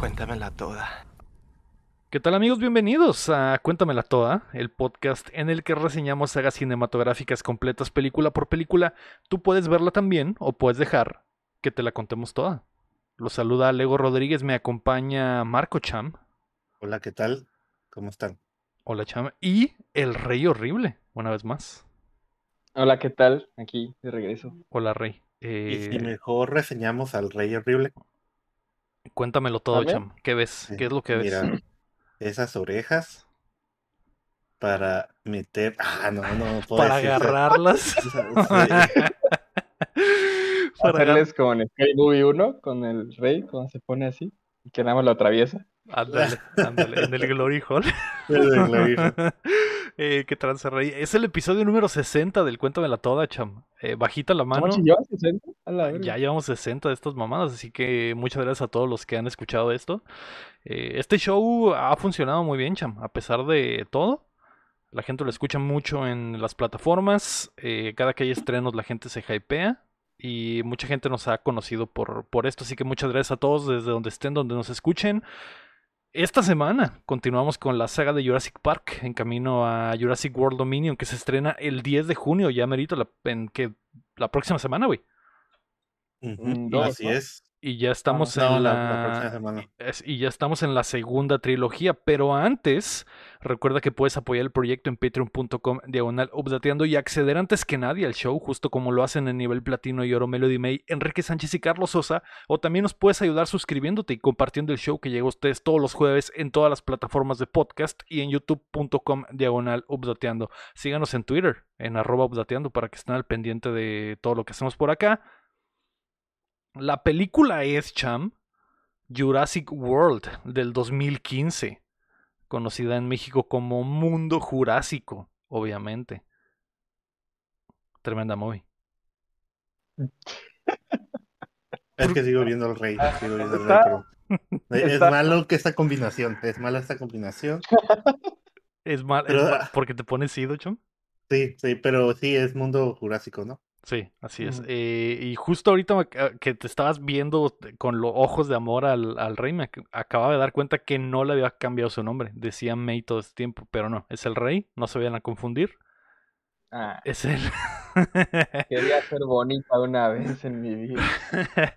Cuéntamela toda. ¿Qué tal amigos? Bienvenidos a Cuéntamela Toda, el podcast en el que reseñamos sagas cinematográficas completas película por película. Tú puedes verla también o puedes dejar que te la contemos toda. Los saluda Lego Rodríguez, me acompaña Marco Cham. Hola, ¿qué tal? ¿Cómo están? Hola Cham. Y el Rey Horrible, una vez más. Hola, ¿qué tal? Aquí de regreso. Hola Rey. Y si Eh, mejor reseñamos al Rey Horrible. Cuéntamelo todo. Cham. ¿Qué ves? Sí, ¿Qué es lo que ves? Mira, esas orejas para meter. Ah, no, no puedo Para decir- agarrarlas. Sí. Para Hacerles como en Sky Movie 1 con el rey, cuando se pone así, y que nada más lo atraviesa. Ándale, ándale, en el Glory Hall. El de Glory Hall. Eh, ¿Qué trance, Rey? Es el episodio número 60 del Cuéntamela Toda, Cham. Eh, bajita la mano. ¿Cómo si llevas 60? A la verga. Ya llevamos 60 de estas mamadas, así que muchas gracias a todos los que han escuchado esto. Eh, este show ha funcionado muy bien, Cham, a pesar de todo. La gente lo escucha mucho en las plataformas. eh, cada que hay estrenos la gente se hypea. Y mucha gente nos ha conocido por, por esto. Así que muchas gracias a todos desde donde estén, donde nos escuchen. Esta semana continuamos con la saga de Jurassic Park en camino a Jurassic World Dominion que se estrena el 10 de junio. Ya merito la, en que, la próxima semana, güey. Mm, Así ¿no? es. Y ya estamos No, en la próxima semana. es- y ya estamos en la segunda trilogía, pero antes, recuerda que puedes apoyar el proyecto en patreon.com diagonal updateando y acceder antes que nadie al show, justo como lo hacen en nivel platino y oro Melody May, Enrique Sánchez y Carlos Sosa, o también nos puedes ayudar suscribiéndote y compartiendo el show que llega a ustedes todos los jueves en todas las plataformas de podcast y en youtube.com diagonal updateando. Síganos en Twitter, en arroba updateando, para que estén al pendiente de todo lo que hacemos por acá. La película es, Cham, Jurassic World del 2015, conocida en México como Mundo Jurásico, obviamente. Tremenda movie. Es que sigo viendo al Rey. Sigo viendo al Rey, pero- Es está- malo que esta combinación. Es mala esta combinación. Es mal, es Pero- mal- porque te pones ido, Cham. Sí, sí, pero sí es mundo jurásico, ¿no? Sí, así es. Eh, y justo ahorita me que te estabas viendo con los ojos de amor al, al rey, me ac- acababa de dar cuenta que no le había cambiado su nombre. Decía May todo este tiempo, pero no, es el rey, no se vayan a confundir. Ah, Es él. quería ser bonita una vez en mi vida.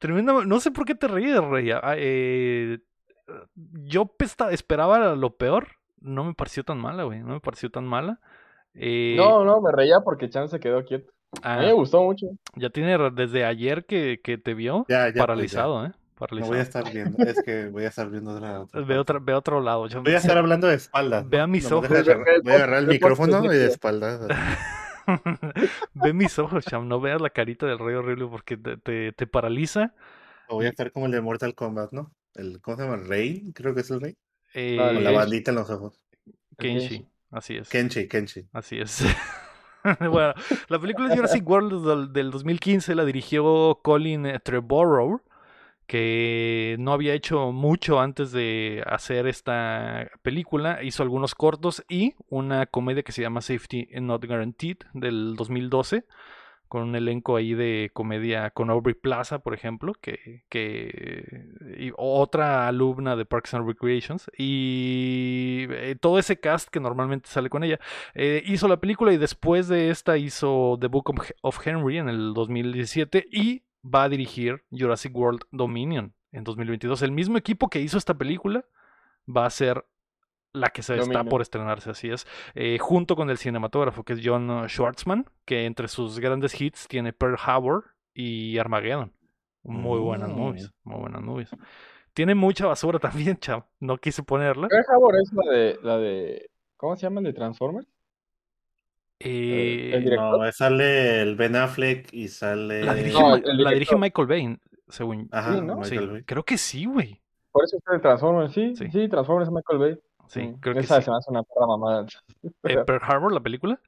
Tremenda, no sé por qué te ríes, Rey. Ah, eh, yo pesta- esperaba lo peor. No me pareció tan mala, güey. No me pareció tan mala. Eh, No, no, me reía porque Chan se quedó quieto. A mí ah, me gustó mucho. ya tiene desde ayer que, que te vio Ya, ya. pues, ya. paralizado, ¿eh? No voy a estar viendo. Es que voy a estar viendo otra. otra Ve, otra, ve a otro lado. yo- Voy a estar hablando de espaldas. Ve a mis ojos. agarrar- Voy a agarrar el micrófono y de espaldas. Ve mis ojos, Cham. No veas la carita del rey horrible porque te, te, te paraliza. O voy a estar como el de Mortal Kombat, ¿no? El, ¿Cómo se llama? Rey, creo que es el rey. Eh, Con la bandita en los ojos. Kenshi. Así es. Kenshi, Kenshi. Así es. bueno, la película Jurassic World del, del 2015 la dirigió Colin Trevorrow, que no había hecho mucho antes de hacer esta película. Hizo algunos cortos y una comedia que se llama Safety Not Guaranteed del 2012 con un elenco ahí de comedia con Aubrey Plaza, por ejemplo, que, y otra alumna de Parks and Recreations, y eh, todo ese cast que normalmente sale con ella. Eh, hizo la película y después de esta hizo The Book of Henry en el 2017 y va a dirigir Jurassic World Dominion en 2022. El mismo equipo que hizo esta película va a ser la que se está por estrenarse, así es, eh, junto con el cinematógrafo que es John Schwartzman, que entre sus grandes hits tiene Pearl Harbor y Armageddon. Muy buenas Mm. movies, muy buenas movies. Tiene mucha basura también, chav. No quise ponerla. Pearl Harbor es la de, la de, ¿cómo se llama? ¿El de Transformers? Eh, el. No, sale el Ben Affleck y sale. la dirige, No, Ma- el- el la director. dirige Michael Bay, según. Ajá, Sí, ¿no? sí, Michael Bay. creo que sí, güey. Por eso está en Transformers, sí, Sí. sí, Transformers es Michael Bay. Sí, Mm, creo que Esa sí. se me hace una perra mamada. Eh, Pearl Harbor, la película.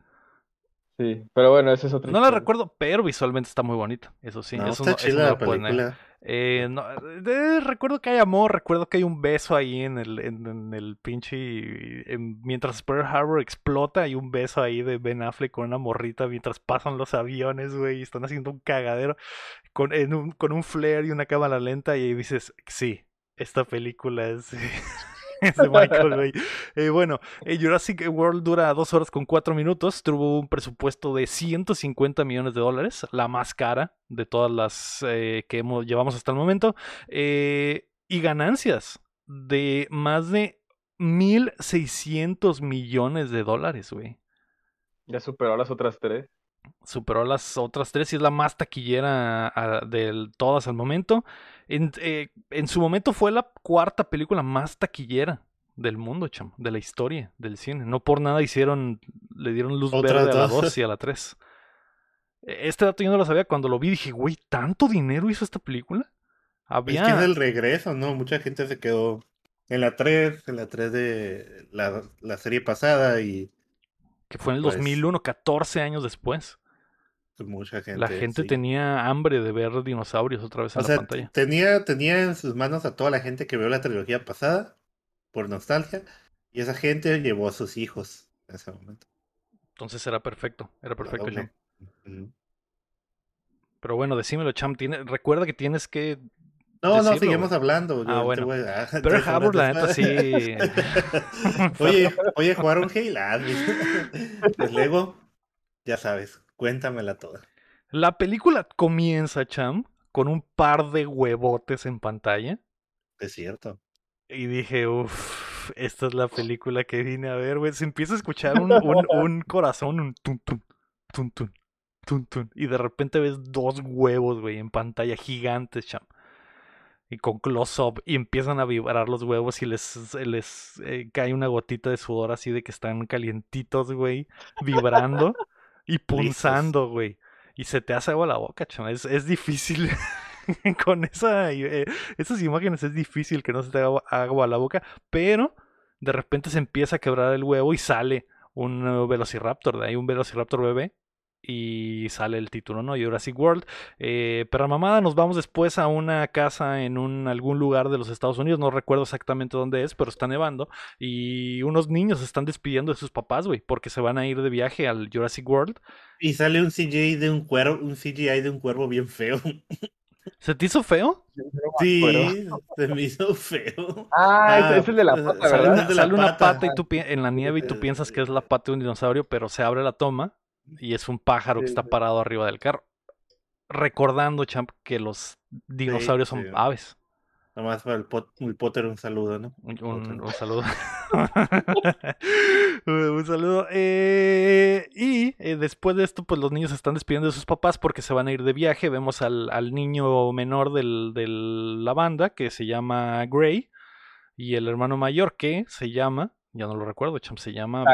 Sí, pero bueno, ese es otro. No la recuerdo, pero visualmente está muy bonita. Eso sí, no, eso está no, eso chida no la película. Eh, no, eh, recuerdo que hay amor, recuerdo que hay un beso ahí en el, en, en el pinche. en- mientras Pearl Harbor explota, hay un beso ahí de Ben Affleck con una morrita mientras pasan los aviones, güey, y están haciendo un cagadero con, en un, con un flare y una cámara lenta, y ahí dices, sí, Esta película es, es de Michael Bay. Eh, bueno, eh, Jurassic World dura dos horas con cuatro minutos. Tuvo un presupuesto de 150 millones de dólares, la más cara de todas las eh, que hemos, llevamos hasta el momento. Y ganancias de más de 1.600 millones de dólares, güey. Ya superó las otras tres. Superó las otras tres y es la más taquillera ah, de todas al momento. En, eh, en su momento fue la cuarta película más taquillera del mundo, cham, de la historia del cine. No por nada hicieron, le dieron luz verde a la dos. 2 y a la 3. Este dato yo no lo sabía. Cuando lo vi dije, güey, ¿tanto dinero hizo esta película? Había... Es que es el regreso, ¿no? Mucha gente se quedó en la 3, en la 3 de la, la serie pasada y que fue en el pues, 2001, 14 años después. mucha gente. La gente sí. tenía hambre de ver dinosaurios otra vez en O la sea, pantalla. tenía, tenía en sus manos a toda la gente que vio la trilogía pasada por nostalgia y esa gente llevó a sus hijos en ese momento. Entonces era perfecto, era perfecto. Pero bueno, decímelo, Cham. tiene- recuerda que tienes que. No, no, seguimos hablando. Ah, bueno. voy a- Pearl tres horas Harbor, la neta, sí. oye, oye, jugaron Halo. Ah, Pues luego, ya sabes, cuéntamela toda. La película comienza, Cham, con un par de huevotes en pantalla. Es cierto. Y dije, uff, esta es la película que vine a ver, güey. Se empieza a escuchar un, un, un corazón, un tun, tun tun, tun tun. Y de repente ves dos huevos, güey, en pantalla gigantes, cham. Y con close-up. Y empiezan a vibrar los huevos y les, les eh, cae una gotita de sudor así de que están calientitos, güey. Vibrando y punzando, güey. Y se te hace agua la boca, cham. Es, es difícil. con esa, eh, esas imágenes es difícil que no se te haga agua- a la boca, pero de repente se empieza a quebrar el huevo y sale un eh, Velociraptor, de ahí un Velociraptor bebé y sale el título, ¿no? Jurassic World. Eh, perra mamada, nos vamos después a una casa en un, algún lugar de los Estados Unidos, no recuerdo exactamente dónde es, pero está nevando y unos niños se están despidiendo de sus papás, güey, porque se van a ir de viaje al Jurassic World. Y sale un CGI de un cuervo, un CGI de un cuervo bien feo. ¿Se te hizo feo? Sí, se me hizo feo. Ah, es- Ah, es el de la eh, pata, Sale una, sale pata. pata y tú en la nieve y tú piensas que es la pata de un dinosaurio, pero se abre la toma y es un pájaro que está sí. parado arriba del carro. Recordando, champ, que los dinosaurios son aves. Nomás para el, pot, el Potter un saludo, ¿no? Un, un- Otro. un saludo. un saludo. Eh, y eh, después de esto, pues los niños se están despidiendo de sus papás porque se van a ir de viaje. Vemos al, al niño menor del- de la banda que se llama Gray. Y el hermano mayor que se llama, ya no lo recuerdo, cham, se llama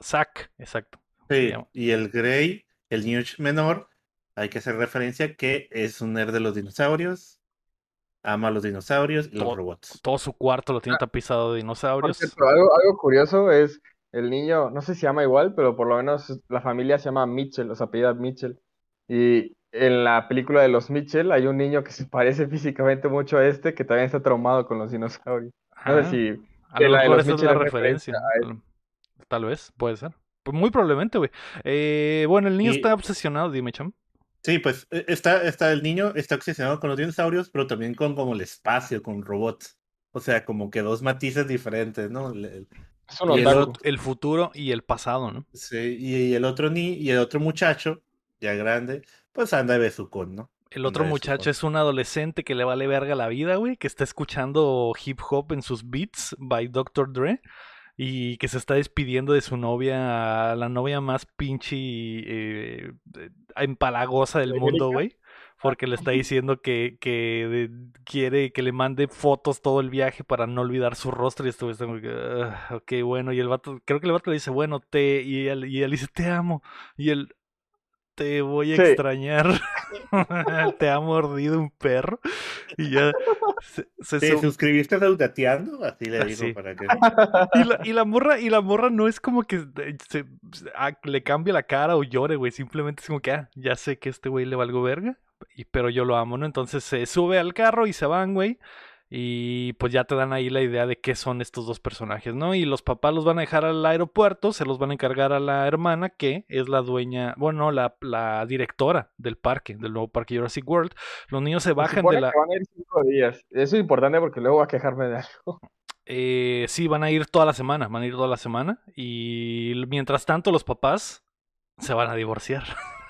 Zack, exacto. Sí, y el Grey, el niño menor, hay que hacer referencia que es un nerd de los dinosaurios, ama a los dinosaurios y Todo- los robots. Todo su cuarto lo tiene Ah. tapizado de dinosaurios. cierto, algo, algo curioso es el niño, no sé si se llama igual, pero por lo menos la familia se llama Mitchell, o sea, apellida Mitchell. Y en la película de los Mitchell hay un niño que se parece físicamente mucho a este, que también está traumado con los dinosaurios. No Ah. sé si A lo mejor esa es la referencia. referencia a Tal vez, puede ser. Muy probablemente, güey. Eh, bueno, el niño Y- está obsesionado, dime, cham. Sí, pues e- está, está el niño, está obsesionado con los dinosaurios, pero también con como el espacio, con robots. O sea, como que dos matices diferentes, ¿no? El- el- es un Y el otaku. otro- El futuro y el pasado, ¿no? sí, y, y el otro ni, y el otro muchacho, ya grande, pues anda de besucón, ¿no? El otro Anda muchacho es un adolescente que le vale verga la vida, güey, que está escuchando hip hop en sus beats by Dr. Dre y que se está despidiendo de su novia, la novia más pinche eh, eh, empalagosa del ¿De mundo, güey. Porque le está diciendo que, que quiere que le mande fotos todo el viaje para no olvidar su rostro. Y está como "Ah, ok, bueno. Y el vato, creo que el vato le dice, bueno, te. Y él, y él dice, te amo. Y él, te voy a Sí. extrañar. te ha mordido un perro. Y ya se, se ¿Te sub- suscribiste a Daudateando? Así le Ah, digo sí. para que. y la, y la morra, y la morra no es como que eh, se, ah, le cambie la cara o llore, güey. Simplemente es como que, ah, ya sé que este güey le valgo verga. Y, pero yo lo amo, ¿no? Entonces se sube al carro y se van, güey. Y pues ya te dan ahí la idea de qué son estos dos personajes, ¿no? Y los papás los van a dejar al aeropuerto, se los van a encargar a la hermana, que es la dueña, bueno, la, la directora del parque, del nuevo parque Jurassic World. Los niños se bajan de la... que van a ir cinco días. Eso es importante porque luego voy a quejarme de algo. Eh, sí, van a ir toda la semana, van a ir toda la semana. Y mientras tanto los papás se van a divorciar.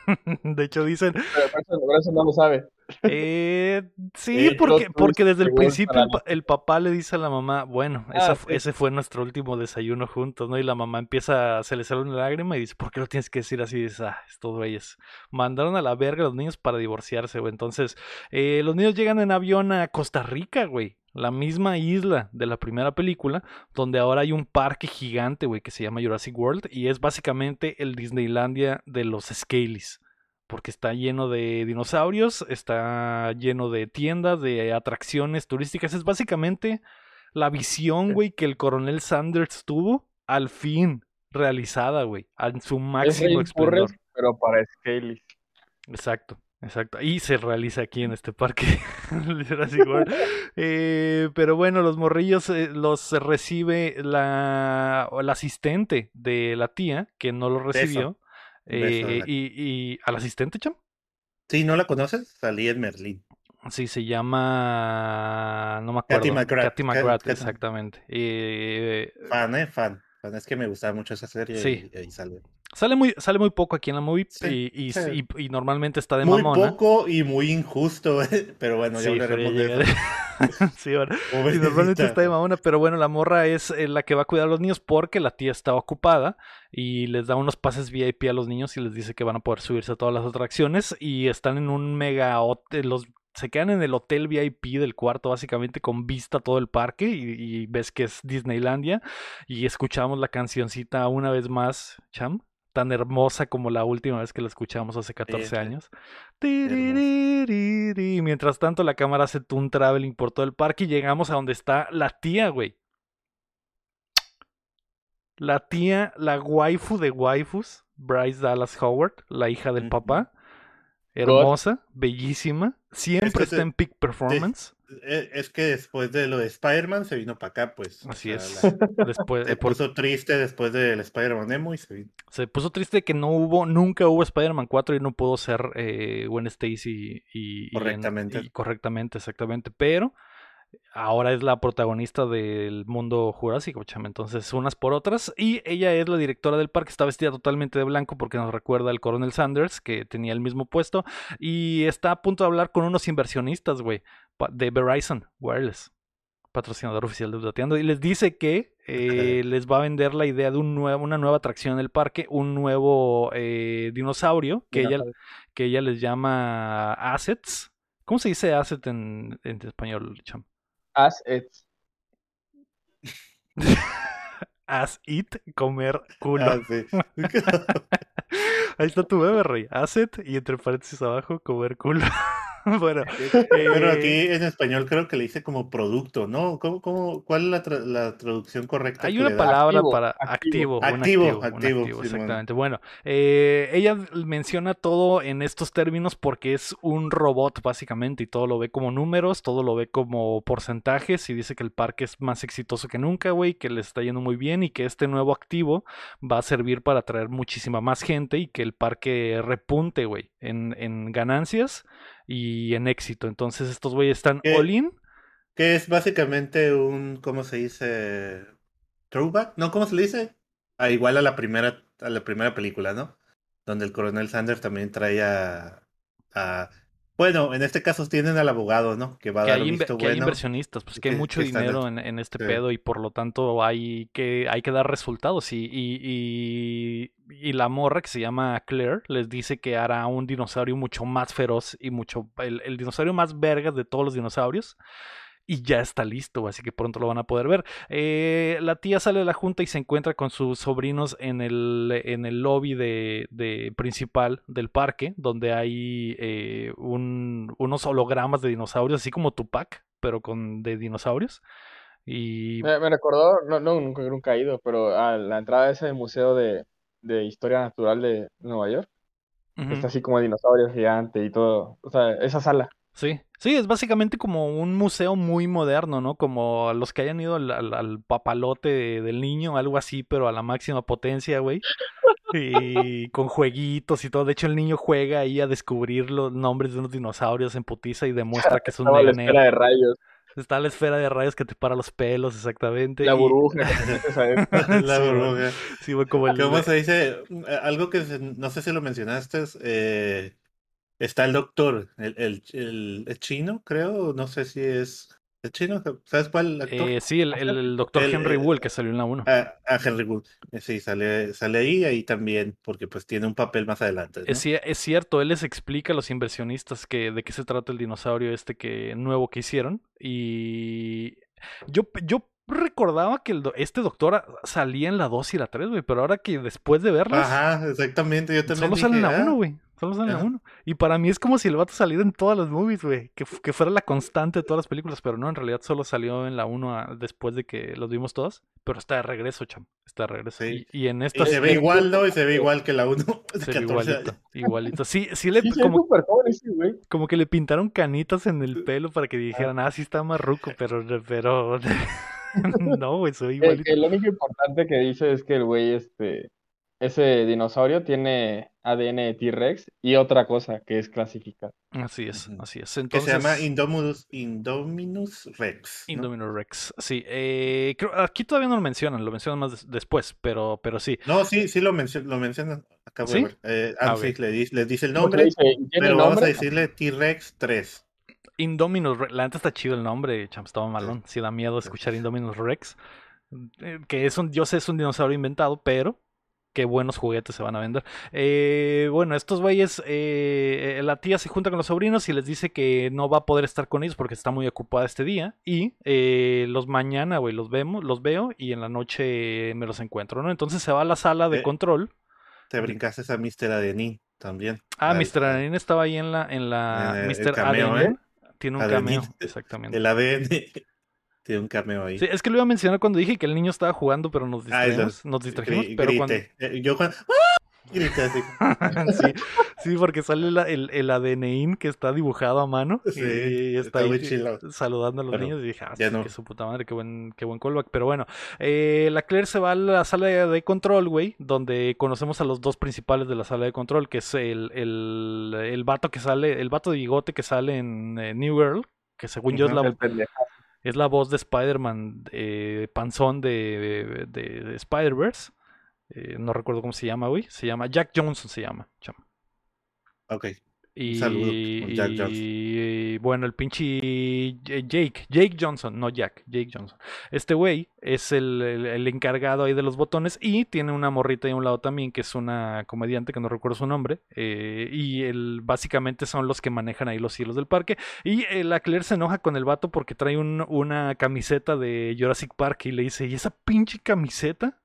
De hecho dicen, Pero eso, eso no lo sabe. Eh, sí, porque, porque desde el principio el, papá le dice a la mamá, bueno, Ah, sí. ese fue nuestro último desayuno juntos, ¿no? Y la mamá empieza, se le sale una lágrima y dice, ¿por qué lo tienes que decir así? Y dice, ah, estos güeyes mandaron a la verga a los niños para divorciarse, güey. Entonces, eh, los niños llegan en avión a Costa Rica, güey. La misma isla de la primera película, donde ahora hay un parque gigante, güey, que se llama Jurassic World y es básicamente el Disneylandia de los Scalies. Porque está lleno de dinosaurios, está lleno de tiendas, de atracciones turísticas. Es básicamente la visión, güey, que el coronel Sanders tuvo al fin realizada, güey, en su máximo esplendor. Purres, pero para Scaly. Exacto, exacto. Y se realiza aquí en este parque. Eh, pero bueno, los morrillos eh, los recibe la, el asistente de la tía, que no los recibió. A Eh, y, y al asistente, cham. Sí, ¿no la conoces? Salí en Merlín. Sí, se llama. No me acuerdo. Cathy McGrath, exactamente. Eh, Fan, ¿eh? Fan. Fan. Es que me gustaba mucho esa serie Sí. y ahí sale. Sale, muy, sale muy poco aquí en la movie Sí, y, y- sí. y- y normalmente está de Muy mamona. poco y muy injusto, ¿eh? pero bueno, ya Sí, hablaremos de eso. Sí, bueno. Y normalmente está de mamona, pero bueno, la morra es eh, la que va a cuidar a los niños porque la tía está ocupada y les da unos pases VIP a los niños y les dice que van a poder subirse a todas las atracciones y están en un mega hotel, los se quedan en el hotel VIP del cuarto básicamente con vista a todo el parque y, y ves que es Disneylandia y escuchamos la cancioncita una vez más, Cham, tan hermosa como la última vez que la escuchamos hace 14 sí. años. Mientras tanto, la cámara hace un traveling por todo el parque y llegamos a donde está la tía, güey. La tía, la waifu de waifus, Bryce Dallas Howard, la hija del papá. Hermosa, bellísima. Siempre está en peak performance. Eh, Es que después de lo de Spider-Man se vino para acá, pues. o Así sea, es. la- Después, se por- puso triste después del Spider-Man Nemo y se vino. se puso triste que no hubo, nunca hubo Spider-Man 4 y no pudo ser eh, Gwen Stacy y, y en- Correctamente. y correctamente, exactamente. Pero ahora es la protagonista del mundo jurásico, chama. Entonces, unas por otras. Y ella es la directora del parque, está vestida totalmente de blanco porque nos recuerda al coronel Sanders, que tenía el mismo puesto. Y está a punto de hablar con unos inversionistas, güey, de Verizon Wireless. Patrocinador oficial de Updateando. Y les dice que eh, les va a vender la idea de un nuevo, una nueva atracción en el parque, un nuevo eh, dinosaurio que ella, que ella les llama Assets. ¿Cómo se dice asset en, en español, Cham? As it's. As it, comer culo. Ah, sí. Ahí está tu bebé, rey. Asset y entre paréntesis abajo, comer culo. bueno, Pero eh, aquí en español creo que le dice como producto, ¿no? ¿Cómo, cómo, ¿Cuál es la, tra- la traducción correcta? Hay una palabra Activo, para activo. activo. Activo, activo, exactamente. Bueno, eh, ella menciona todo en estos términos porque es un robot básicamente y todo lo ve como números, todo lo ve como porcentajes y dice que el parque es más exitoso que nunca, güey, que le está yendo muy bien y que este nuevo activo va a servir para atraer muchísima más gente y que el parque repunte, güey, en, en ganancias y en éxito. Entonces estos güeyes están ¿Qué? all in. Que es básicamente un, ¿cómo se dice? Throwback, ¿no? ¿Cómo se le dice? Ah, igual a la primera, a la primera película, ¿no? Donde el coronel Sanders también traía a, bueno, en este caso tienen al abogado, ¿no? Que va a que dar hay, visto que hay bueno. inversionistas, pues que hay mucho que dinero en- en, en este sí. pedo y por lo tanto hay que, hay que dar resultados. Y, y, y, y la morra que se llama Claire les dice que hará un dinosaurio mucho más feroz y mucho, el, el dinosaurio más vergas de todos los dinosaurios. Y ya está listo, así que pronto lo van a poder ver. Eh, la tía sale de la junta y se encuentra con sus sobrinos en el, en el lobby de, de principal del parque, donde hay eh, un- unos hologramas de dinosaurios, así como Tupac, pero con de dinosaurios. Y Me, me recordó, no, no, nunca, nunca he ido, pero a la entrada de ese museo de, de historia natural de Nueva York, ujú, está así como el dinosaurio gigante y todo. O sea, esa sala. Sí, sí, es básicamente como un museo muy moderno, ¿no? Como los que hayan ido al, al- al papalote del niño, algo así, pero a la máxima potencia, güey. Y con jueguitos y todo. De hecho, el niño juega ahí a descubrir los nombres de unos dinosaurios en putiza y demuestra que es un Estaba la esfera de rayos, Está la esfera de rayos que te para los pelos, exactamente. la y- burbuja. La Sí, burbuja. Sí, güey, como el... ¿Cómo se dice? Eh, Algo que se- no sé si lo mencionaste. eh, está el doctor, el, el, el- el chino, creo. No sé si es. ¿El chino? ¿Sabes cuál actor? eh, sí, el, el, el doctor El- Henry Wool que salió en la 1. Ah, ah, Henry Wood. Eh, Sí, sale, sale ahí ahí también, porque pues tiene un papel más adelante. ¿no? Es, es cierto, él les explica a los inversionistas que de qué se trata el dinosaurio este que nuevo que hicieron. Y yo, yo recordaba que el do- este doctor salía en la 2 y la 3, güey, pero ahora que después de verlas, Ajá, exactamente. Yo también solo sale en dije, la 1, ah, güey. Solo sale Ajá. 1. Y para mí es como si el vato saliera en todas las movies, güey. Que, que fuera la constante de todas las películas, pero no, en realidad solo salió en la 1 a- después de que los vimos todos. Pero está de regreso, cham. Está de regreso. Sí. Y, y en Y estas se ve igual, ¿no? Y se ve igual que la 1 de se ve 14 igualito. Igualito. Sí, sí le Sí, como, joven ese güey. como que le pintaron canitas en el pelo para que dijeran, ah, sí está más ruco, pero, pero no, güey, soy igualito. lo único importante que dice es que el güey, este, ese dinosaurio tiene ADN de T-Rex y otra cosa que es clasificar. Así es, así es. Que Entonces, se llama Indominus, Indominus Rex. ¿no? Indominus Rex. Sí, eh, creo, aquí todavía no lo mencionan, lo mencionan más des- después, pero, pero sí. No, sí, sí lo, mencio- lo mencionan. Acabo ¿Sí? de ver. Eh, Ah, ah, sí, le, di- les dice el nombre, dice, ¿tiene pero vamos a decirle T-Rex 3. Indominus Rex, la neta está chido el nombre, cham, estaba malón. Sí da miedo escuchar Indominus Rex. eh, Que es un, yo sé, es un dinosaurio inventado, pero qué buenos juguetes se van a vender. Eh, bueno, estos güeyes, eh, la tía se junta con los sobrinos y les dice que no va a poder estar con ellos porque está muy ocupada este día. Y eh, los mañana, güey, los vemos, los veo y en la noche me los encuentro, ¿no? Entonces se va a la sala de Eh, control. Te brincaste a Mr. Adenin también. Ah, Al- Mr. Adenin estaba ahí en la, en la el- el Mr. cameo, Adenin. ¿eh? Tiene un Adenin. cameo, exactamente. El ADN tiene un cameo ahí. Sí, es que lo iba a mencionar cuando dije que el niño estaba jugando, pero nos Ah, eso. distrajimos. Nos distrajimos, pero cuando. grite. Eh, Yo cuando... ¡Ah! Grité así. sí, sí, porque sale la- el, el ADNIN que está dibujado a mano Sí, y está está ahí saludando a los niños y dije, ah, sí, no. que su puta madre, qué buen, qué buen callback. Pero bueno, eh, la Claire se va a la sala de, de control, güey, donde conocemos a los dos principales de la sala de control, que es el, el, el vato que sale, el vato de bigote que sale en eh, New Girl, que según yo es la, El. Es la voz de Spider-Man eh, panzón de, de, de Spider-Verse. Eh, no recuerdo cómo se llama, güey. Se llama Jack Johnson, se llama. Ok. Y, saludo por Jack Johnson. y, bueno, el pinche Jake, Jake Johnson, no Jack, Jake Johnson. Este güey es el, el- el encargado ahí de los botones y tiene una morrita ahí a un lado también que es una comediante que no recuerdo su nombre. eh, y el, básicamente son los que manejan ahí los hilos del parque. Y eh, la Claire se enoja con el vato porque trae un- una camiseta de Jurassic Park y le dice, ¿y esa pinche camiseta?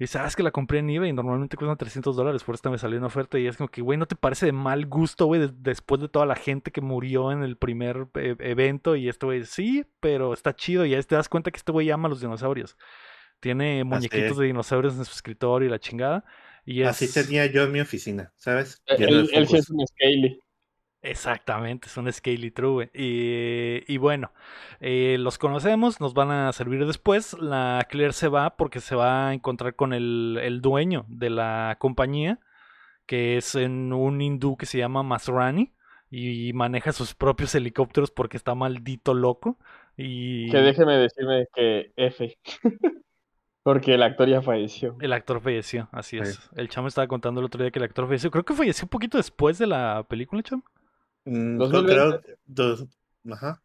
Y dice, ah, es que la compré en eBay y normalmente cuesta 300 dólares, por esta me salió en oferta. Y es como que, güey, ¿no te parece de mal gusto, güey, des- después de toda la gente que murió en el primer eh, evento? Y este güey, sí, pero está chido. Y ahí te das cuenta que este güey ama a los dinosaurios. Tiene muñequitos de dinosaurios en su escritorio y la chingada. Y es... Así tenía yo en mi oficina, ¿sabes? Él, de él sí es un Scaly. Exactamente, es un Scaly True. güey. Y, y bueno, eh, los conocemos, nos van a servir después. La Claire se va porque se va a encontrar con el, el dueño de la compañía, que es en un hindú que se llama Masrani. Y maneja sus propios helicópteros porque está maldito loco. Y Que déjeme decirme que F. Porque el actor ya falleció. el actor falleció, así Sí. es. El chamo estaba contando el otro día que el actor falleció. Creo que falleció un poquito después de la película, chamo. Mm, 2020. creo- dos- Ajá.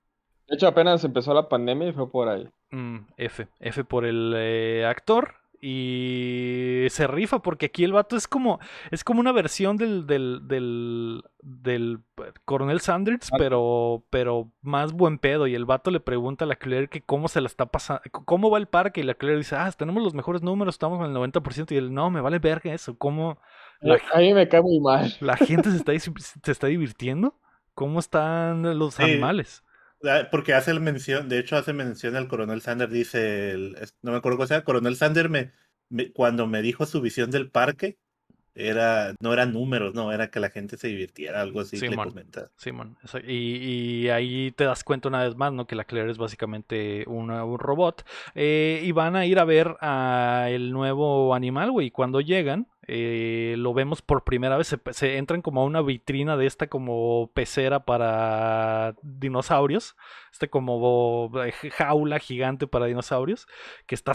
De hecho, apenas empezó la pandemia y fue por ahí. Mm, F, F por el eh, actor. Y se rifa porque aquí el vato es como es como una versión del del del, del Coronel Sanders, Ah. pero pero más buen pedo y el vato le pregunta a la Claire que cómo se la está pasando, cómo va el parque y la Claire dice, "Ah, tenemos los mejores números, estamos con el 90% y él, "No, me vale verga eso, cómo la, A mí me cae muy mal. la gente se está se está divirtiendo, cómo están los Sí. animales." Ah, Porque hace el mención, de hecho hace mención al coronel Sander, dice, el- no me acuerdo cómo se llama, coronel Sander me, me- cuando me dijo su visión del parque, era, no eran números, no, era que la gente se divirtiera, algo así Simón. Simón, y, y ahí te das cuenta una vez más, ¿no? Que la Claire es básicamente una- un robot. Eh, y van a ir a ver a el nuevo animal, güey. y Cuando llegan, eh, lo vemos por primera vez. Se, se entran como a una vitrina de esta como pecera para dinosaurios. Este como jaula gigante para dinosaurios. Que está,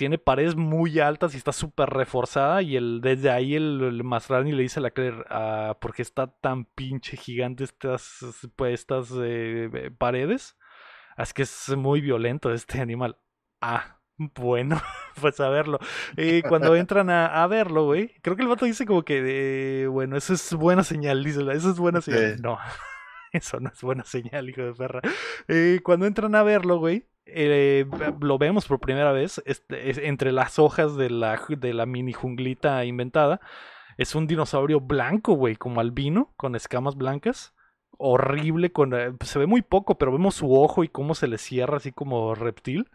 tiene paredes muy altas y está súper reforzada. Y el, desde ahí el, el Masrani le dice a la Claire, "Ah, ¿por qué está tan pinche gigante estas, pues, estas eh, eh, paredes? "Ah, Es que es muy violento este animal. Ah, bueno, pues a verlo. Eh, cuando entran a, a verlo, güey, creo que el vato dice como que, eh, bueno, eso es buena señal, dice, eso es buena señal. Sí. No, eso no es buena señal, hijo de perra. Eh, cuando entran a verlo, güey, eh, lo vemos por primera vez entre las hojas de la, de la mini junglita inventada. Es un dinosaurio blanco, güey, como albino, con escamas blancas. Horrible, eh, se ve muy poco, pero vemos su ojo y cómo se le cierra así como reptil.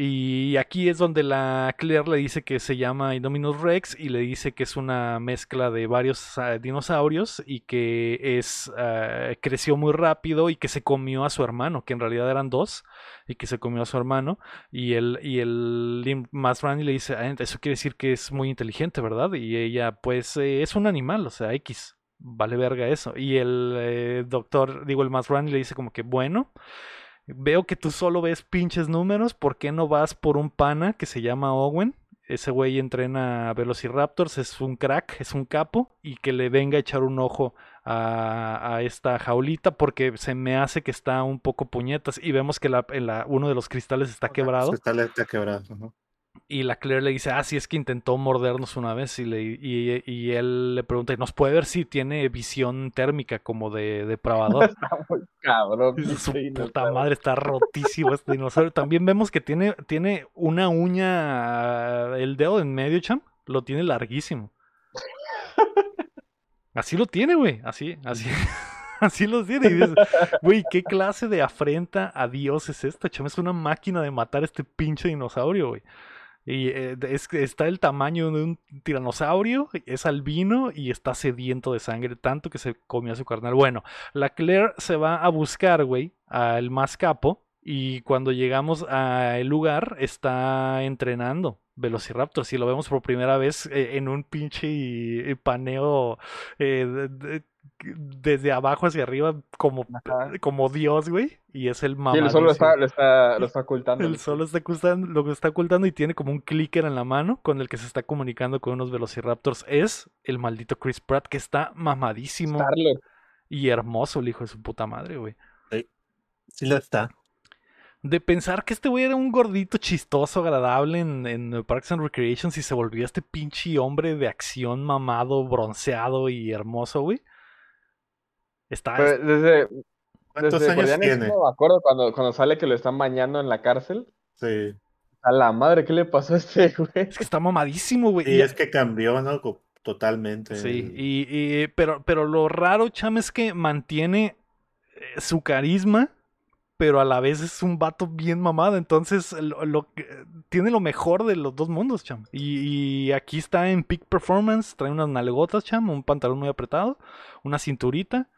Y aquí es donde la Claire le dice que se llama Indominus Rex y le dice que es una mezcla de varios ah, dinosaurios y que es ah, creció muy rápido y que se comió a su hermano, que en realidad eran dos y que se comió a su hermano y el y el Lim Masrani le dice, "Ah, eso quiere decir que es muy inteligente, ¿verdad? Y ella pues eh, es un animal, o sea, X. Vale verga eso. Y el eh, doctor, digo, el Masrani le dice como que, bueno, Veo que tú solo ves pinches números. ¿Por qué no vas por un pana que se llama Owen? Ese güey entrena Velociraptors, es un crack, es un capo. Y que le venga a echar un ojo a, a esta jaulita porque se me hace que está un poco puñetas. Y vemos que la, en la- uno de los cristales está quebrado. Está, está quebrado. ajá. Y la Claire le dice, ah, sí, es que intentó mordernos una vez. Y, le, y, y él le pregunta, ¿nos puede ver si tiene visión térmica como de depravador? Está muy cabrón. Su puta madre, está rotísimo este dinosaurio. También vemos que tiene, tiene una uña, el dedo en medio, cham, lo tiene larguísimo. Así lo tiene, güey, así, así, así lo tiene. Y dices, güey, ¿qué clase de afrenta a Dios es esta, cham? Es una máquina de matar este pinche dinosaurio, güey. Y eh, está el tamaño de un tiranosaurio, es albino y está sediento de sangre, tanto que se comió a su carnal. Bueno, la Claire se va a buscar, güey, al más capo. Y cuando llegamos al lugar, está entrenando Velociraptor. Si lo vemos por primera vez eh, en un pinche eh, paneo desde abajo hacia arriba, como, Ajá. como Dios, güey. Y es el Sí, mamadísimo. él solo está, lo está, lo está ocultando. Él solo está ocultando, lo que está ocultando y tiene como un clicker en la mano con el que se está comunicando con unos Velociraptors. Es el maldito Chris Pratt que está mamadísimo y hermoso, el hijo de su puta madre, güey. Sí lo está. De pensar que este güey era un gordito chistoso, agradable en, en Parks and Recreations y se volvió este pinche hombre de acción mamado, bronceado y hermoso, güey. Está, Pero desde, ¿Cuántos desde años tiene? me acuerdo cuando, cuando sale que lo están bañando en la cárcel. Sí. A la madre, ¿qué le pasó a este güey? es que está mamadísimo, güey. Y Y- es que cambió, ¿no? Totalmente. Sí, y, y- pero, pero lo raro, Cham, es que mantiene eh, su carisma, pero a la vez es un vato bien mamado. Entonces, lo, tiene lo mejor de los dos mundos, Cham. Y, y aquí está en peak performance, trae unas nalgotas, Cham, un pantalón muy apretado, una cinturita.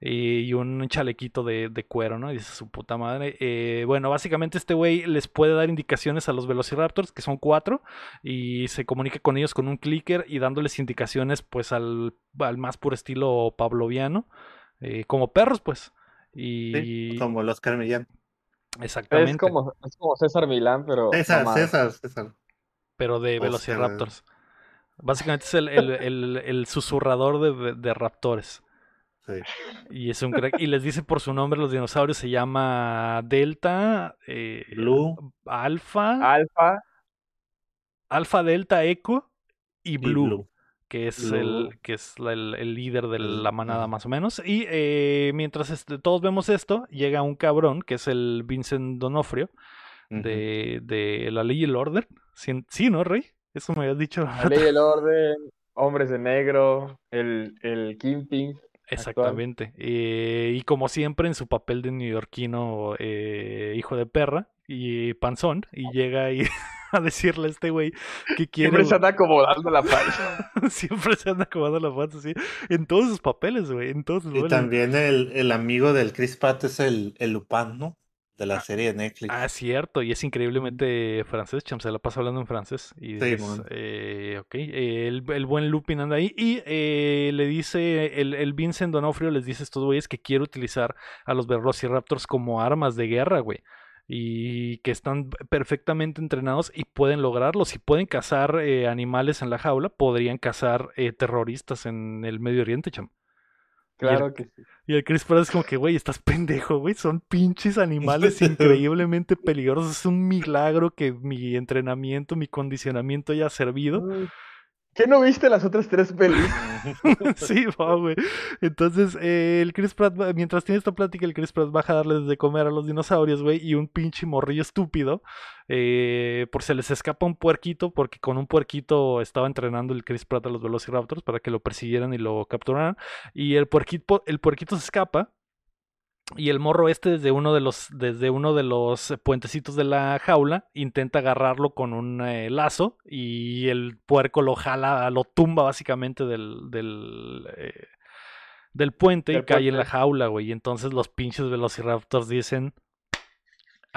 Eh, Y un chalequito de, de cuero, ¿no? Y dice su puta madre. Eh, bueno, básicamente este güey les puede dar indicaciones a los Velociraptors, que son cuatro, y se comunica con ellos con un clicker y dándoles indicaciones pues al, al más puro estilo pavloviano, eh, como perros pues. Y Sí, como los Millán. exactamente, Es como, es como César Milán, pero César. César, César. pero de. Velociraptors. Básicamente es el, el- el- el susurrador de, de raptores. Sí. Y es un crack. Y les dice por su nombre los dinosaurios, se llama Delta, eh, Blue Alfa, Alfa, Alfa, Delta, Echo y y Blue. Que es Blue. el que es la- el, el líder de El- la manada más o menos y eh, mientras este, todos vemos esto llega un cabrón que es el Vincent Donofrio de, de la ley y el orden sí, sí, no rey eso me habías dicho La Ley del Orden, Hombres de Negro, el, el Kingpin. Exactamente Eh, y como siempre en su papel de neoyorquino eh, hijo de perra y panzón y llega y a decirle a este güey que quiere. Siempre se anda acomodando la panza. Siempre se anda acomodando la panza, sí. En todos sus papeles, güey. En todos sus Y también el, el amigo del Chris Pratt es el, el Lupin, ¿no? De la serie de Netflix. Ah, cierto, y es increíblemente francés, cham, se la pasa hablando en francés. Y Sí, es, mon. eh, ok, eh, el, el buen Lupin anda ahí. Y eh, le dice, el, el Vincent Donofrio les dice a estos güeyes que quiere utilizar a los Velociraptors como armas de guerra, güey. Y que están perfectamente entrenados y pueden lograrlo. Si pueden cazar eh, animales en la jaula, podrían cazar eh, terroristas en el Medio Oriente, cham. Claro que sí. Y el Chris Pratt es como que, güey, estás pendejo, güey. Son pinches animales increíblemente peligrosos. Es un milagro que mi entrenamiento, mi condicionamiento haya servido. ¿Qué no viste las otras tres pelis? sí, va, güey. Entonces, eh, el Chris Pratt, mientras tiene esta plática, el Chris Pratt baja a darles de comer a los dinosaurios, güey. Y un pinche morrillo estúpido, eh, por se les escapa un puerquito, porque con un puerquito estaba entrenando el Chris Pratt a los Velociraptors para que lo persiguieran y lo capturaran. Y el puerquito, el puerquito se escapa. Y el morro este desde uno de los, desde uno de los puentecitos de la jaula intenta agarrarlo con un eh, lazo y el puerco lo jala, lo tumba básicamente del, del, eh, del puente y cae en la jaula, güey. Y entonces los pinches velociraptors dicen,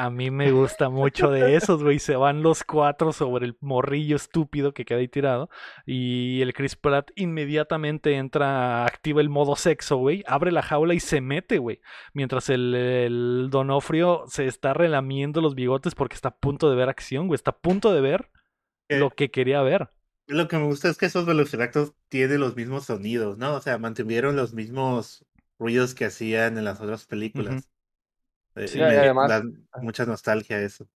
a mí me gusta mucho de esos, güey. Se van los cuatro sobre el morrillo estúpido que queda ahí tirado. Y el Chris Pratt inmediatamente entra, activa el modo sexo, güey. Abre la jaula y se mete, güey. Mientras el, el Donofrio se está relamiendo los bigotes porque está a punto de ver acción, güey. Está a punto de ver Eh, lo que quería ver. Lo que me gusta es que esos Velociraptors tienen los mismos sonidos, ¿no? O sea, mantuvieron los mismos ruidos que hacían en las otras películas. Sí, me y además- da mucha nostalgia eso.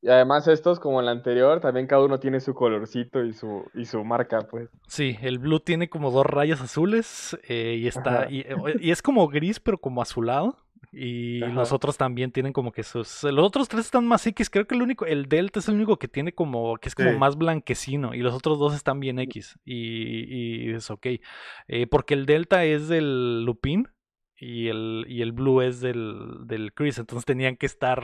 Y además estos, como el anterior, también cada uno tiene su colorcito y su, y su marca, pues. Sí, el blue tiene como dos rayas azules eh, y está y, eh, y es como gris pero como azulado y Ajá. los otros también tienen como que sus los otros tres están más X, creo que el único el delta es el único que tiene como que es como Sí. más blanquecino y los otros dos están bien X y, y es ok Eh, porque el delta es del Lupin y el y el blue es del del Chris, entonces tenían que estar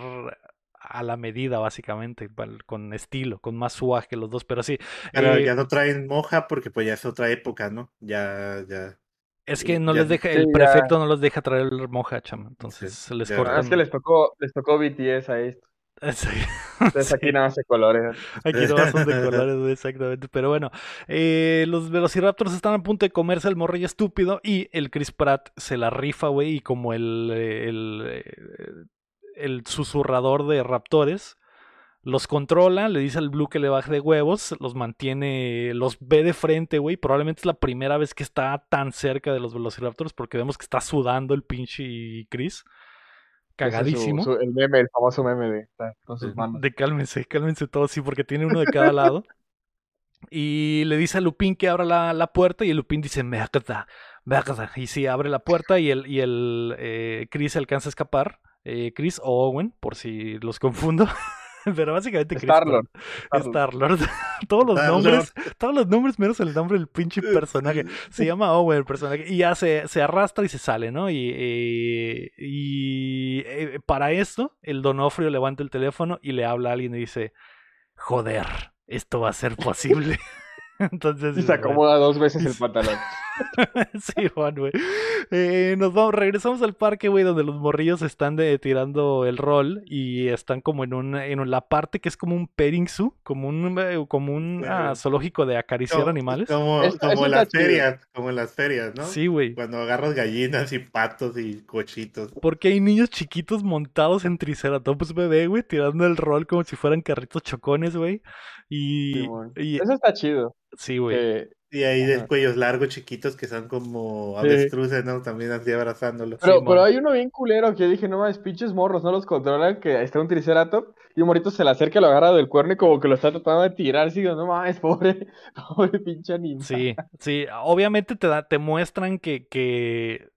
a la medida básicamente con estilo, con más suaje que los dos, pero sí. Pero eh, ya no traen moja porque pues ya es otra época, ¿no? Ya, ya. Es que no Ya- les deja, Sí, el ya. prefecto no los deja traer el moja, chama. Entonces se les ya. Ah, cortan. es que les tocó, les tocó BTS a esto. Entonces aquí nada más se colores. aquí no son de colores, exactamente. Pero bueno, eh, los Velociraptors están a punto de comerse al morrillo estúpido y el Chris Pratt se la rifa, güey, y como el, eh, el, eh, el susurrador de raptores. Los controla, le dice al Blue que le baje de huevos, los mantiene, los ve de frente, güey. Probablemente es la primera vez que está tan cerca de los Velociraptors porque vemos que está sudando el pinche Chris. Su- Cagadísimo. su- el meme, el famoso meme de con sus manos. De cálmense, cálmense todos, sí, porque tiene uno de cada lado. Y le dice a Lupin que abra la, la puerta y el Lupin dice, merda, merda. Y sí, abre la puerta y el, y el eh, Chris alcanza a escapar. Eh, Chris o Owen, por si los confundo. Pero básicamente Star-Lord. Star-Lord. todos los Star-Lord. nombres, todos los nombres menos el nombre del pinche personaje. Se llama Owen el personaje. Y ya se, se arrastra y se sale, ¿no? Y, eh, y eh, para esto, el Donofrio levanta el teléfono y le habla a alguien y dice: Joder, esto va a ser posible. Entonces. Y se acomoda dos veces el pantalón. sí, Juan, güey. Eh, nos vamos, regresamos al parque, güey, donde los morrillos están de, tirando el rol y están como en un, en la parte que es como un petting zoo, como un, eh, como un Sí. ah, zoológico de acariciar Como- animales. Como, en las ferias, como en las ferias, ¿no? Sí, güey. Cuando agarras gallinas y patos y cochitos. Porque hay niños chiquitos montados en Triceratops bebé, güey, tirando el rol como si fueran carritos chocones, güey. Y, Simón. y Eso está chido. sí, güey. que- Y ahí de cuellos largos chiquitos que son como Sí. avestruces, ¿no? También así abrazándolo. Pero, pero hay uno bien culero que yo dije, no mames, pinches morros, no los controlan, que está un triceratops y un morrito se le acerca, lo agarra del cuerno y como que lo está tratando de tirar, así, no mames, pobre, pobre pinche animal. Sí, sí, obviamente te, da, te muestran que, que,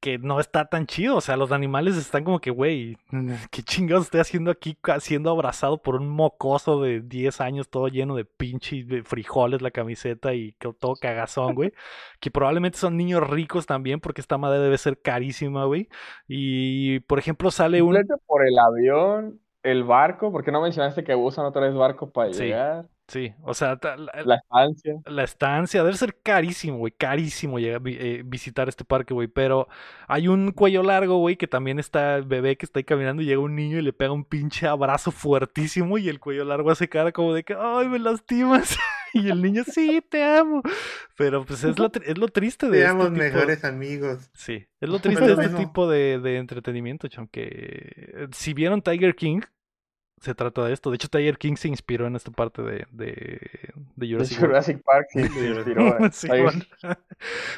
que no está tan chido, o sea, los animales están como que, güey, ¿qué chingados estoy haciendo aquí siendo abrazado por un mocoso de 10 años todo lleno de pinches de frijoles la camiseta y todo cagazón, güey? Que probablemente son niños ricos también porque esta madre debe ser carísima, güey. Y, por ejemplo, sale un... Por el avión, el barco, porque no mencionaste que usan otra vez barco para Sí. llegar. Sí, o sea, la, La estancia. la estancia debe ser carísimo, güey, carísimo llegar, eh, visitar este parque, güey, pero hay un cuello largo, güey, que también está el bebé que está ahí caminando y llega un niño y le pega un pinche abrazo fuertísimo y el cuello largo hace cara como de que, ay, me lastimas. Y el niño, sí, te amo. Pero pues es lo, es lo triste de este Seamos tipo- mejores amigos. Sí, es lo triste de este tipo de, de entretenimiento, chon, que eh, si vieron Tiger King, se trata de esto. De hecho, Tiger King se inspiró en esta parte de, de, Jurassic Park sí se inspiró. eh. Sí, Ahí- bueno.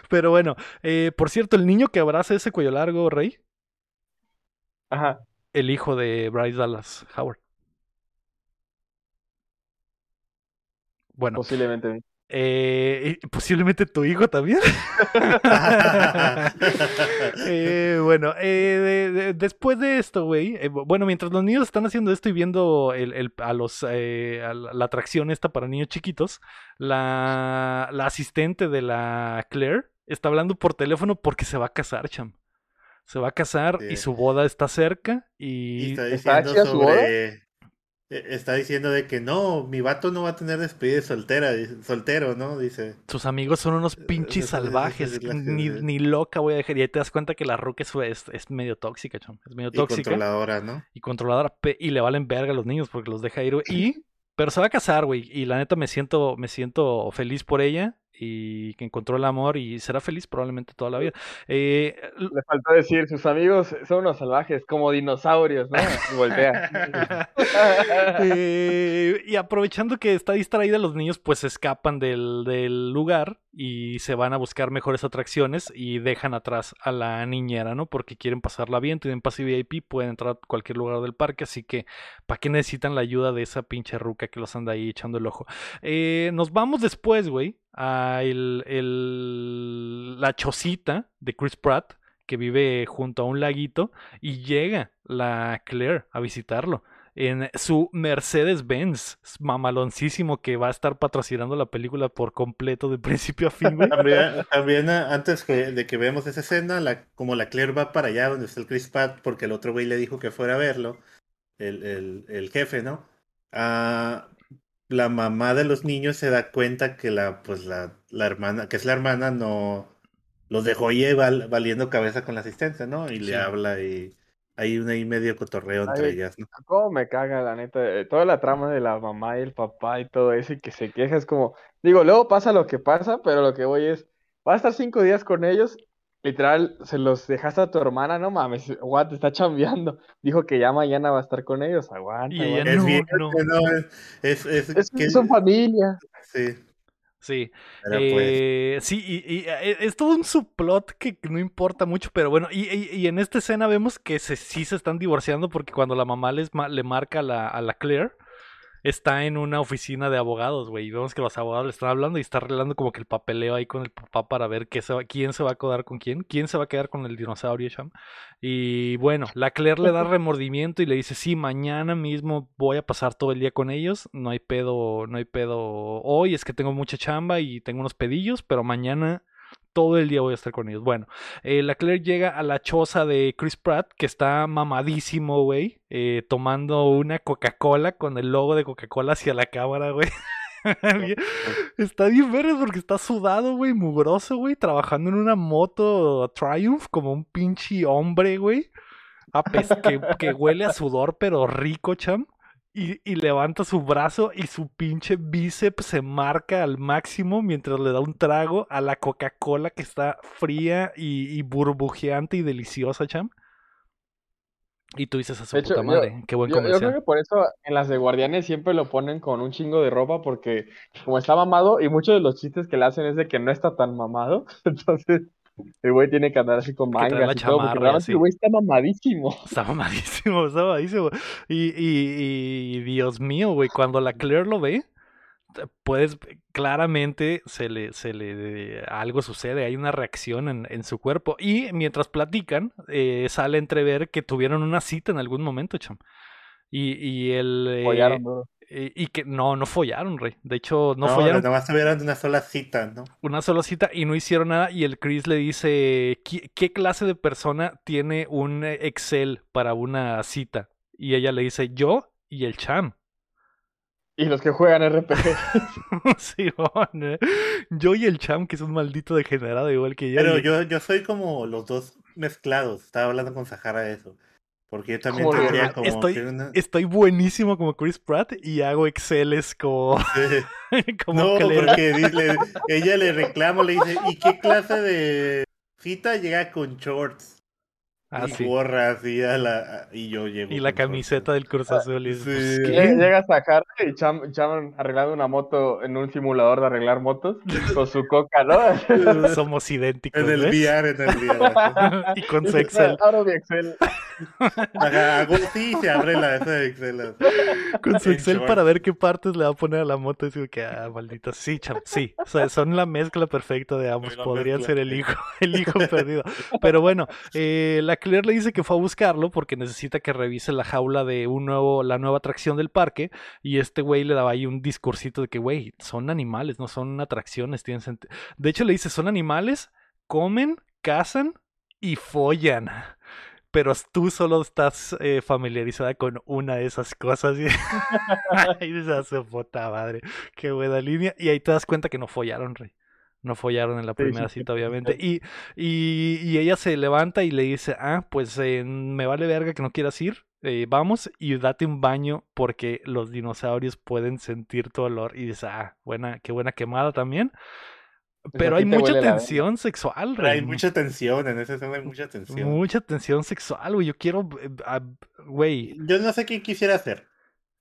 Pero bueno, eh, por cierto, el niño que abraza ese cuello largo, Rey, Ajá. el hijo de Bryce Dallas Howard. Bueno, Posiblemente. Eh, posiblemente tu hijo también. Eh, bueno, eh, de- de- después de esto, güey, eh, bu- bueno, mientras los niños están haciendo esto y viendo el, el- a los, eh, a la, la atracción esta para niños chiquitos, la, la asistente de la Claire está hablando por teléfono porque se va a casar, cham. Se va a casar y su boda está cerca Y y... está ¿Está diciendo boda? sobre. Eh, Está diciendo de que no, mi vato no va a tener despedida de soltera, soltero, ¿no? Dice. Sus amigos son unos Eh, pinches salvajes. Ni, ni loca voy a dejar. Y ahí te das cuenta que la Rook es, es, es medio tóxica, cham. Es medio Y tóxica. controladora, ¿no? y controladora y le valen verga a los niños porque los deja ir, güey. Y, pero se va a casar, güey. Y la neta me siento, me siento feliz por ella y que encontró el amor y será feliz probablemente toda la vida. Eh, Le faltó decir, sus amigos son unos salvajes, como dinosaurios, ¿no? Y voltea. Eh, y aprovechando que está distraída, los niños pues escapan del, del lugar y se van a buscar mejores atracciones y dejan atrás a la niñera, ¿no? Porque quieren pasarla bien, tienen pase VIP, pueden entrar a cualquier lugar del parque, así que ¿para qué necesitan la ayuda de esa pinche ruca que los anda ahí echando el ojo? Eh, nos vamos después, güey, a el, el- la chocita de Chris Pratt que vive junto a un laguito y llega la Claire a visitarlo en su Mercedes-Benz mamaloncísimo que va a estar patrocinando la película por completo de principio a fin. También, ah, antes que- de que veamos esa escena, como la Claire va para allá donde está el Chris Pratt, porque el otro güey le dijo que fuera a verlo, el, el, el jefe, ¿no? Ah, la mamá de los niños se da cuenta que la, pues la, la hermana, que es la hermana, no los dejó llevar valiendo cabeza con la asistencia, ¿no? Y Sí. le habla y hay un ahí medio cotorreo entre Ay, ellas, ¿no? ¿Cómo me caga, la neta? eh, Toda la trama de la mamá y el papá y todo eso, y que se queja, es como, digo, luego pasa lo que pasa, pero lo que voy es, vas a estar cinco días con ellos, literal, se los dejaste a tu hermana, no mames, aguanta, está chambeando. Dijo que ya mañana va a estar con ellos, aguanta, Y ella. Es no, bien, no. no, es, es, es Es, que- son familia. sí, Sí, pero pues, eh, sí, y, y, eh, es todo un subplot que no importa mucho, pero bueno, y, y- y en esta escena vemos que se, sí se están divorciando porque cuando la mamá les ma- le marca a la, a la Claire, está en una oficina de abogados, güey, y vemos que los abogados le están hablando y está arreglando como que el papeleo ahí con el papá para ver qué se va- quién se va a quedar con quién, quién se va a quedar con el dinosaurio, Sham. Y bueno, la Claire le da remordimiento y le dice, sí, mañana mismo voy a pasar todo el día con ellos, no hay pedo, no hay pedo hoy, es que tengo mucha chamba y tengo unos pedillos, pero mañana todo el día voy a estar con ellos. Bueno, eh, la Claire llega a la choza de Chris Pratt, que está mamadísimo, güey, eh, tomando una Coca-Cola con el logo de Coca-Cola hacia la cámara, güey. Está bien verde porque está sudado, güey, mugroso, güey, trabajando en una moto Triumph como un pinche hombre, güey. A pes- que, que huele a sudor, pero rico, cham. Y, y levanta su brazo y su pinche bíceps se marca al máximo mientras le da un trago a la Coca-Cola que está fría y, y burbujeante y deliciosa, cham. Y tú dices a su De hecho, puta yo- madre, qué buen Yo, yo creo que por eso en las de Guardianes siempre lo ponen con un chingo de ropa, porque como está mamado, y muchos de los chistes que le hacen es de que no está tan mamado, entonces el güey tiene que andar así con mangas y todo, porque realmente el güey está mamadísimo. Está mamadísimo, está mamadísimo. Y, y, y Dios mío, güey, cuando la Claire lo ve, puedes, claramente se le, se le, algo sucede, hay una reacción en, en su cuerpo. Y mientras platican, eh, sale a entrever que tuvieron una cita en algún momento, cham. Y, y el... eh, Follaron duro. Eh, y que no, no follaron, rey. De hecho, no, no, follaron nada más tuvieron una sola cita, ¿no? una sola cita y no hicieron nada y el Chris le dice ¿qué, qué clase de persona tiene un eh, Excel para una cita? Y ella le dice, yo y el cham. Y los que juegan RPG. sí, bueno, yo y el cham, que es un maldito degenerado igual que ella. Pero y- yo, yo soy como los dos mezclados. Estaba hablando con Sahara de eso. Porque yo también ¿Cómo tendría como estoy- que una- Estoy buenísimo como Chris Pratt y hago Exceles como, como No, Claire. porque dile- ella le reclama, le dice, ¿y qué clase de cita llega con shorts? Ah, y sí. gorras y, a la, y yo llego Y la shorts. camiseta del Cruz Azul. Y sí. pues, Llega- ¿qué? Llega Sahara y Cham, Cham arreglando una moto en un simulador de arreglar motos con su coca, ¿no? Somos idénticos. En el ¿ves? VR, en el VR. y con su Excel. Abro mi Excel. Ajá, y se abre la esa de Excel. Con su Excel para ver qué partes le va a poner a la moto. Y digo que, ah, maldita. Sí, cham, sí. O sea, son la mezcla perfecta de ambos. Podrían mezcla, ser el hijo, el hijo perdido. Pero bueno, eh, la Claire le dice que fue a buscarlo porque necesita que revise la jaula de un nuevo, la nueva atracción del parque. Y este güey le daba ahí un discursito de que, güey, son animales, no son atracciones. Tienen senti-". De hecho, le dice, son animales, comen, cazan y follan. Pero tú solo estás eh, familiarizada con una de esas cosas. Y, y dices, "A su puta madre, qué buena línea. Y ahí te das cuenta que no follaron, Rey. No follaron en la primera sí, cita, sí, obviamente. sí. Y, y, y ella se levanta y le dice, ah, pues eh, me vale verga que no quieras ir. eh, vamos y date un baño porque los dinosaurios pueden sentir tu olor. Y dices, ah, buena, qué buena quemada también. Pero a hay mucha huele la tensión sexual, Pero hay mucha tensión, en esa escena hay mucha tensión. Mucha tensión sexual, güey. Yo quiero, eh, güey. Yo no sé qué quisiera hacer.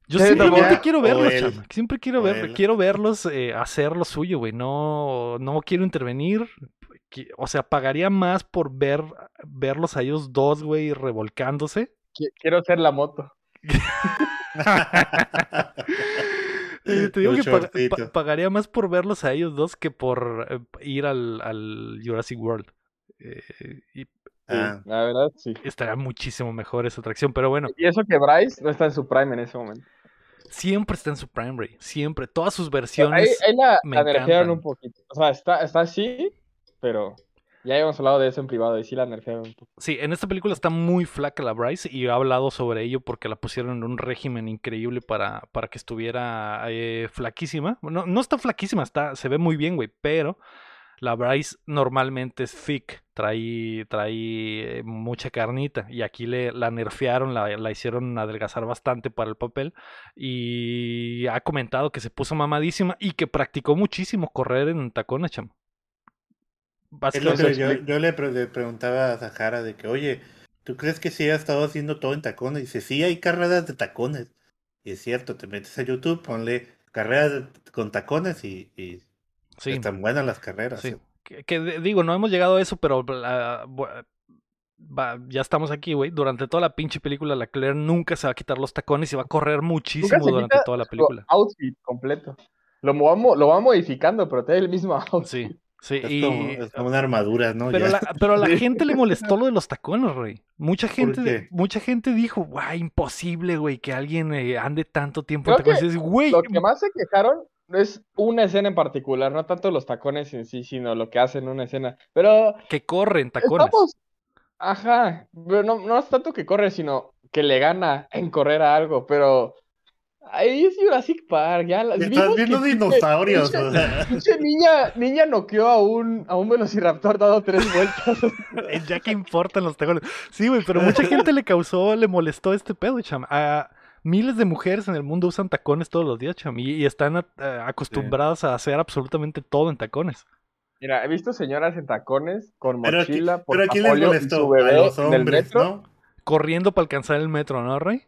Yo simplemente quiero verlos, él. chama. Siempre quiero O ver, él. quiero verlos eh, hacer lo suyo, güey. No, no quiero intervenir. O sea, pagaría más por ver verlos a ellos dos, güey, revolcándose. Qui- Quiero ser la moto. Eh, Te digo Un que pa- shortcito. pa- pagaría más por verlos a ellos dos que por eh, ir al, al Jurassic World. Eh, y Sí, Ah. la verdad, sí. estaría muchísimo mejor esa atracción. Pero bueno, Y eso que Bryce no está en su prime en ese momento. siempre está en su prime, Ray. Siempre. Todas sus Ahí, versiones. ahí la, me la un poquito. O sea, está, está así, pero ya habíamos hablado de eso en privado y sí la nerfearon un poco. Sí, en esta película está muy flaca la Bryce y he hablado sobre ello porque la pusieron en un régimen increíble para, para que estuviera eh, flaquísima. No, no está flaquísima, está, se ve muy bien, güey, pero la Bryce normalmente es thick, trae, trae eh, mucha carnita y aquí le, la nerfearon, la, la hicieron adelgazar bastante para el papel y ha comentado que se puso mamadísima y que practicó muchísimo correr en tacones, chamo. Es lo Básicamente, que yo, yo le, pre- le preguntaba a Sahara de que, oye, ¿tú crees que sí ha estado haciendo todo en tacones? Y dice, sí, hay carreras de tacones. Y es cierto, te metes a YouTube, ponle carreras con tacones y, y sí. están buenas las carreras. Sí. Que, digo, no hemos llegado a eso, pero la- bu- va- ya estamos aquí, güey. Durante toda la pinche película, la Claire nunca se va a quitar los tacones y va a correr muchísimo durante toda la película. outfit completo. Lo va, mo- lo va modificando, pero tiene el mismo outfit. Sí, sí. Es, y- como, es como una armadura, ¿no? pero, Ya. la, pero a la gente le molestó lo de los tacones, güey. Mucha gente, qué? mucha gente dijo, guay, imposible, güey, que alguien eh, ande tanto tiempo en que tacones. Dices, güey, Lo que más se quejaron es una escena en particular, no tanto los tacones en sí, sino lo que hacen en una escena. Pero que corren tacones. estamos. Ajá, pero no, no es tanto que corre, sino que le gana en correr a algo, pero. Ahí es Jurassic Park, ya las Estás viendo que dinosaurios. pinche- o sea. niña, niña noqueó a un, a un velociraptor dado tres vueltas. Eh, Ya que importan los tacones. Sí, güey, pero mucha gente le causó, le molestó este pedo, cham. A miles de mujeres en el mundo usan tacones todos los días, cham, y, y están a- a- acostumbradas a hacer absolutamente todo en tacones. Mira, he visto señoras en tacones con Pero, aquí- mochila, pero aquí les molestó su a bebé los en el hombres, metro. ¿no? Corriendo para alcanzar el metro, ¿no, Rey?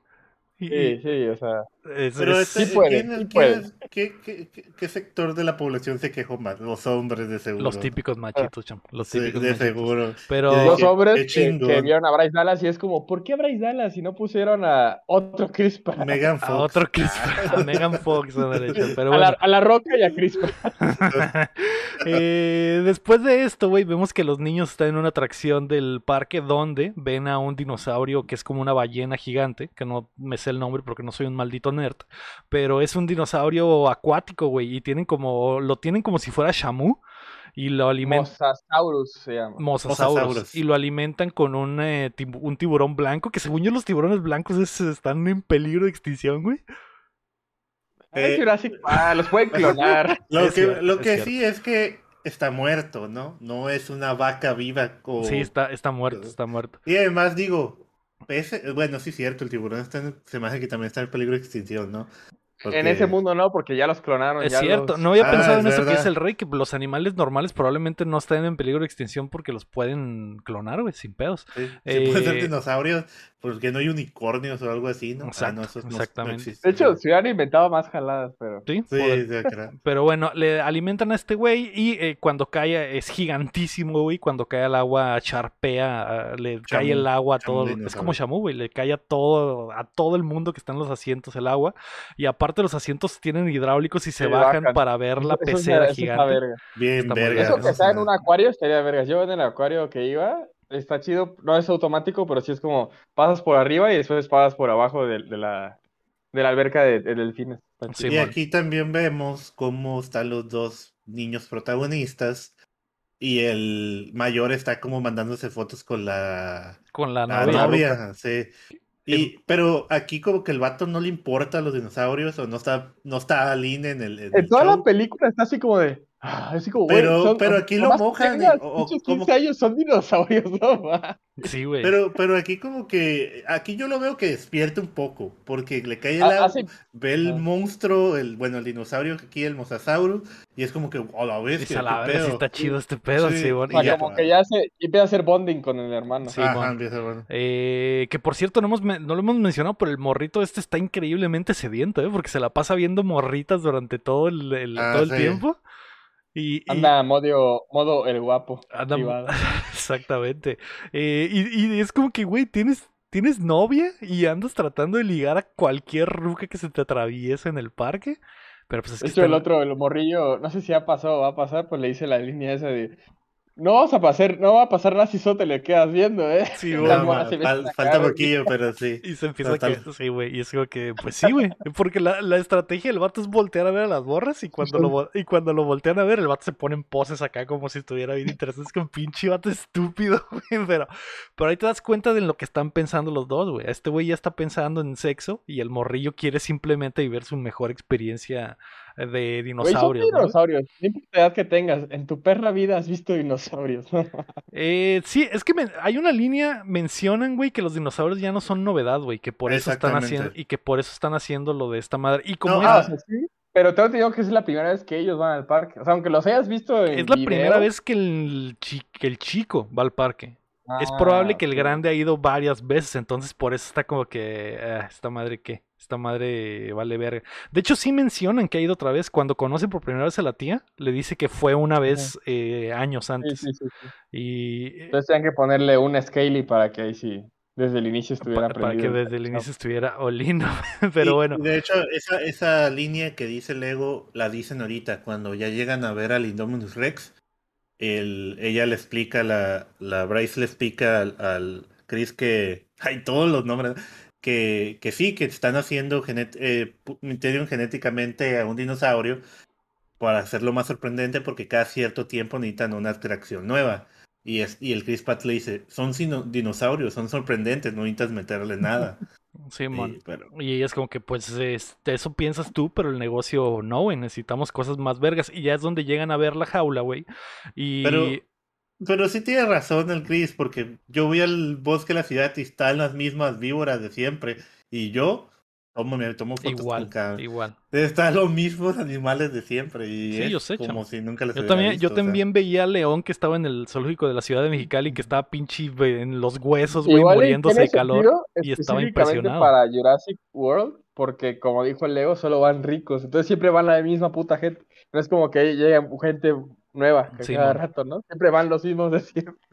Y- Sí, sí, o sea. Es- Pero es- este, sí puede, ¿quién- sí qué, qué- qué- qué sector de la población se quejó más? Los hombres, de seguro. los típicos machitos, cham. Los típicos de machitos. seguro. Pero Yo Los dije, hombres que, vieron a Bryce Dallas y es como, ¿por qué Bryce Dallas si no pusieron a otro Chris Pratt? Megan a Fox. otro Chris, a Megan Fox, a la derecha. Pero a, bueno. la, a la Roca y a Chris Pratt. Eh, después de esto, güey, vemos que los niños están en una atracción del parque donde ven a un dinosaurio que es como una ballena gigante, que no me sé el nombre porque no soy un maldito nerd, pero es un dinosaurio acuático, güey, y tienen como, lo tienen como si fuera Shamu. y lo alimentan. Mosasaurus se llama. Mosasaurus. Mosasaurus. Y lo alimentan con un, eh, un tiburón blanco, que según yo los tiburones blancos es- están en peligro de extinción, güey. Ay, Eh, Jurassic Park, los pueden clonar. Lo que, cierto, lo es que cierto. sí es que está muerto, ¿no? No es una vaca viva. O... Sí, está, está muerto, está muerto. Y además digo, bueno, sí es cierto, el tiburón está en- se me hace que también está en peligro de extinción, ¿no? Porque- En ese mundo no, porque ya los clonaron. Es ya cierto, los- no había Ah, pensado es en eso que es el rey, que los animales normales probablemente no están en peligro de extinción porque los pueden clonar, güey, sin pedos. Sí, sí puede ser Eh, dinosaurios, porque no hay unicornios o algo así, ¿no? Ah, Exacto, no, esos no- no exactamente. existen. De hecho, se hubieran inventado más jaladas, pero. ¿Sí? Sí. Pero bueno, le alimentan a este güey y eh, cuando cae es gigantísimo, güey. Cuando cae al agua charpea, ah, le cae el agua a todo. Es como Shamu, güey. Le cae a todo, a todo el mundo que está en los asientos el agua. Y aparte los asientos tienen hidráulicos y se Se bajan, bajan. para ver la Eso- eso es pecera una- gigante. verga. Bien, Está verga. bien. Eso que está en un acuario estaría vergas. Yo en el acuario que iba, está chido. No es automático, pero sí es como pasas por arriba y después pasas por abajo de, de la, de la alberca de, de delfines. Sí. Y aquí también vemos cómo están los dos niños protagonistas y el mayor está como mandándose fotos con la, Con la la novia. novia, sí. Y, pero aquí como que el vato no le importa a los dinosaurios o no está, no está aline en el, en En el toda la película está así como de. Ah, Así como, Pero- son- pero aquí lo mojan, tengas y- o- o pinches como- 15 años son dinosaurios, no va. Sí, güey. Pero, pero aquí como que, aquí yo lo veo que despierta un poco, porque le cae el Ah, agua, hace- ve el Ah. monstruo, el, bueno, el dinosaurio aquí, el mosasaurus, y es como que, a la vez, Dice, "A la verga, sí está chido este pedo, Sí, sí, bueno, o sea, y ya- como que ya se y empieza a hacer bonding con el hermano. Sí, Ajá, mon. empieza, bueno. Eh, que por cierto, no, hemos, men- no lo hemos mencionado, pero el morrito este está increíblemente sediento, ¿eh? Porque se la pasa viendo morritas durante todo el, el- Ah, todo el sí. tiempo. Y, y- Anda modo, modo el guapo. anda- exactamente. Eh, y, y es como que, güey, tienes, tienes novia y andas tratando de ligar a cualquier ruca que se te atraviese en el parque. Pero pues es que De hecho, el está- otro, el morrillo, no sé si ya pasó o va a pasar, pues le hice la línea esa de. No vas a pasar, no va a pasar nada si solo te le quedas viendo, ¿eh? Sí, No, güey. Fal- falta poquillo, pero sí. Y se empieza a Total. que, sí, güey, y es como que, pues sí, güey, porque la, la estrategia del vato es voltear a ver a las borras y cuando, lo, y cuando lo voltean a ver, el vato se pone en poses acá como si estuviera bien interesante, es que un pinche vato estúpido, güey, pero, pero ahí te das cuenta de lo que están pensando los dos, güey, este güey ya está pensando en sexo y el morrillo quiere simplemente vivir su mejor experiencia de Güey, son dinosaurios, ¿no? dinosaurios. No importa la edad que tengas, en tu perra vida has visto dinosaurios. Eh, sí, es que hay una línea, mencionan, güey, que los dinosaurios ya no son novedad, güey, que por eso están haciendo, y que por eso están haciendo lo de esta madre. Y como No, es- Ah, o sea, sí. Pero tengo te digo que es la primera vez que ellos van al parque. O sea, aunque los hayas visto en Es la video, primera vez que el, chi- que el chico va al parque. es ah, probable que el grande ha ido varias veces, entonces por eso está como que, ah, esta madre qué, esta madre vale verga. De hecho, sí mencionan que ha ido otra vez. Cuando conoce por primera vez a la tía, le dice que fue una vez eh, años antes. sí, sí, sí. Y eh, Entonces tenían que ponerle un Scaly para que ahí sí, desde el inicio estuviera pa- para que desde el inicio estuviera oliendo. Pero bueno, y de hecho, esa, esa línea que dice Lego la dicen ahorita, cuando ya llegan a ver al Indominus Rex, el, ella le explica, la, la Bryce le explica al, al Chris que, hay todos los nombres, que, que sí, que están haciendo, eh, genéticamente a un dinosaurio para hacerlo más sorprendente porque cada cierto tiempo necesitan una atracción nueva. Y, es, y el Chris Pratt le dice, son sino- dinosaurios, son sorprendentes, no necesitas meterle nada. sí, mon. Y, pero, Y ella es como que, pues, este, eso piensas tú, pero el negocio no, güey. Necesitamos cosas más vergas. Y ya es donde llegan a ver la jaula, güey. Y. Pero Pero sí tiene razón el Chris, porque yo voy al bosque de la ciudad y están las mismas víboras de siempre. Y yo tomo, me tomo fotos igual, con cada... igual. Están los mismos animales de siempre. Y Sí, es yo sé, como chamo. si nunca les Yo hubiera también, visto, yo o sea. también veía a León que estaba en el zoológico de la ciudad de Mexicali, que estaba pinche en los huesos, güey, muriéndose de calor. y estaba impresionado. para Jurassic World, porque como dijo el Leo, solo van ricos. Entonces siempre van la misma puta gente. No es como que llega gente nueva que Sí, cada rato, ¿no? Siempre van los mismos de siempre.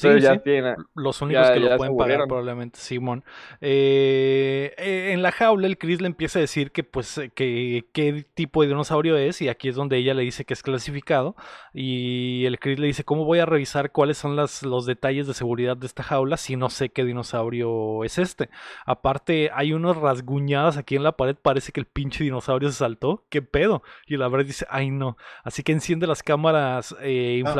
Sí, ya sí. tiene. Los únicos Ya- que ya lo pueden pagar probablemente, Simón. Eh, eh, en la jaula el Chris le empieza a decir que pues eh, que qué tipo de dinosaurio es y aquí es donde ella le dice que es clasificado y el Chris le dice cómo voy a revisar cuáles son las, los detalles de seguridad de esta jaula si no sé qué dinosaurio es este. Aparte hay unos rasguñadas aquí en la pared, parece que el pinche dinosaurio se saltó. ¿Qué pedo? Y la verdad dice, ay no. Así que enciende las cámaras eh, Ah.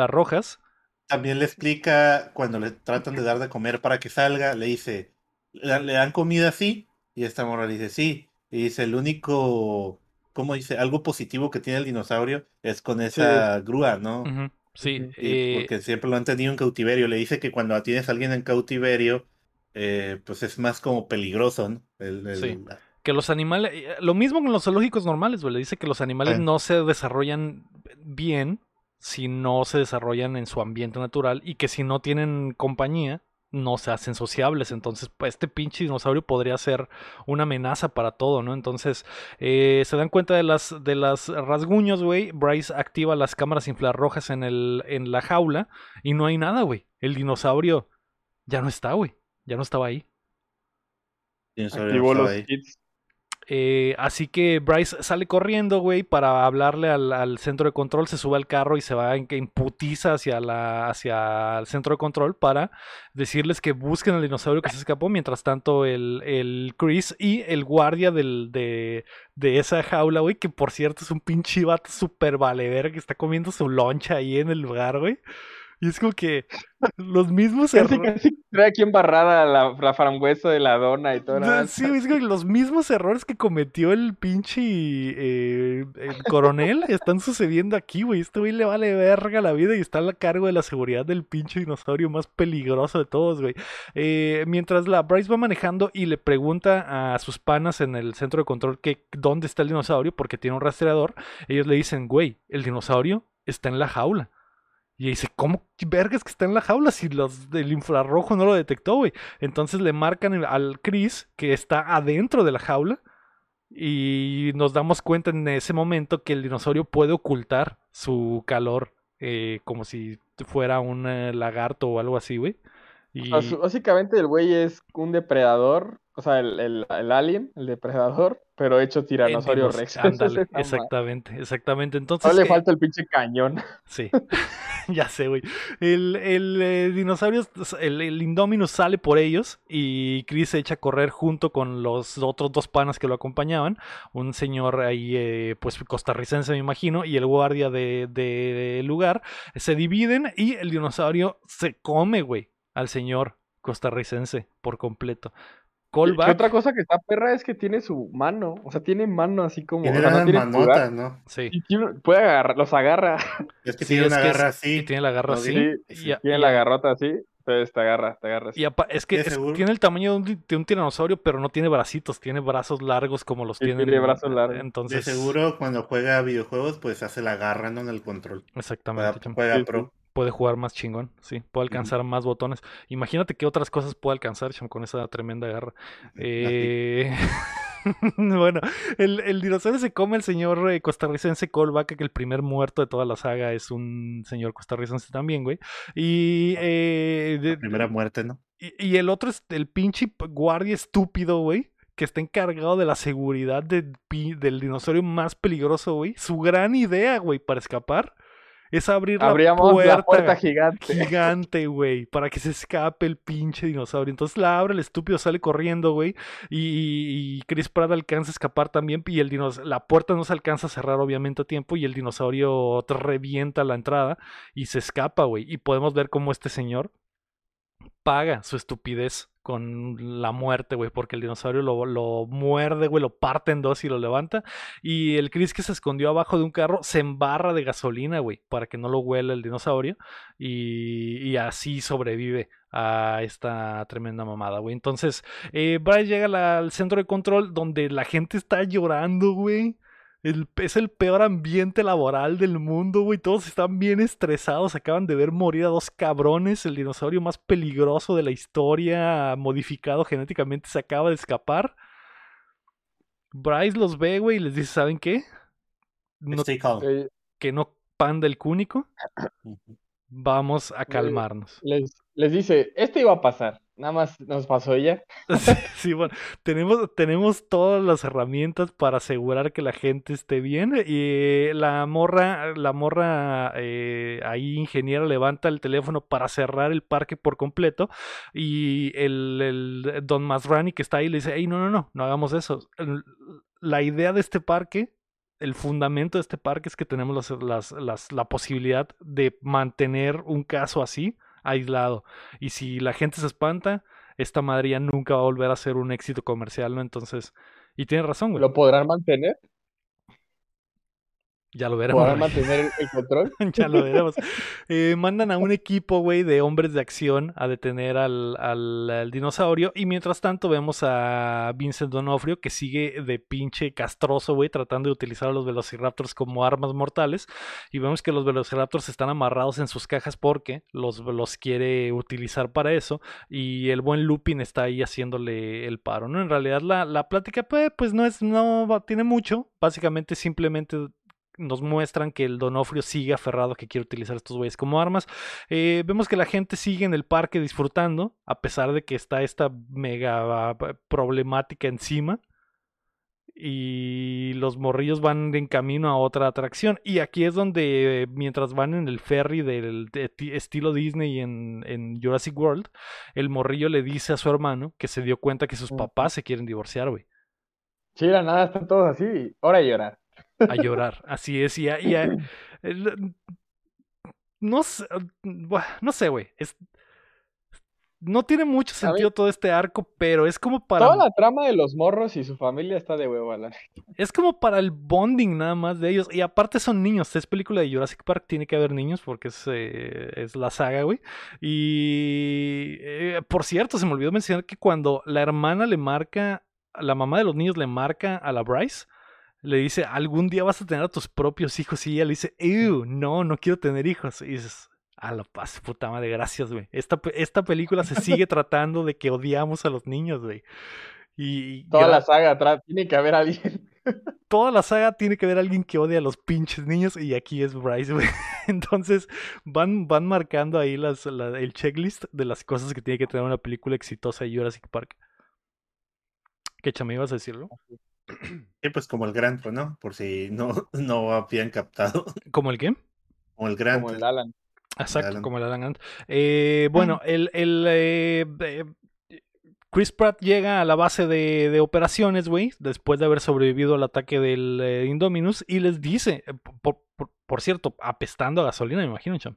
También le explica cuando le tratan de dar de comer para que salga, le dice, le, dan comida así, y esta morra le dice, sí, y dice, el único, ¿cómo dice? Algo positivo que tiene el dinosaurio es con esa grúa, ¿no? Sí, eh, porque siempre lo han tenido en cautiverio. Le dice que cuando tienes a alguien en cautiverio, eh, pues es más como peligroso, ¿no? El- el- Sí. que los animales, eh, lo mismo con los zoológicos normales, güey, le dice que los animales no se desarrollan bien si no se desarrollan en su ambiente natural y que si no tienen compañía no se hacen sociables, entonces pues, este pinche dinosaurio podría ser una amenaza para todo, ¿no? Entonces eh, se dan cuenta de las de las rasguños, güey. Bryce activa las cámaras infrarrojas en el en la jaula y no hay nada, güey. El dinosaurio ya no está, güey. Ya no estaba ahí. dinosaurio no Activó estaba los ahí. kits. Eh, así que Bryce sale corriendo, güey, para hablarle al, centro de control, se sube al carro y se va en, en putiza hacia, la, hacia el centro de control para decirles que busquen al dinosaurio que se escapó. Mientras tanto, el, el Chris y el guardia del, de, de esa jaula, güey, que por cierto es un pinche vato super valedero que está comiendo su loncha ahí en el lugar, güey. Y es como que los mismos Casi, errores. casi trae aquí embarrada la, la frambuesa de la dona y todo. No, Sí, es que los mismos errores que cometió el pinche eh, el coronel están sucediendo aquí, güey. Este güey le vale verga la vida y está a cargo de la seguridad del pinche dinosaurio más peligroso de todos, güey. Eh, mientras la Bryce va manejando y le pregunta a sus panas en el centro de control que dónde está el dinosaurio porque tiene un rastreador, ellos le dicen, güey, el dinosaurio está en la jaula. Y dice, ¿cómo vergas que está en la jaula si los del infrarrojo no lo detectó, güey? Entonces le marcan al Chris que está adentro de la jaula y nos damos cuenta en ese momento que el dinosaurio puede ocultar su calor eh, como si fuera un eh, lagarto o algo así, güey. Básicamente el güey es un depredador, o sea, el, el, el alien, el depredador, pero hecho tiranosaurio rex. ándale, Esa es la ma- exactamente, exactamente. Entonces, le eh, falta el pinche cañón. Sí, ya sé, güey. El, el eh, dinosaurio, el, el Indominus sale por ellos y Chris se echa a correr junto con los otros dos panas que lo acompañaban. Un señor ahí, eh, pues costarricense, me imagino, y el guardia de, de- del lugar. Se dividen y el dinosaurio se come, güey, al señor costarricense por completo. Y- Callback. otra cosa que está perra es que tiene su mano, o sea, tiene mano así como, Tiene o sea, no tiene manotas, ¿no? Sí. y tiene- puede agarrar, los agarra, Es que Sí, tiene una garra y así. tiene la garra ¿no? así. Sí, y tiene y la garrota así, entonces te agarra, te agarra así. Y apa- es que tiene el tamaño de un, de un tiranosaurio, pero no tiene bracitos, tiene brazos largos como los Sí, tienen. tiene brazos largos. De Entonces, seguro cuando juega videojuegos, pues hace la garra ¿no? en el control. Exactamente. juega Sí, sí. pro. Puede jugar más chingón, sí. Puede alcanzar más botones. Imagínate qué otras cosas puede alcanzar, chamo, con esa tremenda garra. Eh, bueno, el, el dinosaurio se come el señor eh, costarricense Callback, que el primer muerto de toda la saga es un señor costarricense también, güey. Y eh, de- Primera muerte, ¿no? Y, y el otro es el pinche guardia estúpido, güey. Que está encargado de la seguridad pi- del dinosaurio más peligroso, güey. Su gran idea, güey, para escapar es abrir la Abríamos puerta, la puerta gigante. gigante, güey, para que se escape el pinche dinosaurio. Entonces la abre, el estúpido sale corriendo, güey. Y, y Chris Pratt alcanza a escapar también. Y el dinos la puerta no se alcanza a cerrar, obviamente, a tiempo. Y el dinosaurio revienta la entrada y se escapa, güey. Y podemos ver cómo este señor paga su estupidez con la muerte, güey, porque el dinosaurio lo, lo muerde, güey, lo parte en dos y lo levanta. Y el Chris que se escondió abajo de un carro se embarra de gasolina, güey, para que no lo huela el dinosaurio. Y, así sobrevive a esta tremenda mamada, güey. Entonces, eh, Bryce llega al centro de control donde la gente está llorando, güey. El- es el peor ambiente laboral del mundo, güey. Todos están bien estresados. Acaban de ver morir a dos cabrones. El dinosaurio más peligroso de la historia, modificado genéticamente, se acaba de escapar. Bryce los ve, güey, y les dice, ¿saben qué? No- Stay calm. Que no panda el cúnico. Vamos a calmarnos. Les, les dice, esto iba a pasar. Nada más nos pasó ella. Sí, bueno, tenemos, tenemos todas las herramientas para asegurar que la gente esté bien. Y la morra, la morra eh, ahí, ingeniera, levanta el teléfono para cerrar el parque por completo. Y el, el Don Masrani que está ahí le dice, hey, no, no, no, no hagamos eso. La idea de este parque, el fundamento de este parque es que tenemos las, las- las- la posibilidad de mantener un caso así aislado. Y si la gente se espanta, esta madre ya nunca va a volver a ser un éxito comercial, ¿no? Entonces, y tiene razón, güey. ¿Lo podrán mantener? Ya lo veremos. ¿Podrán mantener el, el control? Ya lo veremos. Eh, mandan a un equipo, güey, de hombres de acción a detener al, al- al dinosaurio. Y mientras tanto vemos a Vincent Donofrio que sigue de pinche castroso, güey, tratando de utilizar a los velociraptors como armas mortales. Y vemos que los velociraptors están amarrados en sus cajas porque los, los quiere utilizar para eso. Y el buen Lupin está ahí haciéndole el paro, ¿no? En realidad la, la plática, pues, pues no es, no tiene mucho. Básicamente simplemente nos muestran que el Donofrio sigue aferrado a que quiere utilizar estos güeyes como armas. Eh, vemos que la gente sigue en el parque disfrutando, a pesar de que está esta mega ah, problemática encima. Y los morrillos van en camino a otra atracción. Y aquí es donde, eh, mientras van en el ferry del de ti- estilo Disney en, en Jurassic World, el morrillo le dice a su hermano que se dio cuenta que sus papás se quieren divorciar, güey. Sí, la nada, están todos así. Hora de llorar. A llorar. Así es, y, a- y a- el- no sé, no sé, güey. Es, no tiene mucho sentido todo este arco, pero es como para Toda la trama de los morros y su familia está de huevo, la es como para el bonding nada más de ellos. Y aparte son niños. Es película de Jurassic Park, tiene que haber niños porque es, eh, es la saga, güey. Y eh, por cierto, se me olvidó mencionar que cuando la hermana le marca, la mamá de los niños le marca a la Bryce, le dice, algún día vas a tener a tus propios hijos. Y ella le dice, Ew, no, no quiero tener hijos. Y dices, a la paz, puta madre, gracias, güey. Esta, esta película se sigue tratando de que odiamos a los niños, güey. Y, y Toda la saga atrás, tiene que haber alguien. toda la saga tiene que haber alguien que odia a los pinches niños y aquí es Bryce, güey. Entonces van, van marcando ahí las, la- el checklist de las cosas que tiene que tener una película exitosa de Jurassic Park. ¿Qué chame ibas a decirlo? Sí, pues como el Gran ¿no? Por si no, no habían captado. ¿Como el qué? Como el Gran Como el. Alan. Exacto, Alan. como el Alan Grant. Eh, bueno, el, el, eh, eh, Chris Pratt llega a la base de, de operaciones, güey, después de haber sobrevivido al ataque del eh, Indominus y les dice, por, por- por cierto, apestando a gasolina, me imagino, cham.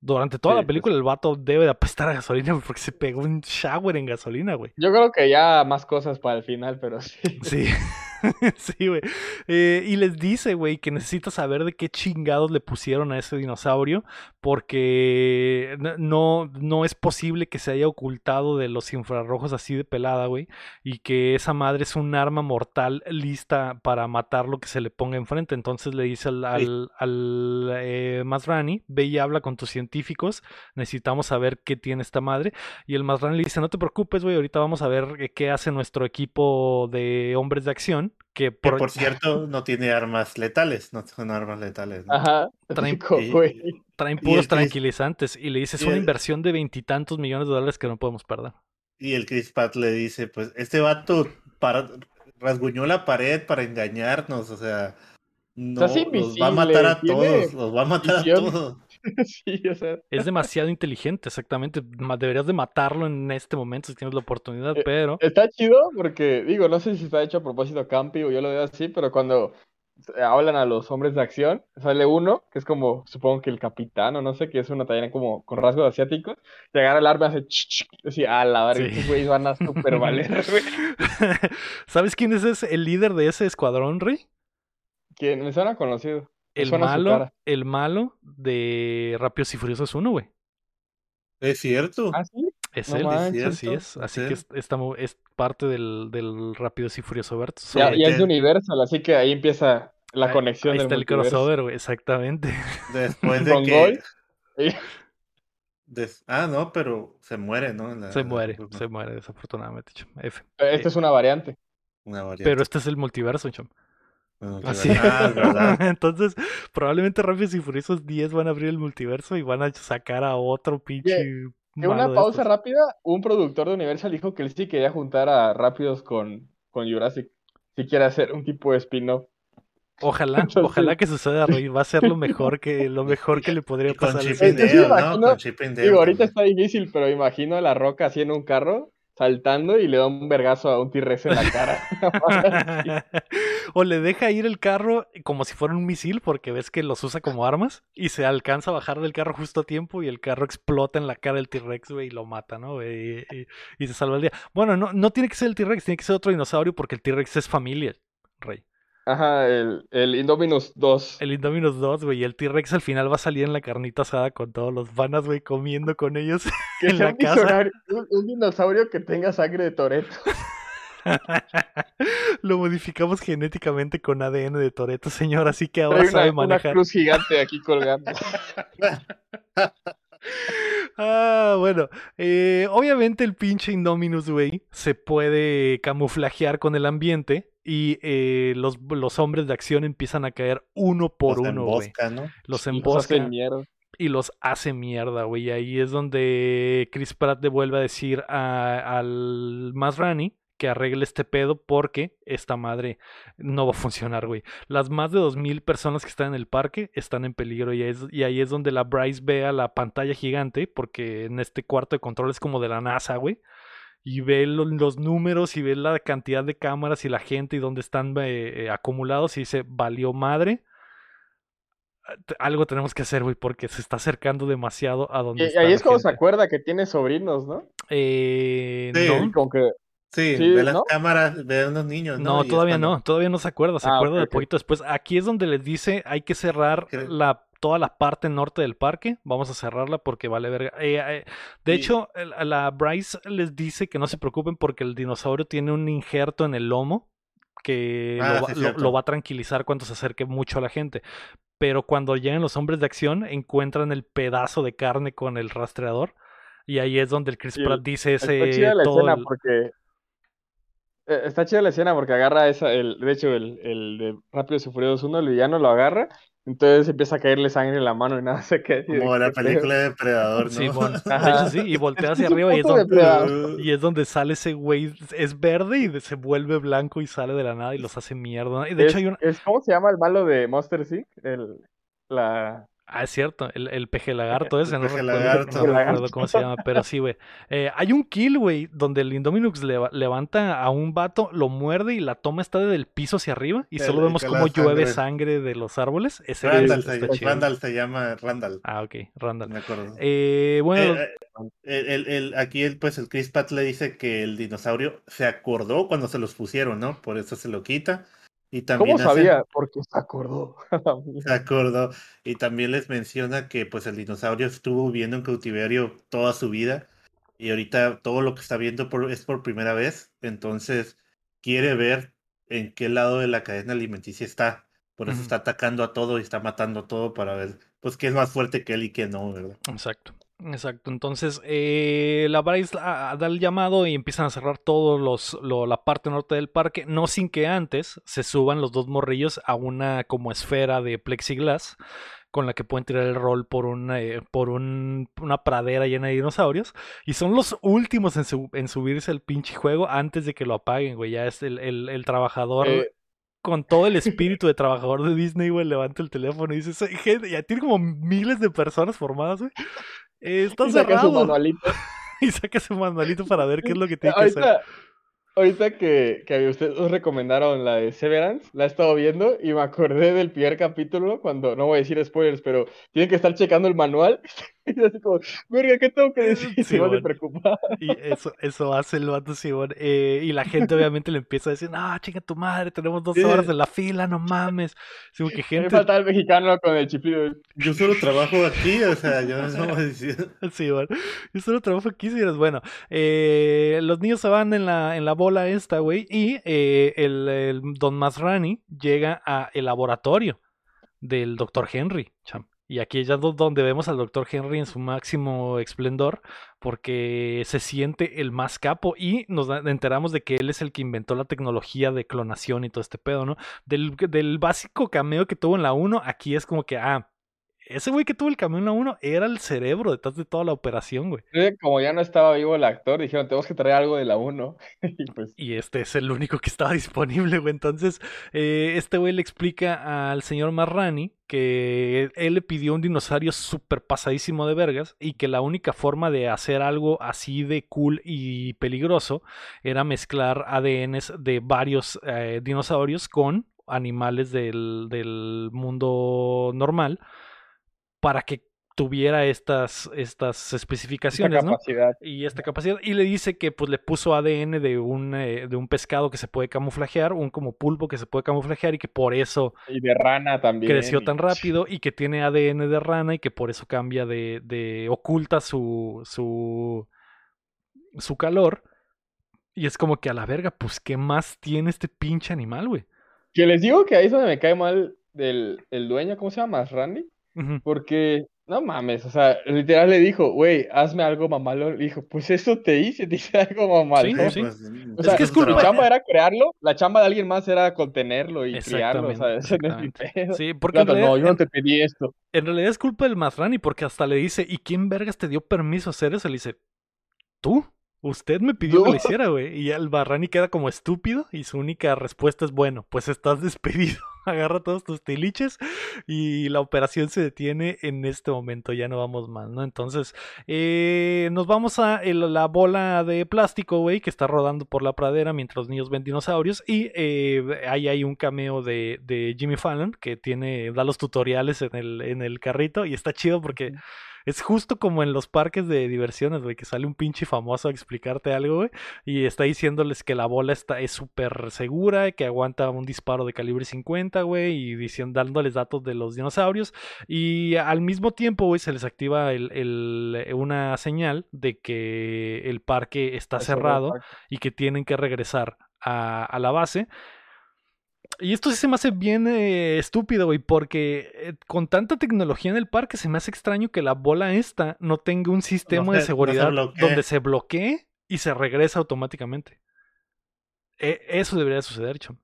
Durante toda Sí, la película el vato debe de apestar a gasolina porque se pegó un shower en gasolina, güey. Yo creo que ya más cosas para el final, pero sí. Sí, sí, güey. Eh, y les dice, güey, que necesita saber de qué chingados le pusieron a ese dinosaurio, porque no, no es posible que se haya ocultado de los infrarrojos así de pelada, güey, y que esa madre es un arma mortal lista para matar lo que se le ponga enfrente. Entonces le dice al, al, al, eh, Masrani, ve y habla con tus científicos, necesitamos saber qué tiene esta madre. Y el Masrani le dice, no te preocupes, güey, ahorita vamos a ver eh, qué hace nuestro equipo de hombres de acción. Que Que por, cierto, no tiene armas letales. No son armas letales. ¿no? Ajá. Traen- y- y puros Chris- tranquilizantes. Y le dice, es y una el- inversión de veintitantos millones de dólares que no podemos perder. Y el Chris Pratt le dice, pues, este vato para- rasguñó la pared para engañarnos, o sea, no, los va a matar a todos, los va a matar a todos. sí, o sea. Es demasiado inteligente, exactamente. Deberías de matarlo en este momento si tienes la oportunidad, Eh, pero... Está chido porque, digo, no sé si está hecho a propósito campi o yo lo veo así, pero cuando hablan a los hombres de acción, sale uno, que es como, supongo que el capitán o no sé, que es una tallana como con rasgos asiáticos, y agarra el arma y hace ch, ch, así, a la verga, Sí. estos güeyes van a super valer, güey. ¿Sabes quién es ese- el líder de ese escuadrón, Rey? ¿Quién? Me suena conocido. El malo, el malo de Rápidos y Furiosos 1, güey. Es cierto. ¿Ah, sí? Es No él, manches. así es. Así es que él. es, está mu- es parte del, del Rápidos y Furioso Verso. Ya, Sobre ya es de Universal, así que ahí empieza la Ahí- conexión Ahí del está el multiverso. crossover, güey, exactamente. Después de que... Des- Ah, no, pero se muere, ¿no? La- Se la muere, película. se muere desafortunadamente, chum. F. Esta es una variante. Una variante. Pero este es el multiverso, chum. Bueno, Así. ah, es verdad. Entonces, probablemente Rápidos y Furiosos 10 van a abrir el multiverso y van a sacar a otro pinche. En malo una pausa rápida, un productor de Universal dijo que él sí quería juntar a Rápidos con, con Jurassic. Si quiere hacer un tipo de spin-off. Ojalá, Entonces- ojalá que suceda, Rey. Va a ser lo mejor que, lo mejor que le podría Y con pasar. a Chip Dale, ¿no? imagino- Con Chip and Dale Digo, ahorita está difícil, pero imagino a la roca así en un carro, saltando y le da un vergazo a un T-Rex en la cara. o le deja ir el carro como si fuera un misil, porque ves que los usa como armas, y se alcanza a bajar del carro justo a tiempo y el carro explota en la cara del T-Rex, güey, y lo mata, ¿no? y- y se salva el día. Bueno, no, no tiene que ser el T-Rex, tiene que ser otro dinosaurio porque el T-Rex es familia, Rey. Ajá, el, el Indominus 2. El Indominus 2, güey, y el T-Rex al final va a salir en la carnita asada con todos los vanas, güey, comiendo con ellos Que en la casa. un- un dinosaurio que tenga sangre de Toreto. Lo modificamos genéticamente con ADN de Toreto, señor, así que ahora una, sabe una manejar. cruz gigante aquí colgando. Ah, bueno. eh, obviamente el pinche Indominus, güey, se puede camuflajear con el ambiente y eh, los, los hombres de acción empiezan a caer uno por Los uno, güey. embosca, ¿no? Los Y los hacen embosca mierda. y los hace mierda, güey. Y ahí es donde Chris Pratt le vuelve a decir a- al Masrani que arregle este pedo porque esta madre no va a funcionar, güey. Las más de 2.000 personas que están en el parque están en peligro y, es- y ahí es donde la Bryce ve a la pantalla gigante porque en este cuarto de control es como de la NASA, güey. Y ve lo- los números y ve la cantidad de cámaras y la gente y dónde están eh, eh, acumulados y dice, valió madre. T- Algo tenemos que hacer, güey, porque se está acercando demasiado a donde Y está ahí es cuando se acuerda que tiene sobrinos, ¿no? Eh, Sí. no, como que Sí, Sí, ve las ¿no? cámaras, ve a unos niños, ¿no? Todavía cuando- no, todavía no se acuerda, se Ah, acuerda de poquito después. Aquí es donde les dice hay que cerrar Creo- la, toda la parte norte del parque, vamos a cerrarla porque vale verga. Eh, eh, de hecho, la Bryce les dice que no se preocupen porque el dinosaurio tiene un injerto en el lomo que Ah, lo, va, sí, lo- cierto. lo va a tranquilizar cuando se acerque mucho a la gente. Pero cuando llegan los hombres de acción, encuentran el pedazo de carne con el rastreador. Y ahí es donde el Chris Pratt dice está ese chida la todo escena el- porque. eh, Está chida la escena porque agarra esa, el, de hecho, el, el de Rápidos y Furiosos 1, el villano lo agarra, entonces empieza a caerle sangre en la mano y nada se queda Como la película de Depredador, ¿no? Sí, bueno, de hecho sí, y voltea hacia arriba y es donde, depredador. y es donde sale ese güey, es verde y se vuelve blanco y sale de la nada y los hace mierda. Y de Es, hecho hay un... es- ¿cómo se llama el malo de Monster Inc? El, la... Ah, es cierto, el, el peje lagarto ese, El no peje recuerdo, lagarto. no recuerdo cómo se llama, pero sí, güey. Eh, hay un kill, güey, donde el Indominus leva- levanta a un vato, lo muerde y la toma está del piso hacia arriba y El- solo vemos cómo llueve sangre. sangre de los árboles. Ese Randall, se, está. Randall se llama Randall, Ah, ok, Randall. me acuerdo. Eh, bueno, Eh, eh, el- el- aquí el, pues el Chris Pratt le dice que el dinosaurio se acordó cuando se los pusieron, ¿no? Por eso se lo quita. Y también ¿Cómo hacen- sabía? Porque se acordó. se acordó. Y también les menciona que pues el dinosaurio estuvo viviendo en cautiverio toda su vida. Y ahorita todo lo que está viendo por- es por primera vez. Entonces quiere ver en qué lado de la cadena alimenticia está. Por eso está atacando a todo y está matando a todo para ver pues qué es más fuerte que él y qué no, ¿verdad? Exacto, exacto. Entonces, eh, la Bryce a- a- da el llamado y empiezan a cerrar todos los, lo- la parte norte del parque, no sin que antes se suban los dos morrillos a una como esfera de plexiglas con la que pueden tirar el rol por una, eh, por un- una pradera llena de dinosaurios. Y son los últimos en, su- en subirse al pinche juego antes de que lo apaguen, güey. Ya es el, el- el trabajador Eh, con todo el espíritu de trabajador de Disney, güey, levanta el teléfono y dice, "Soy gente", ya tiene como miles de personas formadas, güey. Eh, está y saca su manualito. Y saca su manualito para ver qué es lo que tiene que hacer. Ahorita, ahorita que, que ustedes os recomendaron la de Severance, la he estado viendo y me acordé del primer capítulo cuando, no voy a decir spoilers, pero tienen que estar checando el manual. Y así como, verga, ¿qué tengo que decir? Sí, bueno. preocupar. Y eso, eso hace el vato Simón. Eh, y la gente obviamente le empieza a decir, no, chinga tu madre, tenemos dos Sí. horas en la fila, no mames. Sí, Me gente, falta el mexicano con el chiflido. Yo solo trabajo aquí, o sea, yo no a decir. Sí, bueno. Yo solo trabajo aquí, si eres bueno. eh, los niños se van en la, en la bola esta, güey. Y eh, el, el Don Masrani llega a el laboratorio del Dr. Henry, cham. Y aquí ya es donde vemos al Dr. Henry en su máximo esplendor, porque se siente el más capo y nos enteramos de que él es el que inventó la tecnología de clonación y todo este pedo, ¿no? Del, del básico cameo que tuvo en la 1, aquí es como que, ah, ese güey que tuvo el camión a uno era el cerebro detrás de toda la operación, güey. Como ya no estaba vivo el actor, dijeron, tenemos que traer algo de la 1. y, pues... y este es el único que estaba disponible, güey. Entonces, eh, este güey le explica al señor Marrani que él le pidió un dinosaurio súper pasadísimo de vergas y que la única forma de hacer algo así de cool y peligroso era mezclar ADNs de varios eh, dinosaurios con animales del, del mundo normal para que tuviera estas, estas especificaciones, ¿no? Y esta capacidad. Y le dice que pues le puso ADN de un, eh, de un pescado que se puede camuflajear, un como pulpo que se puede camuflajear y que por eso... Y de rana también. Creció tan rápido y que tiene ADN de rana y que por eso cambia de... de oculta su, su, su calor. Y es como que a la verga, pues, ¿qué más tiene este pinche animal, güey? Que les digo que ahí es donde me cae mal del el dueño, ¿cómo se llama? Randy. Porque, no mames, o sea, literal le dijo, güey, hazme algo mamalón. Le dijo, pues eso te hice, te hice algo mamalón. Sí, pues, o sea, es que mi chamba era crearlo, la chamba de alguien más era contenerlo y criarlo, o sea, ese no es mi pedo. Sí, porque no, yo no te pedí esto. En realidad es culpa del Mazrani, porque hasta le dice, ¿y quién vergas te dio permiso a hacer eso? Le dice, ¿tú? Usted me pidió que lo hiciera, güey. Y el Barrani queda como estúpido y su única respuesta es, bueno, pues estás despedido. Agarra todos tus tiliches y la operación se detiene en este momento. Ya no vamos más, ¿no? Entonces, eh, nos vamos a la bola de plástico, güey, que está rodando por la pradera mientras los niños ven dinosaurios. Y eh, ahí hay un cameo de, Jimmy Fallon que tiene, da los tutoriales en el, en el carrito y está chido porque... Es justo como en los parques de diversiones, güey, que sale un pinche famoso a explicarte algo, güey, y está diciéndoles que la bola está, es súper segura, que aguanta un disparo de calibre 50, güey, y diciendo, dándoles datos de los dinosaurios. Y al mismo tiempo, güey, se les activa el, una señal de que el parque está cerrado y que tienen que regresar a, a la base. Y esto sí se me hace bien eh, estúpido, güey, porque eh, con tanta tecnología en el parque se me hace extraño que la bola esta no tenga un sistema de seguridad donde se bloquee y se regresa automáticamente. E, eso debería suceder, chum.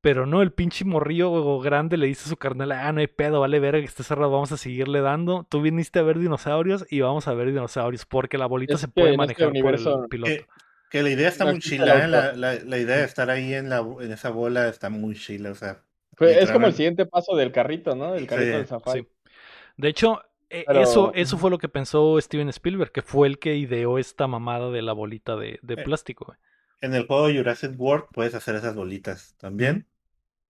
Pero no, el pinche morrillo grande le dice a su carnal, ah, no hay pedo, vale ver que esté cerrado, vamos a seguirle dando. Tú viniste a ver dinosaurios y vamos a ver dinosaurios, porque la bolita se puede este manejar por el piloto. Que la idea está muy chila, ¿eh? la, la, la, idea de estar ahí en, la, en esa bola está muy chila, o sea. es como el siguiente paso del carrito, ¿no? El carrito del safari. De hecho, e, eso, eso fue lo que pensó Steven Spielberg, que fue el que ideó esta mamada de la bolita de, de eh, plástico. En el juego Jurassic World puedes hacer esas bolitas también.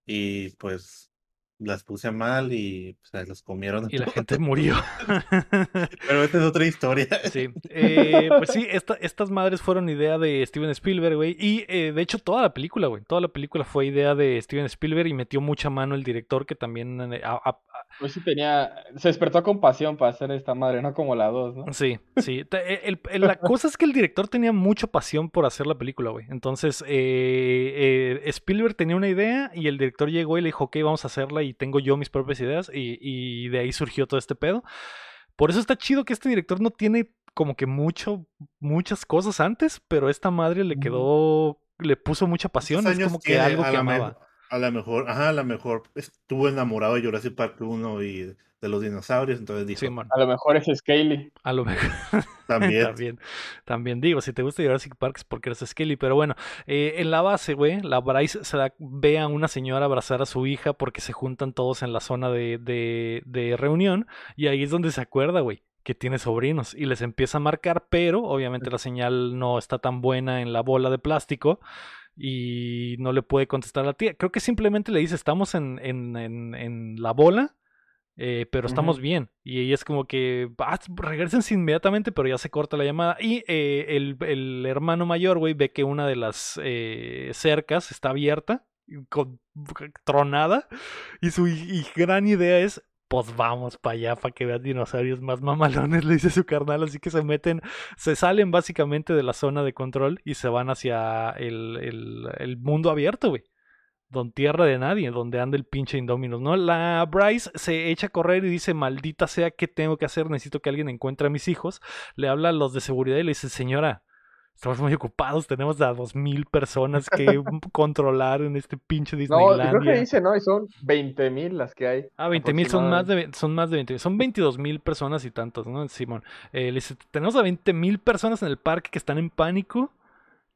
Y pues las puse mal y se las comieron. Y la gente murió. Pero esta es otra historia. Sí. Eh, pues sí, estas madres fueron idea de Steven Spielberg, güey. Y eh, de hecho, toda la película, güey. Toda la película fue idea de Steven Spielberg y metió mucha mano el director que también eh, pues sí tenía, se despertó con pasión para hacer esta madre, no como la 2, ¿no? Sí, sí. E, la cosa es que el director tenía mucha pasión por hacer la película, güey. Entonces, eh, eh, Spielberg tenía una idea y el director llegó y le dijo, ok, vamos a hacerla y tengo yo mis propias ideas y, y de ahí surgió todo este pedo. Por eso está chido que este director no tiene como que mucho, muchas cosas antes, pero esta madre le quedó, le puso mucha pasión, es como que algo que amaba. A lo mejor, ajá, a lo mejor estuvo enamorado de Jurassic Park 1 y de los dinosaurios, entonces dijo. a lo mejor es Scaly. A lo mejor. También. también. digo, si te gusta Jurassic Park es porque eres Scaly, pero bueno, eh, en la base, güey, la Bryce se da, ve a una señora abrazar a su hija porque se juntan todos en la zona de, de, de reunión y ahí es donde se acuerda, güey, que tiene sobrinos y les empieza a marcar, pero obviamente la señal no está tan buena en la bola de plástico y no le puede contestar a la tía. Creo que simplemente le dice, estamos en, en, en, la bola, eh, pero estamos bien. Y ella es como que, ah, regresen inmediatamente, pero ya se corta la llamada. Y eh, el, el, hermano mayor, güey, ve que una de las eh, cercas está abierta, con, tronada, y su y gran idea es, pues vamos para allá para que vean dinosaurios más mamalones, le dice su carnal, así que se meten, se salen básicamente de la zona de control y se van hacia el, el, el mundo abierto, güey. Don Tierra de Nadie, donde anda el pinche Indominus, ¿no? La Bryce se echa a correr y dice, maldita sea, ¿qué tengo que hacer? Necesito que alguien encuentre a mis hijos. Le habla a los de seguridad y le dice, señora, estamos muy ocupados, tenemos a dos mil personas que controlar en este pinche No, Disneylandia. creo que dice, ¿no? Y son 20 mil las que hay. Ah, 20 mil son más de son más de 20 son 22 mil personas y tantos, ¿no? Simón. Eh, le dice, tenemos a 20 mil personas en el parque que están en pánico.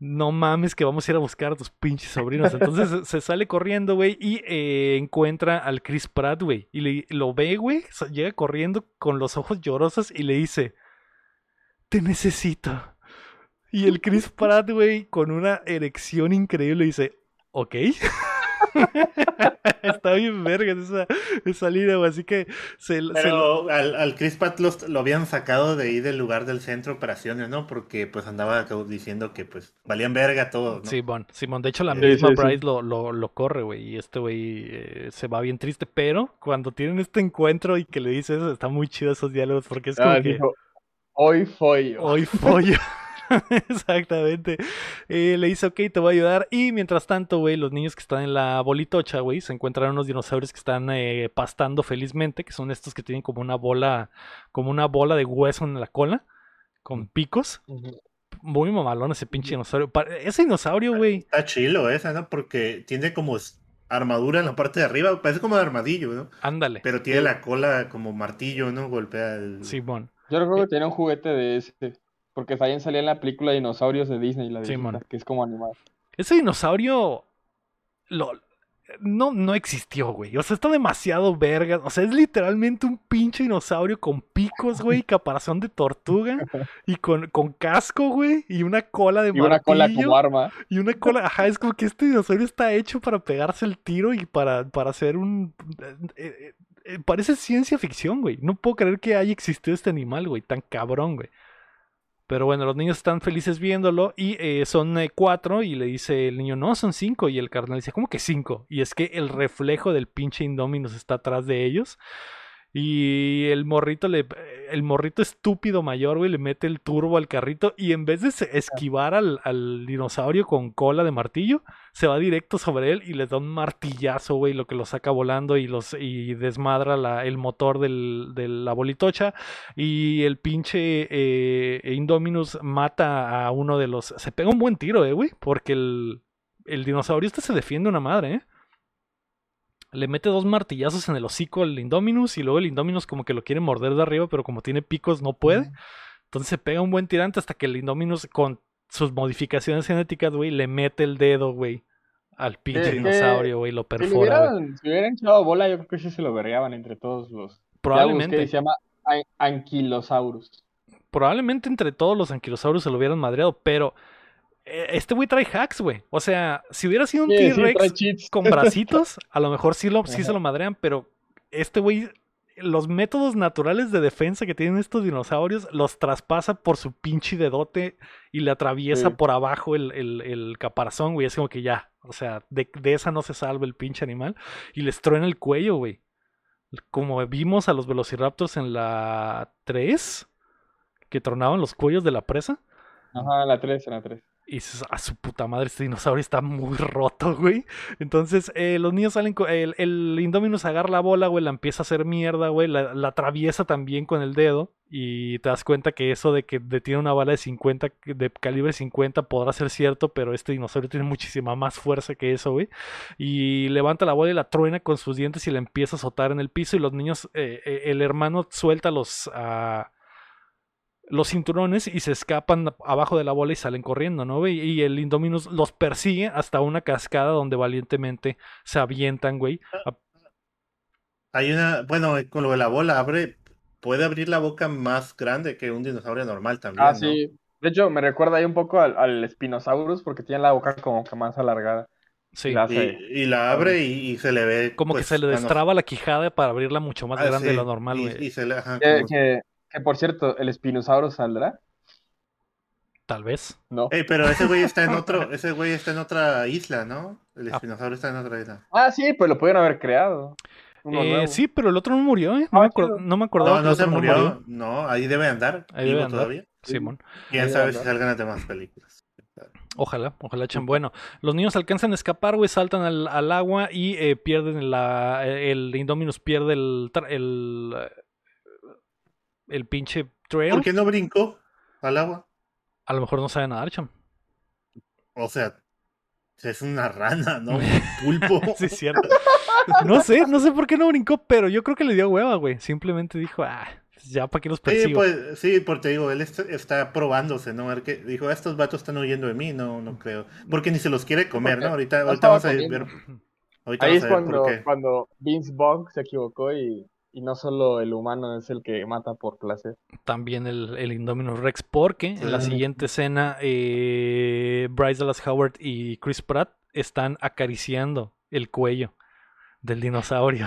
No mames que vamos a ir a buscar a tus pinches sobrinos. Entonces se, se sale corriendo, güey, y eh, encuentra al Chris Pratt, güey. Y le- lo ve, güey, llega corriendo con los ojos llorosos y le dice, te necesito. Y el Chris Pratt, güey, con una erección increíble, dice, ok. Está bien verga esa, esa línea, güey. Así que se, se- Pero al, al Chris Pratt los- lo habían sacado de ahí del lugar del centro de operaciones, ¿no? Porque pues andaba diciendo que pues valían verga todo, ¿no? Simón, Simón, de hecho la Sí, misma sí, sí. Bryce lo, lo, lo corre, güey, y este güey eh, se va bien triste, pero cuando tienen este encuentro y que le dice eso, está muy chido esos diálogos, porque es como Ah, que dijo, hoy fue yo. hoy follo. Exactamente. Eh, le dice, ok, te voy a ayudar. Y mientras tanto, güey, los niños que están en la bolitocha, güey, se encuentran unos dinosaurios que están eh, pastando felizmente, que son estos que tienen como una bola, como una bola de hueso en la cola, con picos. Muy mamalón ese pinche dinosaurio. Ese dinosaurio, güey. Está chilo esa, ¿no? Porque tiene como armadura en la parte de arriba, parece como de armadillo, ¿no? Ándale. Pero tiene la cola como martillo, ¿no? Golpea el... Simón. Yo recuerdo que tenía un juguete de ese. Porque también salía en la película Dinosaurios de Disney, la Sí, que es como animal. Ese dinosaurio lo, no, no existió, güey. O sea, está demasiado verga. O sea, es literalmente un pinche dinosaurio con picos, güey, caparazón de tortuga y con, con casco, güey, y una cola de Y una cola como arma. Y una cola, ajá, es como que este dinosaurio está hecho para pegarse el tiro y para, para hacer un... eh, eh, eh, parece ciencia ficción, güey. No puedo creer que haya existido este animal, güey, tan cabrón, güey. Pero bueno, los niños están felices viéndolo y eh, son eh, cuatro y le dice el niño, no, son cinco. Y el carnal dice, ¿cómo que cinco? Y es que el reflejo del pinche Indominus está atrás de ellos. Y el morrito le, el morrito estúpido mayor, güey, le mete el turbo al carrito y en vez de esquivar al, al dinosaurio con cola de martillo, se va directo sobre él y les da un martillazo, güey, lo que lo saca volando y los y desmadra la- el motor del, de la bolitocha y el pinche eh, Indominus mata a uno de los... Se pega un buen tiro, eh, güey, porque el, el dinosaurio este se defiende una madre, eh. Le mete dos martillazos en el hocico al Indominus y luego el Indominus como que lo quiere morder de arriba, pero como tiene picos no puede. Entonces se pega un buen tirante hasta que el Indominus con sus modificaciones genéticas, güey, le mete el dedo, güey, al pinche que- dinosaurio, güey, lo Si perfora, güey. hubieran, si hubieran echado bola, yo creo que sí se lo vergaban entre todos los. Busqué, Probablemente. se llama An- Anquilosaurus. Probablemente entre todos los anquilosaurios se lo hubieran madreado, pero eh, este güey trae hacks, güey. O sea, si hubiera sido un Sí, T-Rex con bracitos, a lo mejor sí, lo, sí se lo madrean, pero este güey, los métodos naturales de defensa que tienen estos dinosaurios los traspasa por su pinche dedote y le atraviesa por abajo el, el, el caparazón, güey. Es como que ya, o sea, de, de esa no se salva el pinche animal y les truena el cuello, güey. Como vimos a los velociraptors en la 3, que tronaban los cuellos de la presa. Ajá, la 3, en la 3. Y dices, a su puta madre, este dinosaurio está muy roto, güey. Entonces, eh, los niños salen con. El, el Indominus agarra la bola, güey, la empieza a hacer mierda, güey. La, atraviesa también con el dedo. Y te das cuenta que eso de que detiene una bala de 50, que- de calibre 50, podrá ser cierto, pero este dinosaurio tiene muchísima más fuerza que eso, güey. Y levanta la bola y la truena con sus dientes y la empieza a azotar en el piso. Y los niños, eh, eh, el hermano suelta los. ah, los cinturones y se escapan abajo de la bola y salen corriendo, ¿no, güey? Y el Indominus los persigue hasta una cascada donde valientemente se avientan, güey. A- Hay una, bueno, con lo de la bola, abre, puede abrir la boca más grande que un dinosaurio normal también, Ah, ¿no? sí. De hecho, me recuerda ahí un poco al, al Spinosaurus porque tiene la boca como que más alargada. Sí, La- Y, Sí. y la abre y, y se le ve. como que pues, se le destraba la quijada para abrirla mucho más Ah, grande de lo normal, y- güey. Y, se le, ajá, Que, como- que, que, por cierto, ¿el Spinosaurus saldrá? Tal vez. No. Ey, pero ese güey está en otro, ese güey está en otra isla, ¿no? El Ah. espinosaurio está en otra isla. Ah, sí, pues lo pudieron haber creado. Eh, sí, pero el otro no murió, ¿eh? No, Ah, me, no me acordaba No, no se murió, no, ahí debe andar, Ahí vivo debe andar. todavía. Simón. Quién sabe si salgan las demás películas. Ojalá, ojalá, Cham. Bueno, los niños alcanzan a escapar, güey, saltan al, al agua y eh, pierden la. El Indominus pierde el. eh, el pinche trail. ¿Por qué no brincó al agua? A lo mejor no sabe nadar, Cham. O sea, es una rana, ¿no? Un pulpo. Sí, es cierto. No sé, no sé por qué no brincó, pero yo creo que le dio hueva, güey. Simplemente dijo, ah, pues ya para qué los Sí, persigo. pues, sí, porque te digo, él est- está probándose, ¿no? Dijo, estos vatos están huyendo de mí, no, no creo. Porque ni se los quiere comer, ¿no? Ahorita, ahorita vamos a ver. Ahorita Ahí es cuando, cuando Vince Vaughn se equivocó y, y no solo el humano es el que mata por placer. También el, el Indominus Rex, porque en la siguiente escena, eh, Bryce Dallas Howard y Chris Pratt están acariciando el cuello del dinosaurio.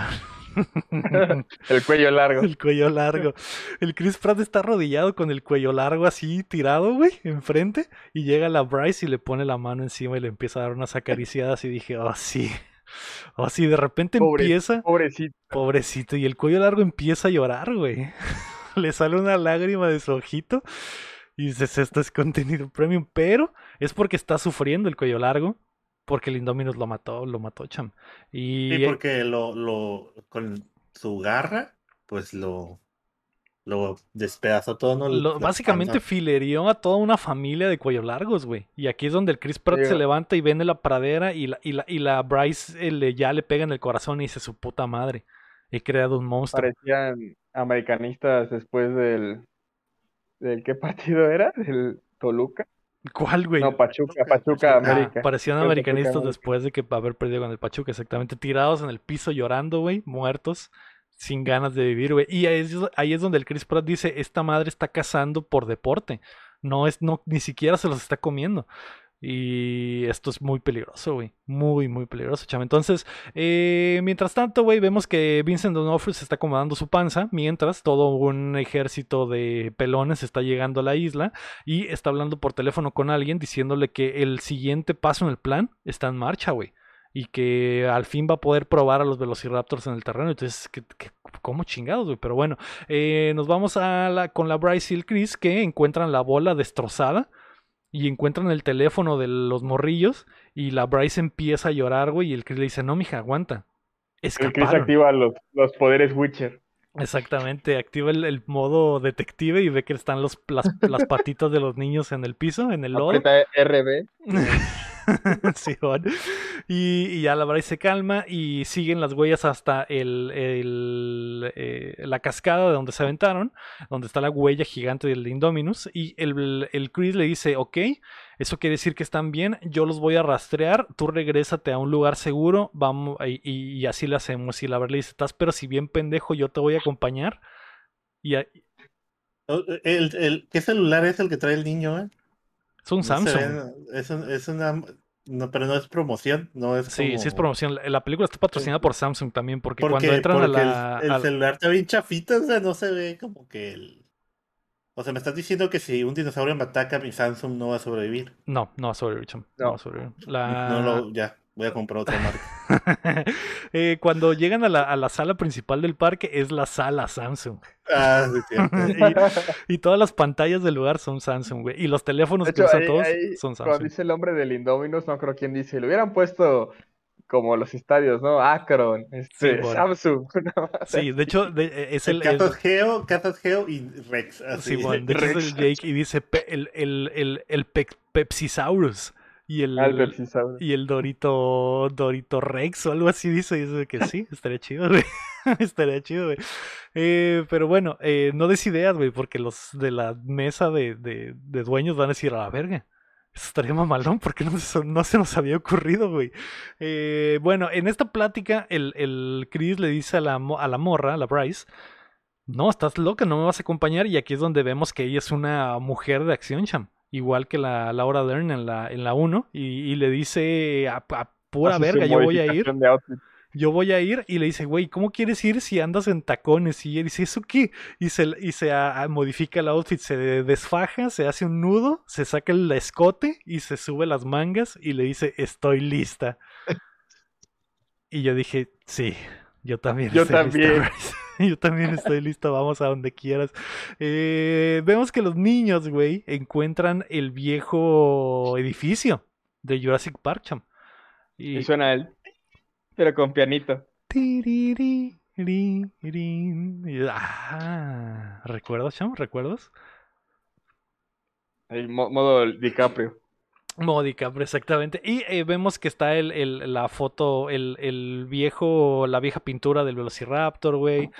El cuello largo. El cuello largo. El Chris Pratt está arrodillado con el cuello largo así tirado, güey, enfrente. Y llega la Bryce y le pone la mano encima y le empieza a dar unas acariciadas. Y dije, oh, sí. Oh, sí, de repente Pobre- empieza. Pobrecito. Pobrecito. Y el cuello largo empieza a llorar, güey. Le sale una lágrima de su ojito. Y dices, esto es contenido premium. Pero es porque está sufriendo el cuello largo. Porque el Indominus lo mató, lo mató, cham. Y Sí, porque lo, lo, con su garra, pues lo, lo despedazó todo, ¿no? Lo- básicamente filerió a toda una familia de cuello largos, güey. Y aquí es donde el Chris Pratt Sí, se güey. levanta y vende la pradera y la, y la, y la Bryce eh, le- ya le pega en el corazón y dice su puta madre. He creado un monstruo. Parecían americanistas después del, del ¿qué partido era? Del Toluca. ¿Cuál, güey? No, Pachuca, Pachuca. Ah, América. Parecían americanistas Pachuca, después de que haber perdido con el Pachuca, exactamente. Tirados en el piso llorando, güey, muertos, sin ganas de vivir, güey. Y ahí es, donde el Chris Pratt dice, esta madre está cazando por deporte. No es, no, ni siquiera se los está comiendo. Y esto es muy peligroso, güey. Muy, muy peligroso, chama. Entonces, eh, mientras tanto, güey, vemos que Vincent D'Onofrio se está acomodando su panza, mientras todo un ejército de pelones está llegando a la isla y está hablando por teléfono con alguien diciéndole que el siguiente paso en el plan está en marcha, güey. Y que al fin va a poder probar a los Velociraptors en el terreno. Entonces, ¿qué, qué- cómo chingados, güey? Pero bueno, eh, nos vamos a la, con la Bryce y el Chris que encuentran la bola destrozada y encuentran el teléfono de los morrillos y la Bryce empieza a llorar, güey, y el Chris le dice, no, mija, aguanta. El Chris Escaparon. activa los, los poderes Witcher. Exactamente, activa el, el modo detective y ve que están los, las, las patitas de los niños en el piso, en el lodo. Aprieta Simón. y, y ya la Bryce se calma y siguen las huellas hasta el, el, eh, la cascada de donde se aventaron, donde está la huella gigante del Indominus. Y el, el Chris le dice, ok, eso quiere decir que están bien, yo los voy a rastrear, tú regrésate a un lugar seguro, vamos, y así lo hacemos. Y la verdad le dice, estás pero si bien pendejo, yo te voy a acompañar. Y a- Oh, El, el, ¿Qué celular es el que trae el niño, eh? Es un No Samsung. ve, es, un- es una. No, pero no es promoción, no es Sí, sí es promoción. La- La película está patrocinada por Samsung también, porque, Porque, cuando entran a porque el- la... el, a- celular está bien chafita, o sea, no se ve como que el. O sea, me estás diciendo que si un dinosaurio me ataca, mi Samsung no va a sobrevivir. No, no va a sobrevivir, cham, No, No. va a sobrevivir. La- No lo, ya, voy a comprar otra marca. Eh, cuando llegan a la, a la sala principal del parque, es la sala Samsung. Ah, sí, cierto. y, y todas las pantallas del lugar son Samsung, güey. Y los teléfonos De que hecho, usan ahí- todos ahí, son cuando Samsung. dice el nombre del Indominus, no creo quién dice. Lo hubieran puesto como los estadios, ¿no? Akron, este, bueno. Samsung. Sí, de hecho, de- eh, es el. Catas es- Geo, Geo y Rex. Así. Simón, de hecho es el. Jake y dice pe- el, el, el, el Pe- Pepsisaurus. Y el, y el Dorito, Dorito Rex o algo así dice, dice que sí, estaría chido, güey. estaría chido, güey. Eh, pero bueno, eh, no des ideas, güey, porque los de la mesa de, de, de dueños van a decir a la verga. Eso estaría mamalón, porque no, se- no se nos había ocurrido, güey. Eh, bueno, en esta plática, el, el Chris le dice a la, a la morra, a la Bryce, no, estás loca, no me vas a acompañar. Y aquí es donde vemos que ella es una mujer de acción, cham. Igual que la Laura Dern en la, en la 1. Y, y le dice a, a pura verga, yo voy a ir. Yo voy a ir. Y le dice, güey, ¿cómo quieres ir si andas en tacones? Y ella dice, ¿eso qué? Y se, y se a- a- modifica el outfit, se desfaja, se hace un nudo, se saca el escote y se sube las mangas y le dice, estoy lista. Y yo dije, sí, yo también. Yo estoy también. Bryce". Yo también estoy listo, vamos a donde quieras. Eh, vemos que los niños, güey, encuentran el viejo edificio de Jurassic Park, cham. Y, suena él, pero con pianito. Ah, ¿Recuerdas, cham? ¿Recuerdas? El modo DiCaprio. Módica, exactamente. Y eh, vemos que está el, la foto, el, viejo, la vieja pintura del Velociraptor, güey.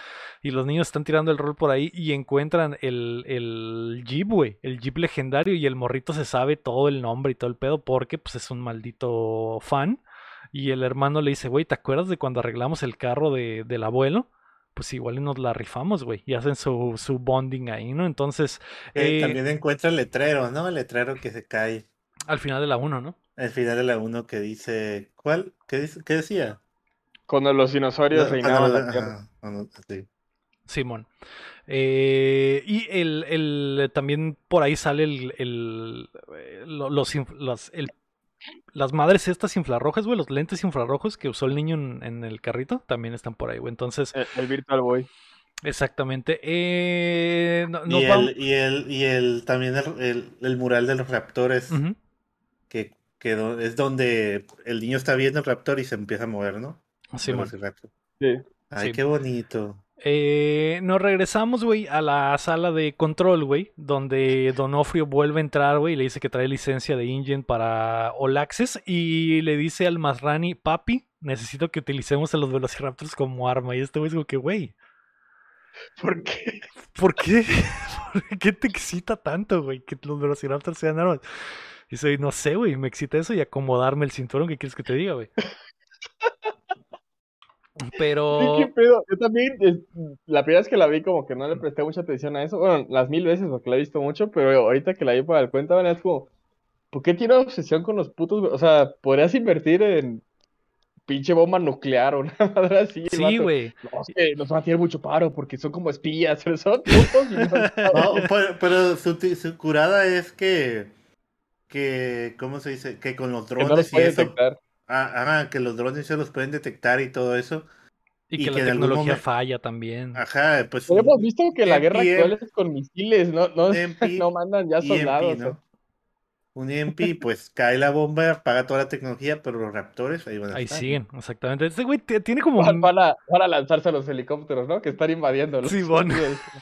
Y los niños están tirando el rol por ahí y encuentran el, el Jeep, güey. El Jeep legendario y el morrito se sabe todo el nombre y todo el pedo porque pues es un maldito fan. Y el hermano le dice, güey, ¿te acuerdas de cuando arreglamos el carro de, del abuelo? pues igual nos la rifamos, güey. Y hacen su, su bonding ahí, ¿no? Entonces. Eh, también encuentra el letrero, ¿no? El letrero que se cae. Al final de la 1, ¿no? Al final de la 1 que dice. ¿Cuál? ¿Qué, dice? ¿Qué decía? Cuando los dinosaurios reinaban la Tierra. sí. Simón. Eh, y el, el, también por ahí sale el, el, los, el, las madres estas infrarrojas, güey, los lentes infrarrojos que usó el niño en, el carrito, también están por ahí, güey. Entonces... El, Virtual Boy. Exactamente. Eh, y, el, y, el, y el también el, mural de los raptores que, es donde el niño está viendo el raptor y se empieza a mover, ¿no? Sí, sí. Ay, qué bonito. Eh, nos regresamos, güey, a la sala de control, güey, donde Donofrio vuelve a entrar, güey, y le dice que trae licencia de Ingen para All Access y le dice al Masrani, papi, necesito que utilicemos a los Velociraptors como arma. Y este güey es como que, güey. ¿Por qué? ¿Por qué? ¿Por qué te excita tanto, güey, que los Velociraptors sean armas? Y soy, no sé, güey, me excita eso y acomodarme el cinturón, ¿qué quieres que te diga, güey? Pero. Yo también, la primera vez que la vi, como que no le presté mucha atención a eso. Bueno, las mil veces porque la he visto mucho, pero ahorita que la vi para el cuenta, es como, ¿por qué tiene obsesión con los putos? O sea, podrías invertir en pinche bomba nuclear o una madre así. Sí, güey. No, es que nos va a tirar mucho paro porque son como espías, pero son putos. no, pero, su, curada es que, que, ¿cómo se dice? Que con los drones y eso. Ah, que los drones se los pueden detectar y todo eso. Y, que, la tecnología falla también. Ajá, pues. hemos visto que la guerra actual es con misiles, no, no, no mandan ya soldados. Un EMP, pues cae la bomba, apaga toda la tecnología, pero los raptores ahí van a Ahí siguen, exactamente. Este güey tiene como. Para, para, lanzarse a los helicópteros, ¿no? Que están invadiendo. Sí, bueno.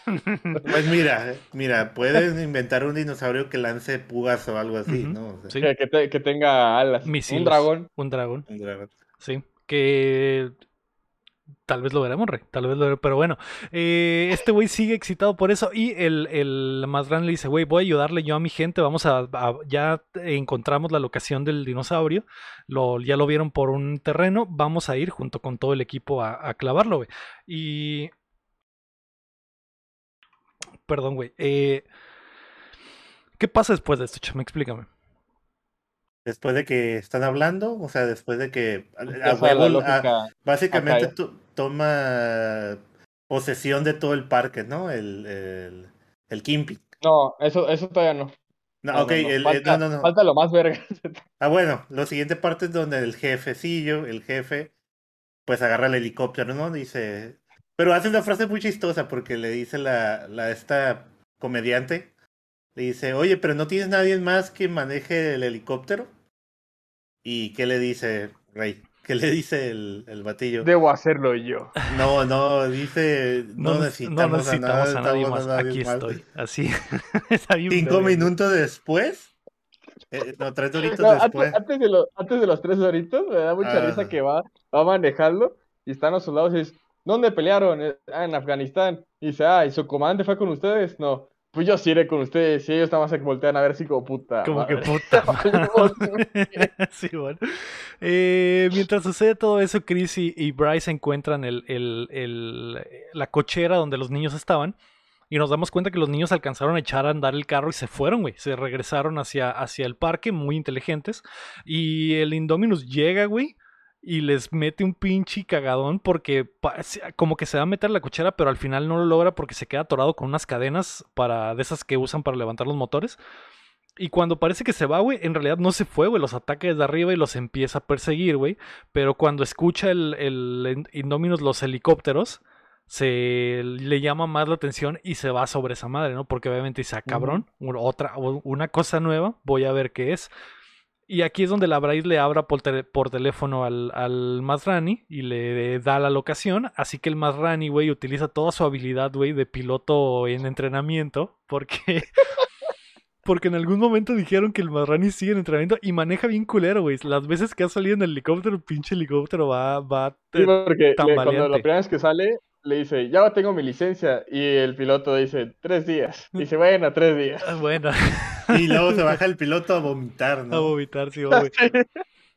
pues mira, mira, puedes inventar un dinosaurio que lance pugas o algo así, ¿no? sí. que, que, tenga alas. Un dragón. Un dragón. Un dragón. Sí. Que Tal vez lo veremos, Rey. Tal vez lo veremos. Pero bueno, eh, este güey sigue excitado por eso. Y el, el más grande le dice, güey, voy a ayudarle yo a mi gente. Vamos a, Ya encontramos la locación del dinosaurio. Lo, ya lo vieron por un terreno. Vamos a ir junto con todo el equipo a, clavarlo, güey. Y... Perdón, güey. Eh, ¿Qué pasa después de esto, Chame? Explícame. Después de que están hablando, o sea, después de que básicamente toma posesión de todo el parque, ¿no? El, el, el Kimpi. No, eso, eso todavía no. No, ok, El, falta, no, no, falta, lo más verga. ah, bueno, la siguiente parte es donde el jefecillo, el jefe, pues agarra el helicóptero, ¿no? Dice. Pero hace una frase muy chistosa porque le dice la, la esta comediante le dice, oye, pero no tienes nadie más que maneje el helicóptero. ¿Y qué le dice Rey? ¿Qué le dice el, el batillo? Debo hacerlo yo. No, no, dice, no, necesitamos, a, nadie, más. Aquí estoy, así. Cinco minutos después. Eh, no, tres horitos después. Antes, de los, antes de los tres horitos, me da mucha risa que va, va manejando y están a sus lados y dice, ¿dónde pelearon? Ah, en Afganistán. Y dice, ah, ¿y su comandante fue con ustedes? No. Pues yo sí iré con ustedes. Y ellos nada más se voltean a ver así como puta. Como que puta. sí, bueno. Eh, mientras sucede todo eso, Chris y, Bryce encuentran el, el, el, la cochera donde los niños estaban. Y nos damos cuenta que los niños alcanzaron a echar a andar el carro y se fueron, güey. Se regresaron hacia, hacia el parque, muy inteligentes. Y el Indominus llega, güey y les mete un pinche cagadón porque como que se va a meter la cochera, pero al final no lo logra porque se queda atorado con unas cadenas para de esas que usan para levantar los motores. Y cuando parece que se va, güey, en realidad no se fue, güey. Los ataca desde arriba y los empieza a perseguir, güey. Pero cuando escucha el, el Indominus los helicópteros, se le llama más la atención y se va sobre esa madre, ¿no? Porque obviamente dice, ah, cabrón, otra, una cosa nueva, voy a ver qué es. Y aquí es donde la Bryce le abra por, por teléfono al, al Mazrani y le da la locación. Así que el Mazrani, güey, utiliza toda su habilidad, güey, de piloto en entrenamiento. Porque porque en algún momento dijeron que el Mazrani sigue en entrenamiento y maneja bien culero, güey. Las veces que ha salido en el helicóptero, el pinche helicóptero va, va sí, porque cuando la primera vez que sale, le dice, ya tengo mi licencia. Y el piloto dice, tres días. Dice, bueno, tres días. Ah, bueno. y luego se baja el piloto a vomitar, ¿no? A vomitar, sí, güey.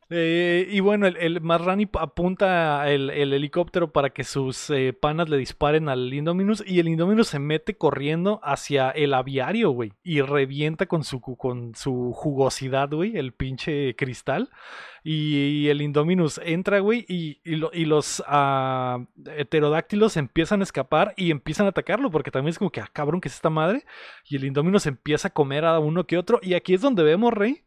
Eh, y bueno, el, el Marrani apunta el, helicóptero para que sus eh, panas le disparen al Indominus y el Indominus se mete corriendo hacia el aviario, güey, y revienta con su, con su jugosidad, güey, el pinche cristal. Y, el Indominus entra, güey, y, y, los uh, heterodáctilos empiezan a escapar y empiezan a atacarlo, porque también es como que, ah, cabrón, que es esta madre. Y el Indominus empieza a comer a uno que otro. Y aquí es donde vemos, Rey,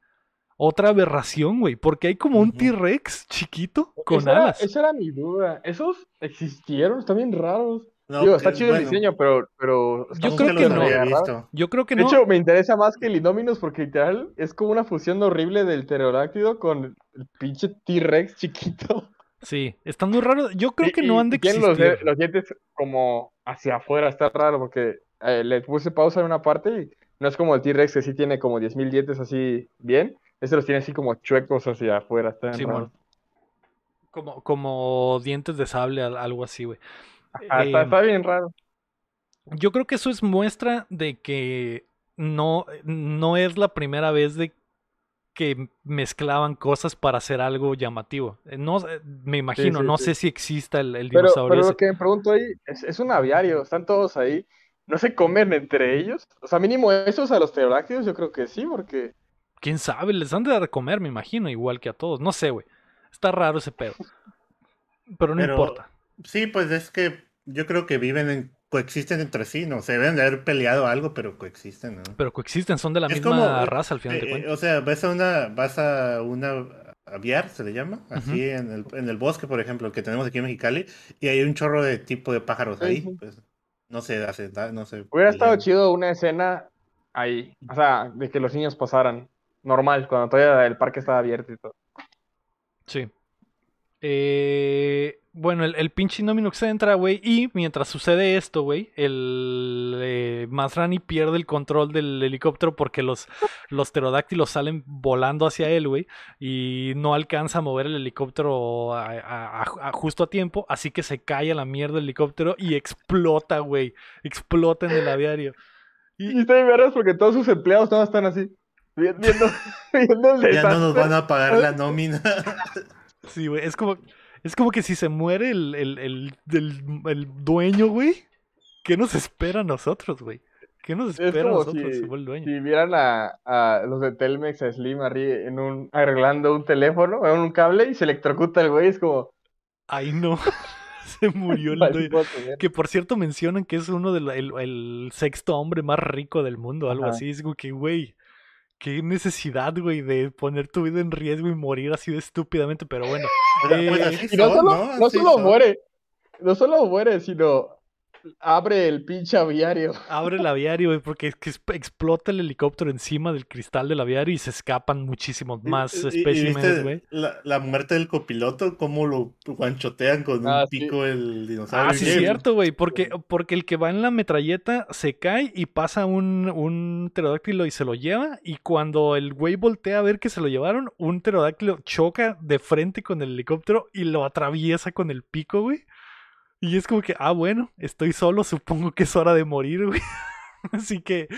otra aberración, güey, porque hay como un T-Rex chiquito con alas. esa era mi duda. ¿Esos existieron? Están bien raros. Digo, está chido el diseño, pero, pero yo creo que, no. Yo creo que no. De hecho, me interesa más que el Indominus porque literal es como una fusión horrible del pterodáctido con el pinche T-Rex chiquito. Sí, están muy raros. Yo creo que no han de existir. Los, los, dientes como hacia afuera, está raro porque eh, le puse pausa en una parte y no es como el T-Rex que sí tiene como 10.000 dientes así bien. Este los tiene así como chuecos hacia afuera. Está sí, como, como dientes de sable, algo así, güey. está, em, bien raro. Yo creo que eso es muestra de que no, no es la primera vez de que mezclaban cosas para hacer algo llamativo. Eh, no, eh, me imagino, no sé si exista el, dinosaurio. Pero, lo que me pregunto ahí es, es, un aviario, están todos ahí. ¿No se comen entre ellos? O sea, mínimo esos a los pterodáctilos yo creo que sí, porque quién sabe, les han de dar comer, me imagino, igual que a todos. No sé, güey. Está raro ese pedo. Pero no importa. Sí, pues es que yo creo que viven en, coexisten entre sí, ¿no? Se deben de haber peleado algo, pero coexisten, ¿no? Pero coexisten, son de la misma raza al final de eh, cuentas. O sea, vas a una, vas a una aviar, se le llama, así en, el, en el bosque, por ejemplo, que tenemos aquí en Mexicali, y hay un chorro de tipo de pájaros ahí, pues no se hace, no sé. Hubiera estado chido una escena ahí, o sea, de que los niños pasaran normal, cuando todavía el parque estaba abierto y todo. Sí. Eh, bueno, el, el pinche Indominus entra, güey, y mientras sucede esto, güey, el eh, Mazrani pierde el control del helicóptero porque los, los pterodáctilos salen volando hacia él, güey, y no alcanza a mover el helicóptero justo a tiempo, así que se cae a la mierda el helicóptero y explota, güey, explota en el aviario. Y, y está bien porque todos sus empleados todos están así. ya no nos van a pagar la nómina. Sí, güey, es como, es como que si se muere el, el, el, el, dueño, güey, ¿qué nos espera a nosotros, güey? ¿Qué nos espera a nosotros si, el dueño? Si vieran a, a, los de Telmex, a Slim, en un, arreglando un teléfono, en un cable y se electrocuta el güey, es como... Ay, no. se murió el dueño. Que por cierto mencionan que es uno del el, sexto hombre más rico del mundo, algo así. Es como que, güey, qué necesidad, güey, de poner tu vida en riesgo y morir así de estúpidamente, pero bueno. Eh, y no solo, no solo muere, no solo muere, sino abre el pinche aviario. Abre el aviario, güey, porque es que explota el helicóptero encima del cristal del aviario y se escapan muchísimos más especímenes, güey. La, muerte del copiloto, cómo lo guanchotean con un ah, pico el dinosaurio. Ah, sí, es cierto, güey, porque, porque el que va en la metralleta se cae y pasa un, un pterodáctilo y se lo lleva. Y cuando el güey voltea a ver que se lo llevaron, un pterodáctilo choca de frente con el helicóptero y lo atraviesa con el pico, güey. Y es como que, ah, bueno, estoy solo, supongo que es hora de morir, güey. Así que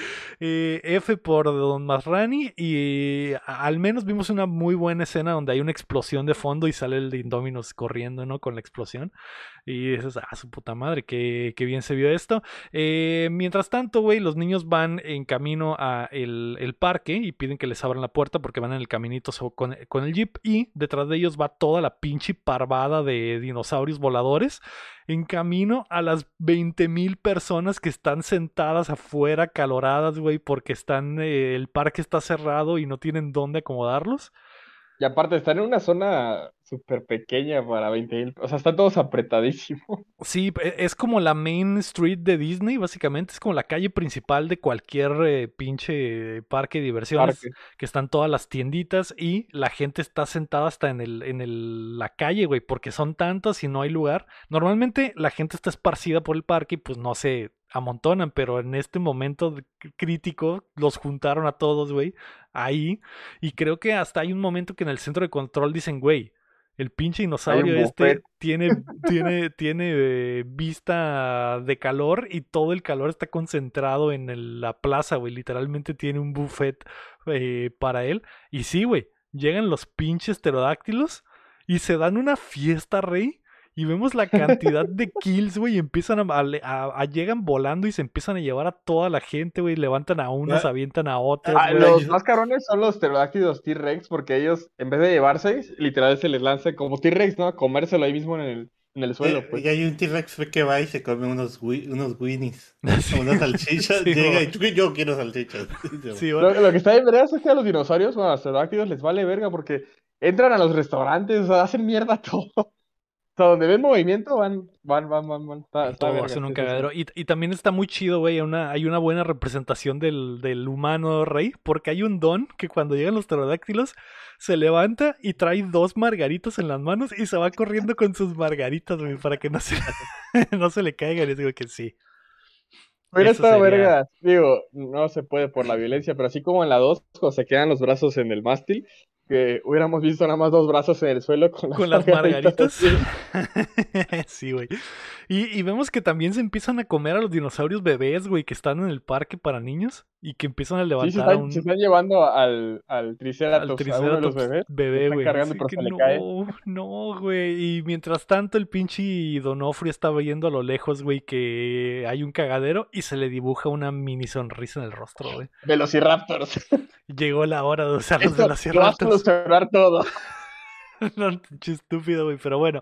eh, F por Don Masrani y al menos vimos una muy buena escena donde hay una explosión de fondo y sale el Indominus corriendo, ¿no? Con la explosión. Y dices, ah, su puta madre, qué, bien se vio esto. Eh, mientras tanto, güey, los niños van en camino a el, parque y piden que les abran la puerta porque van en el caminito con, con el jeep y detrás de ellos va toda la pinche parvada de dinosaurios voladores en camino a las 20.000 personas que están sentadas afuera, caloradas, güey, porque están, eh, el parque está cerrado y no tienen dónde acomodarlos. Y aparte, están en una zona súper pequeña para 20 mil. O sea, están todos apretadísimos. Sí, e- es como la Main Street de Disney, básicamente. Es como la calle principal de cualquier eh, pinche parque de diversiones. Parque. Que están todas las tienditas y la gente está sentada hasta en, el, en el, la calle, güey, porque son tantas y no hay lugar. Normalmente la gente está esparcida por el parque y pues no se amontonan, pero en este momento crítico los juntaron a todos, güey, ahí. Y creo que hasta hay un momento que en el centro de control dicen, güey, el pinche dinosaurio este tiene, tiene, tiene eh, vista de calor y todo el calor está concentrado en el- la plaza, güey. Literalmente tiene un buffet eh, para él. Y sí, güey, llegan los pinches pterodáctilos y se dan una fiesta, rey. Y vemos la cantidad de kills, güey, y empiezan a, a- a- a- llegan volando y se empiezan a llevar a toda la gente, güey, levantan a unos, Ah. avientan a otros, Ah, güey. los más cabrones son los pterodáctilos T-Rex, porque ellos, en vez de llevarse, literal se les lanza como T-Rex, ¿no? A comérselo ahí mismo en el, en el suelo, Eh, pues. Y hay un T-Rex que va y se come unos, unos winnies, Sí. unas salchichas, Sí, llega y "Yo- yo quiero salchichas. Sí, Lo, lo que está bien verga es que a los dinosaurios, bueno, a los pterodáctilos les vale verga porque entran a los restaurantes, o sea, hacen mierda todo. Sea, donde ven movimiento van, van, van, van, van. Está, está Todo hacen un cagadero. Y, y también está muy chido, güey. Hay una, hay una buena representación del, del humano rey. Porque hay un don que cuando llegan los pterodáctilos se levanta y trae dos margaritas en las manos y se va corriendo con sus margaritas, güey, para que no se, no se le caigan. Les digo que sí. Eso estado sería- verga. Digo, no se puede por la violencia, pero así como en la 2, cuando se quedan los brazos en el mástil, que hubiéramos visto nada más dos brazos en el suelo con las, Con las margaritas. sí, güey. Y, y vemos que también se empiezan a comer a los dinosaurios bebés, güey, que están en el parque para niños y que empiezan a Sí, levantar se a están, un, se están llevando al, al al Triceratops, a uno de los Triceratops bebés. bebé, güey. cargando, le no, cae. no, güey. Y mientras tanto, el pinche Donofrio estaba viendo a lo lejos, güey, que hay un cagadero y se le dibuja una mini sonrisa en el rostro, güey. Velociraptors. Llegó la hora de usar los Esto solucionar todo. No, estúpido, güey, pero bueno.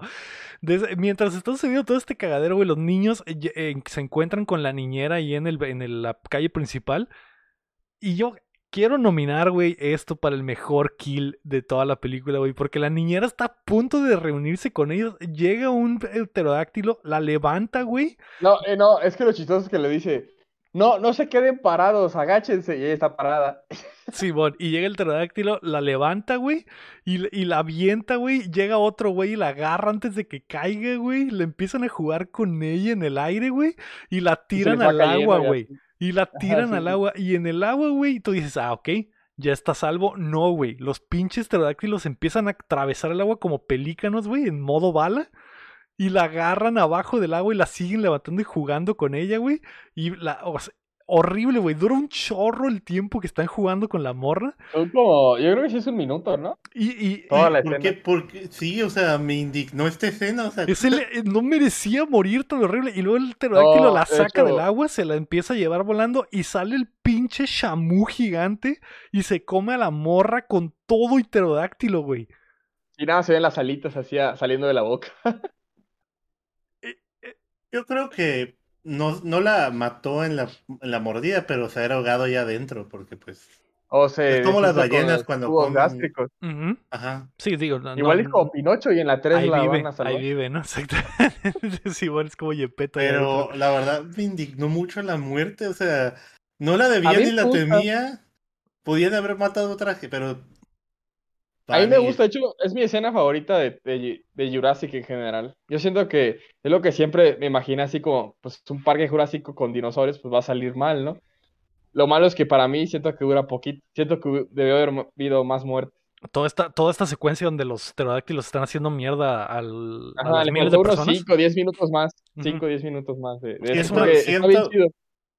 Desde- mientras está sucediendo todo este cagadero, güey, los niños eh, eh, se encuentran con la niñera ahí en, el, en el- la calle principal. Y yo quiero nominar, güey, esto para el mejor kill de toda la película, güey, porque la niñera está a punto de reunirse con ellos. Llega un pterodáctilo, la levanta, güey. No, eh, no, es que lo chistoso es que le dice, no, no se queden parados, agáchense, y ella está parada. Simón, y llega el pterodáctilo, la levanta, güey, y, y la avienta, güey. Llega otro, güey, y la agarra antes de que caiga, güey. Le empiezan a jugar con ella en el aire, güey, y la tiran al agua, güey. Y la tiran sí, al agua, y en el agua, güey, y tú dices, ah, ok, ya está salvo. No, güey, los pinches pterodáctilos empiezan a atravesar el agua como pelícanos, güey, en modo bala. Y la agarran abajo del agua y la siguen levantando y jugando con ella, güey. Y la, o sea, horrible, güey. Dura un chorro el tiempo que están jugando con la morra. Son como, yo creo que sí es un minuto, ¿no? Y, y- Toda la ¿Por escena. qué? Porque, sí, o sea, me indignó esta escena, o sea, y ese le- eh, no merecía morir tan horrible. Y luego el pterodáctilo No, la saca del agua, se la empieza a llevar volando y sale el pinche chamú gigante y se come a la morra con todo y pterodáctilo, güey. Y nada, se ven las alitas así a- saliendo de la boca. yo creo que no, no la mató en la, en la mordida, pero se ha ahogado ya adentro, porque pues, O se Es como las ballenas cuando comen- gástricos. Ajá. Sí, digo, no- Igual no- es como Pinocho y en la 3 ahí la vive, van a salvar. ahí vive, ¿no? Exactamente. sí, bueno, es como Yepeto. ahí Pero la verdad me indignó mucho la muerte, o sea, no la A debía ni la temía. Podían haber matado otra, que- pero... A mí me gusta, de hecho, es mi escena favorita de, de, de Jurassic en general. Yo siento que es lo que siempre me imaginé así como, pues un parque jurásico con dinosaurios, pues va a salir mal, ¿no? Lo malo es que para mí siento que dura poquito, siento que debió haber habido más muertes. Toda esta, toda esta secuencia donde los pterodáctilos están haciendo mierda al, a Ajá, las le miles de unos personas. 5 o 10 minutos más, Ujú. 5 o 10 minutos más de, de es bien siento-.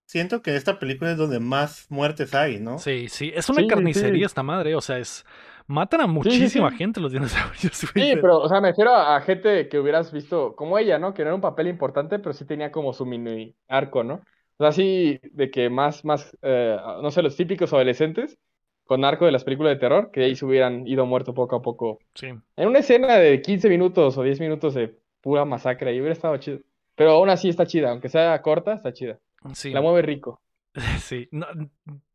Siento que esta película es donde más muertes hay, ¿no? Sí, sí, es una Sí, carnicería sí. esta madre, o sea, es matan a sí, muchísima sí. gente los dinosaurios, güey. Sí, pero, o sea, me refiero a, a gente que hubieras visto, como ella, ¿no? Que no era un papel importante, pero sí tenía como su mini arco, ¿no? O sea, sí, de que más, más, eh, no sé, los típicos adolescentes con arco de las películas de terror, que ahí se hubieran ido muerto poco a poco. Sí. En una escena de 15 minutos o 10 minutos de pura masacre, ahí hubiera estado chido. Pero aún así está chida, aunque sea corta, está chida. Sí, La mueve rico. sí. No,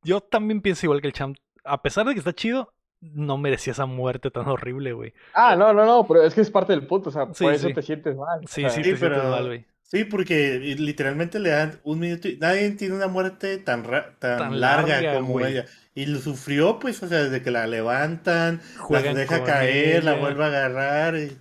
yo también pienso igual que el champ. A pesar de que está chido, no merecía esa muerte tan horrible, güey. Ah, no, no, no, pero es que es parte del punto, o sea, Sí, por eso sí. te sientes mal. o Sí, sea, sí, Sí, te sientes pero- mal, güey. Sí, porque literalmente le dan un minuto y nadie tiene una muerte tan, ra- tan, Tan larga, larga, como güey. ella. Y lo sufrió, pues, o sea, desde que la levantan, Juegan la deja caer, la ella. vuelve a agarrar. Y,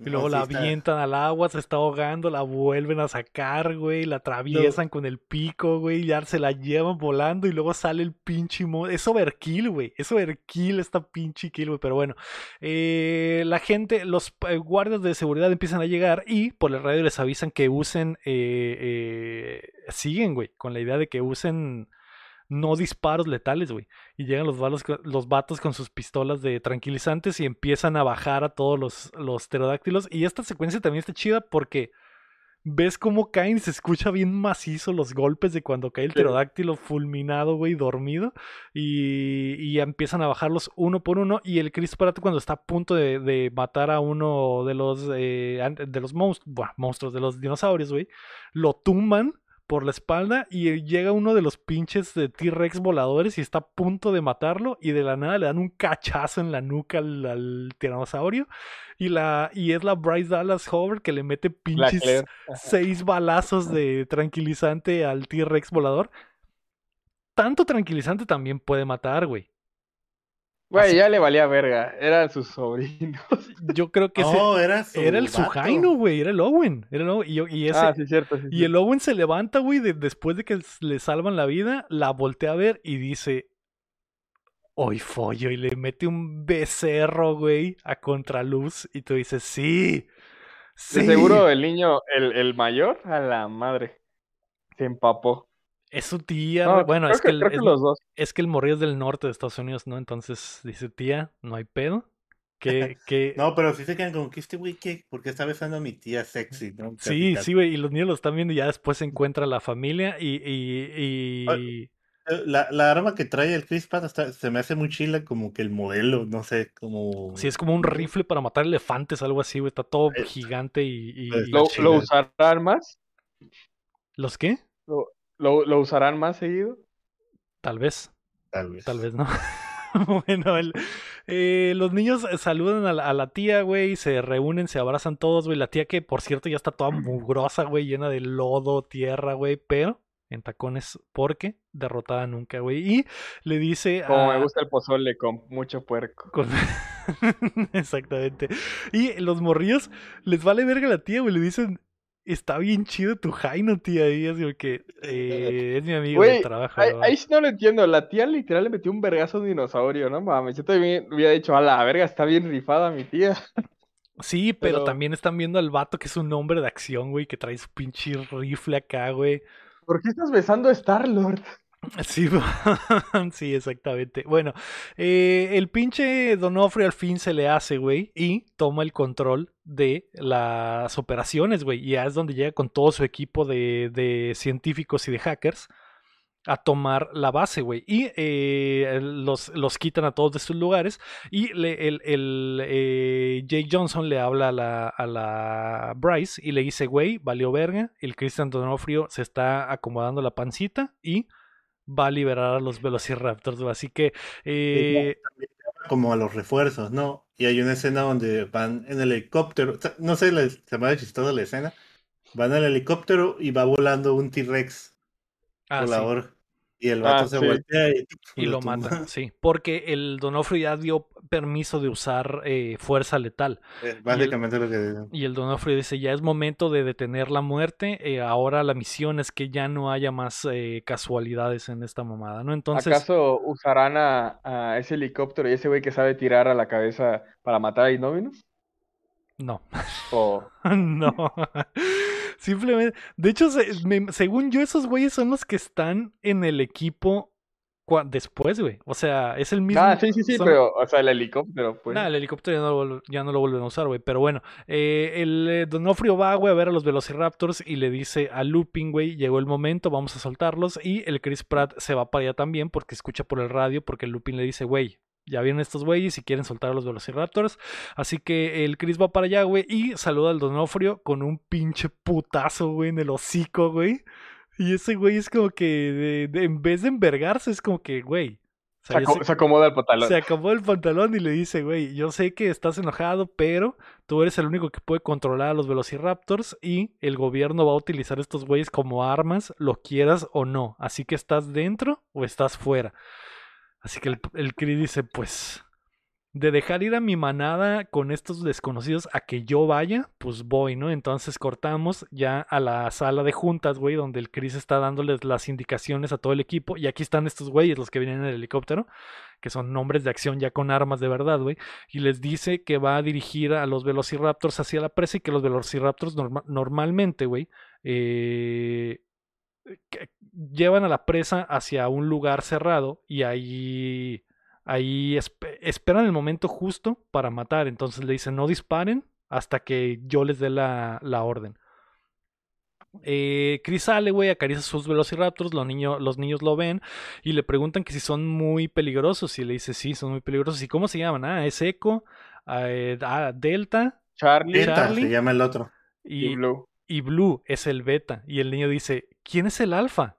Y luego No, la sí está- avientan al agua, se está ahogando, la vuelven a sacar, güey, la atraviesan con el pico, güey, ya se la llevan volando y luego sale el pinche Es overkill, güey. Es overkill esta pinche kill, güey. Pero bueno, eh, la gente, los eh, guardias de seguridad empiezan a llegar y por el radio les avisan que usen, eh, siguen, güey, con la idea de que usen no disparos letales, güey. Y llegan los, valos con- los vatos con sus pistolas de tranquilizantes y empiezan a bajar a todos los, los pterodáctilos. Y esta secuencia también está chida porque ves cómo caen y se escucha bien macizo los golpes de cuando cae el pterodáctilo fulminado, güey, dormido. Y, empiezan a bajarlos uno por uno. Y el Chris Pratt cuando está a punto de, de matar a uno de los, eh, de los monstruos, de los dinosaurios, güey, lo tumban por la espalda y llega uno de los pinches de T-Rex voladores y está a punto de matarlo y de la nada le dan un cachazo en la nuca al, al tiranosaurio y la y es la Bryce Dallas Howard que le mete pinches seis balazos de tranquilizante al T-Rex volador. Tanto tranquilizante también puede matar, güey. Güey, ya le valía verga, eran sus sobrinos. Yo creo que ese No, era su era el vato. Sujaino, güey, era el Owen, era el Owen, y, ese Ah, sí, cierto. sí, Y sí. el Owen se levanta, güey, de- después de que le salvan la vida, la voltea a ver y dice, hoy follo, y le mete un becerro, güey, a contraluz, y tú dices, sí, sí. De seguro el niño, el, el mayor, a la madre, se empapó. Es su tía, No, bueno, creo es que, el, creo que es, los dos. es que el morrillo es del norte de Estados Unidos, ¿no? Entonces dice, tía, no hay pedo. Que, que... No, pero sí se quedan como que este güey, ¿qué? ¿Por qué está besando a mi tía sexy? ¿no? Sí, sí, güey, y los niños lo están viendo y ya después se encuentra la familia y... y, y... Casi. La, la arma que trae el Chris Pratt está- se me hace muy chila, como que el modelo, no sé, como... Sí, es como un rifle para matar elefantes, algo así, güey. Está todo Eh, gigante y... y- pues, y ¿Lo, lo usarán más? ¿Los qué? ¿Lo, lo, lo usarán más seguido? Tal vez, Tal vez. tal vez no. bueno, el- eh, los niños saludan a la, a la tía, güey, se reúnen, se abrazan todos, güey. La tía que, por cierto, ya está toda mugrosa, güey, llena de lodo, tierra, güey, pero en tacones porque derrotada nunca, güey. Y le dice Como a... me gusta el pozole con mucho puerco. Con- Exactamente. Y los morrillos les vale verga la tía, güey. Le dicen, está bien chido tu Jaino, tía. Y es que eh, es mi amigo Güey, trabajo. Ahí, ahí sí no lo entiendo. La tía literal le metió un vergazo a un dinosaurio, ¿no? Mames, yo también hubiera dicho, a la verga, está bien rifada mi tía. Sí, pero, pero- también están viendo al vato que es un hombre de acción, güey, que trae su pinche rifle acá, güey. ¿Por qué estás besando a Star-Lord? Sí, sí, exactamente. Bueno, eh, el pinche Donofrio al fin se le hace, güey, y toma el control de las operaciones, güey. Y ya es donde llega con todo su equipo de, de científicos y de hackers a tomar la base, güey. Y eh, los, los quitan a todos de sus lugares. Y le- el, el, eh, Jake Johnson le habla a la, a la Bryce y le dice, güey, valió verga. El Christian Donofrio se está acomodando la pancita y va a liberar a los Velociraptors. Así que... eh, Como a los refuerzos, ¿no? Y hay una escena donde van en el helicóptero, no sé, se me ha chistosa la escena. Van al helicóptero y va volando un T-Rex ah, sí, volador. Y el vato Ah, se sí. voltea y, y lo mata, sí. Porque el Donofrio ya dio permiso de usar eh, fuerza letal. Eh, Básicamente lo que Y el Donofrio dice, ya es momento de detener la muerte. eh, ahora la misión es que ya no haya más eh, casualidades en esta mamada, ¿no? Entonces... ¿Acaso usarán a, a ese helicóptero y ese güey que sabe tirar a la cabeza para matar a Innominus? No. O no. Simplemente. De hecho, se- me- según yo, esos güeyes son los que están en el equipo después, güey. O sea, es el mismo. Ah, sí, sí, sí, son- pero, o sea, el helicóptero, pues. Nah, el helicóptero ya no, lo, ya no lo vuelven a usar, güey. Pero bueno, eh, el eh, Donofrio va, güey, a ver a los Velociraptors y le dice a Lupin, güey, llegó el momento, vamos a soltarlos. Y el Chris Pratt se va para allá también porque escucha por el radio, porque Lupin le dice, güey, ya vienen estos güeyes y quieren soltar a los Velociraptors. Así que el Chris va para allá, güey, y saluda al Donofrio con un pinche putazo, güey, en el hocico, güey. Y ese güey es como que, de- de- en vez de envergarse, es como que, güey, O sea, Se, sé- acomoda el pantalón. se acabó el pantalón y le dice, güey, yo sé que estás enojado, pero tú eres el único que puede controlar a los velociraptors y el gobierno va a utilizar estos güeyes como armas, lo quieras o no. Así que estás dentro o estás fuera. Así que el, el dice, pues, de dejar ir a mi manada con estos desconocidos a que yo vaya, pues voy, ¿no? Entonces cortamos ya a la sala de juntas, güey, donde el Chris está dándoles las indicaciones a todo el equipo. Y aquí están estos güeyes, los que vienen en el helicóptero, que son hombres de acción ya con armas de verdad, güey. Y les dice que va a dirigir a los velociraptors hacia la presa y que los velociraptors norma- normalmente, güey, eh, llevan a la presa hacia un lugar cerrado y ahí ahí espe- esperan el momento justo para matar. Entonces le dicen no disparen hasta que yo les dé la, la orden. Eh, Chris sale, güey, acaricia sus velociraptors, los, niños los niños lo ven y le preguntan que si son muy peligrosos y le dice sí, son muy peligrosos. ¿Y cómo se llaman? Ah, es Echo, eh, ah, Delta Charlie Beta Charlie. se llama el otro. y y, Blue. y Blue es el beta. Y el niño dice, ¿quién es el alfa?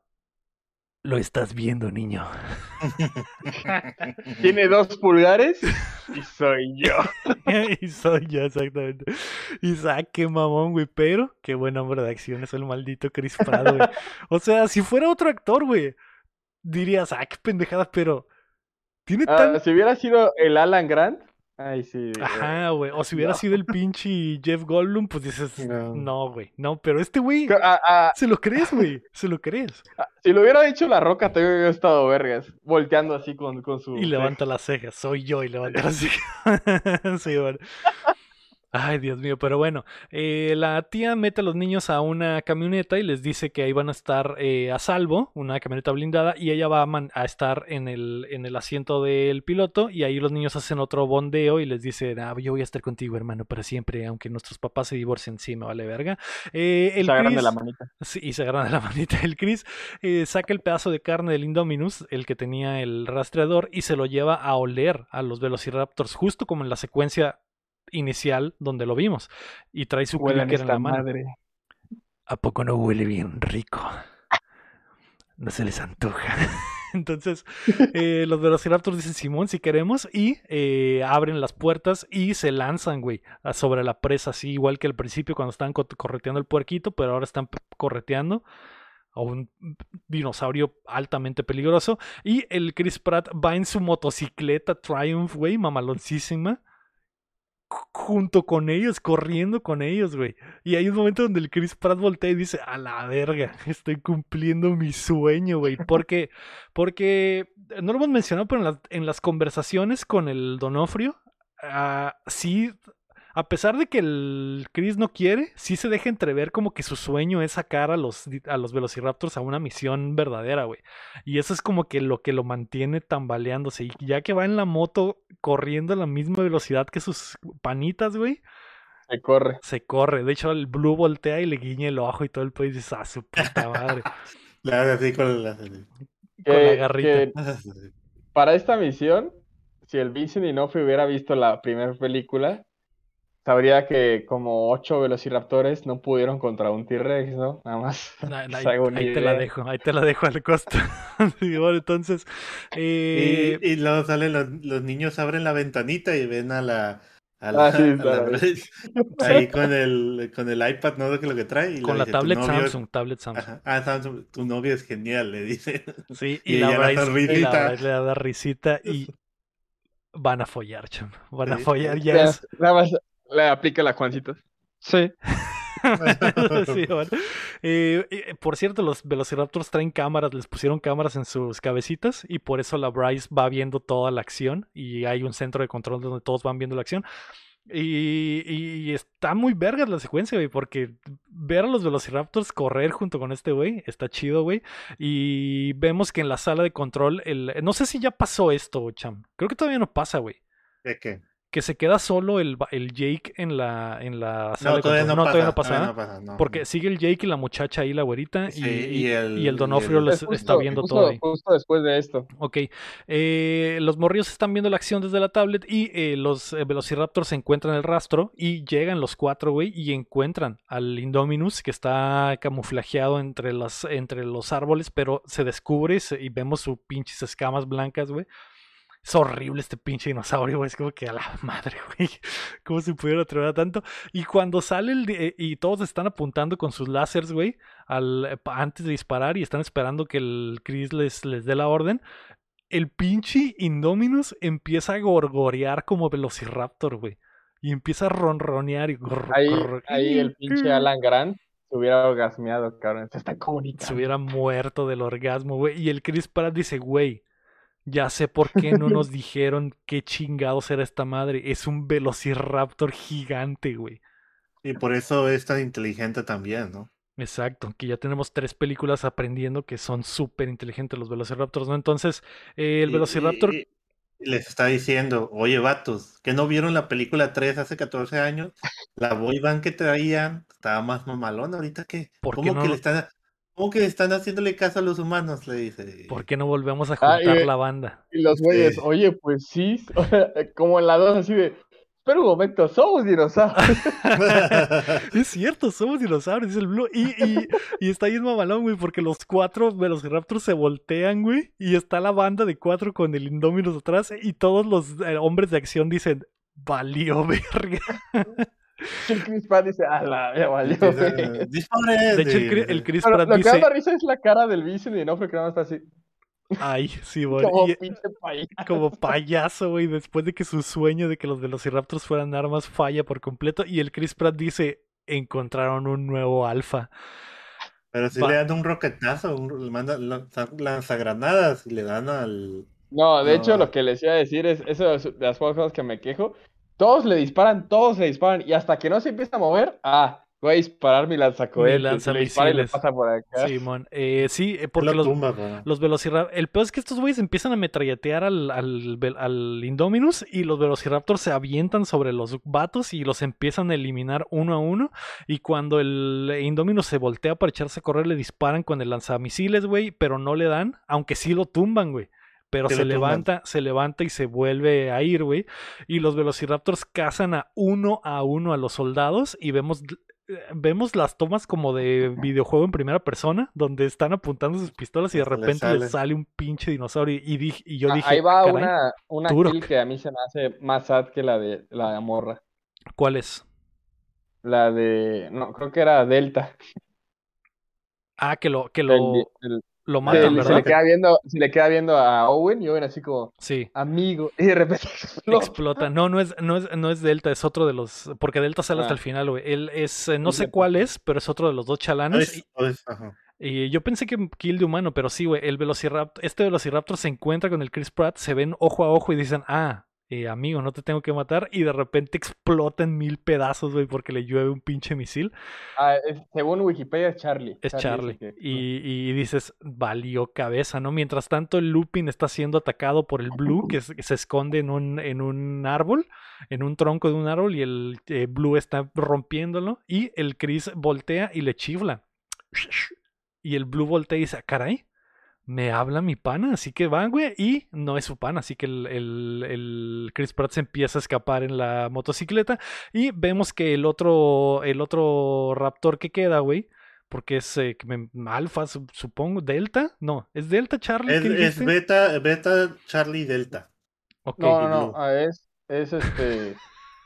Lo estás viendo, niño. Tiene dos pulgares y soy yo. y soy yo, exactamente. Y sabe qué mamón, güey. Pero qué buen hombre de acción es el maldito Chris Pratt, güey. O sea, si fuera otro actor, güey, dirías, ah, qué pendejada, pero tiene tan. Ah, si hubiera sido el Alan Grant, ay sí. güey. Ajá, güey. O si hubiera No. sido el pinche Jeff Goldblum, pues dices, No. no, güey. No, pero este güey, Ah, ah, se lo crees, güey. Se lo crees. si lo hubiera hecho la roca, te hubiera estado vergas. Volteando así con, con su. Y levanta las cejas, soy yo y levanta las cejas. sí, bueno. Ay, Dios mío, pero bueno, eh, la tía mete a los niños a una camioneta y les dice que ahí van a estar eh, a salvo, una camioneta blindada, y ella va a, man- a estar en el, en el asiento del piloto, y ahí los niños hacen otro bondeo y les dice, ah, yo voy a estar contigo, hermano, para siempre, aunque nuestros papás se divorcien, sí, me vale verga. Eh, el Se agarran de la manita. Sí, y se agarran de la manita. El Chris saca el pedazo de carne del Indominus, el que tenía el rastreador, y se lo lleva a oler a los Velociraptors, justo como en la secuencia inicial donde lo vimos. Y trae su clicker en la mano. madre. ¿A poco no huele bien rico? No se les antoja. Entonces, eh, los Velociraptors dicen Simón si queremos y eh, abren las puertas y se lanzan, güey, sobre la presa, así igual que al principio cuando estaban co- correteando el puerquito, pero ahora están correteando a un dinosaurio altamente peligroso. Y el Chris Pratt va en su motocicleta Triumph, güey, mamaloncísima, junto con ellos, corriendo con ellos, güey. Y hay un momento donde el Chris Pratt voltea y dice, a la verga, estoy cumpliendo mi sueño, güey. Porque, porque, no lo hemos mencionado, pero en las, en las conversaciones con el Donofrio, ah, sí, a pesar de que el Chris no quiere, sí se deja entrever como que su sueño es sacar a los, a los Velociraptors a una misión verdadera, güey. Y eso es como que lo que lo mantiene tambaleándose. Y ya que va en la moto corriendo a la misma velocidad que sus panitas, güey, Se corre. se corre. De hecho, el Blue voltea y le guiña el ojo y todo el país dice, ah, su puta madre. La hace así con la. Con la Que- garrita. que para esta misión, si el Vincent D'Onofrio hubiera visto la primera película, sabría que como ocho velociraptores no pudieron contra un T-Rex, ¿no? Nada más. Haga una ahí te la dejo, ahí te la dejo al costo. Sí, bueno, entonces, eh, Y, y luego salen los, los niños, abren la ventanita y ven a la. A la, Ah, sí, a la- ahí con el, con el iPad, ¿no? Que lo que trae. y con la dice, "Tu tablet novio Samsung, tablet Samsung. Ajá. Ah, Samsung, tu novio es genial, le dice. Sí, Y y, la la Bryce, y la le da risita y van a follar, cham. Van a follar, ya Ya, es. Nada más le aplica la Juancita. Sí. Sí, bueno. Eh, eh, por cierto, los Velociraptors traen cámaras, les pusieron cámaras en sus cabecitas y por eso la Bryce va viendo toda la acción y hay un centro de control donde todos van viendo la acción. Y, y está muy vergas la secuencia, güey, porque ver a los Velociraptors correr junto con este güey está chido, güey. Y vemos que en la sala de control, el... no sé si ya pasó esto, cham. Creo que todavía no pasa, güey. ¿De qué? Que se queda solo el, el Jake en la, en la sala No, de todavía no, todavía pasa, no pasa todavía nada. no pasa, no, Porque no. sigue el Jake y la muchacha ahí, la güerita, Sí, y, y y- el- y el y Donofrio el- les justo- está viendo justo- todo ahí. Justo después de esto. Ok, eh, los morrillos están viendo la acción desde la tablet y eh, los eh, Velociraptors encuentran el rastro y llegan los cuatro, güey, y encuentran al Indominus que está camuflajeado entre, las, entre los árboles, pero se descubre y se- y vemos sus pinches escamas blancas, güey. Es horrible este pinche dinosaurio, güey. Es como que a la madre, güey. ¿Cómo se pudieron atrever a tanto? Y cuando sale el. eh, y todos están apuntando con sus láseres, güey. Al, eh, antes de disparar y están esperando que el Chris les, les dé la orden. El pinche Indominus empieza a gorgorear como Velociraptor, güey. Y empieza a ronronear y gorr- Ahí, gorr- ahí el pinche Alan Grant se hubiera orgasmeado, cabrón. Se está comunicando. se hubiera muerto del orgasmo, güey. Y el Chris Pratt dice, güey, ya sé por qué no nos dijeron qué chingados era esta madre. Es un velociraptor gigante, güey. Y por eso es tan inteligente también, ¿no? Exacto, que ya tenemos tres películas aprendiendo que son súper inteligentes los velociraptors, ¿no? Entonces, eh, el Y- velociraptor... y- y les está diciendo, oye, vatos, que no vieron la película 3 hace 14 años? La boy band que traían estaba más mamalona ahorita que... ¿Por qué ¿Cómo no que le están... ¿Cómo que están haciéndole caso a los humanos? Le dice. ¿Por qué no volvemos a Ah, juntar y- la banda? Y los güeyes, Sí. oye, pues sí. Como en la dos, así de. Espera un momento, somos dinosaurios. Es cierto, somos dinosaurios, dice el Blue. Y, y, y está bien mamalón, güey, porque los cuatro Velociraptors se voltean, güey. Y está la banda de cuatro con el Indominus atrás. Y todos los eh, hombres de acción dicen, valió verga. el Chris Pratt dice, a la ya valió. güey". Disparen. De hecho, el, Chris Pero Pratt lo que dice, da risa es la cara del Vincent y Nofre que nada más está así. ay, sí, güey. Como Y- pinche país. como payaso, güey, después de que su sueño de que los Velociraptors fueran armas falla por completo. Y el Chris Pratt dice, encontraron un nuevo alfa. Pero si Va- le dan un roquetazo, un, le mandan lanza- lanzagranadas y le dan al. No, de hecho, No. lo que les iba a decir es, eso de las- de las pocas cosas que me quejo, todos le disparan, todos le disparan, y hasta que no se empieza a mover, ah, voy a disparar mi lanzacohetes, Mi y le dispara y le lanzamisiles. pasa por acá. Simón, eh, sí, eh, Porque porque lo los, tumba. Los Velociraptors. El peor es que estos güeyes empiezan a metralletear al, al Indominus y los Velociraptors se avientan sobre los vatos y los empiezan a eliminar uno a uno. Y cuando el Indominus se voltea para echarse a correr, le disparan con el lanzamisiles, güey, pero no le dan, aunque sí lo tumban, güey. Pero se levanta, se levanta y se vuelve a ir, güey. Y los Velociraptors cazan a uno a uno a los soldados y vemos vemos las tomas como de videojuego en primera persona, donde están apuntando sus pistolas y de Hasta le repente les sale. sale un pinche dinosaurio. Y, dije, y yo Ah, dije, Ahí va "Ah, caray, una, una Turok". kill que a mí se me hace más sad que la de la morra. ¿cuál es? La de, no, creo que era Delta. Ah, que lo, que El- lo, el- lo se, matan, se le ¿verdad? queda viendo, se le queda viendo a Owen y Owen así como, Sí. amigo, y de repente explota. Explota. No, no es, no es, no es Delta, es otro de los. Porque Delta sale hasta Ah. el final, güey. Él es, eh, no Sí, sé cuál es, pero es otro de los dos chalanes. es- o es- ajá. Y, y yo pensé que kill de humano, pero sí, güey. El Velociraptor, este Velociraptor se encuentra con el Chris Pratt, se ven ojo a ojo y dicen, ah, eh, amigo, no te tengo que matar. Y de repente explota en mil pedazos, güey, porque le llueve un pinche misil. Ah, es- según Wikipedia es Charlie. Es Charlie. Y, y dices, valió cabeza, ¿no? Mientras tanto, el Lupin está siendo atacado por el Blue, que, se- que se esconde en un, en un árbol, en un tronco de un árbol, y el eh, Blue está rompiéndolo. Y el Chris voltea y le chifla. Y el Blue voltea y dice, "Ah, caray, me habla mi pana, así que va, güey. Y no es su pana, así que el, el, el Chris Pratt se empieza a escapar en la motocicleta. Y vemos que el otro, el otro Raptor que queda, güey, porque es eh, que me- Alfa, su- supongo, Delta, no, es Delta Charlie. Es, ¿qué es beta, beta Charlie Delta. Ok, No, no, no, ah, es, es este,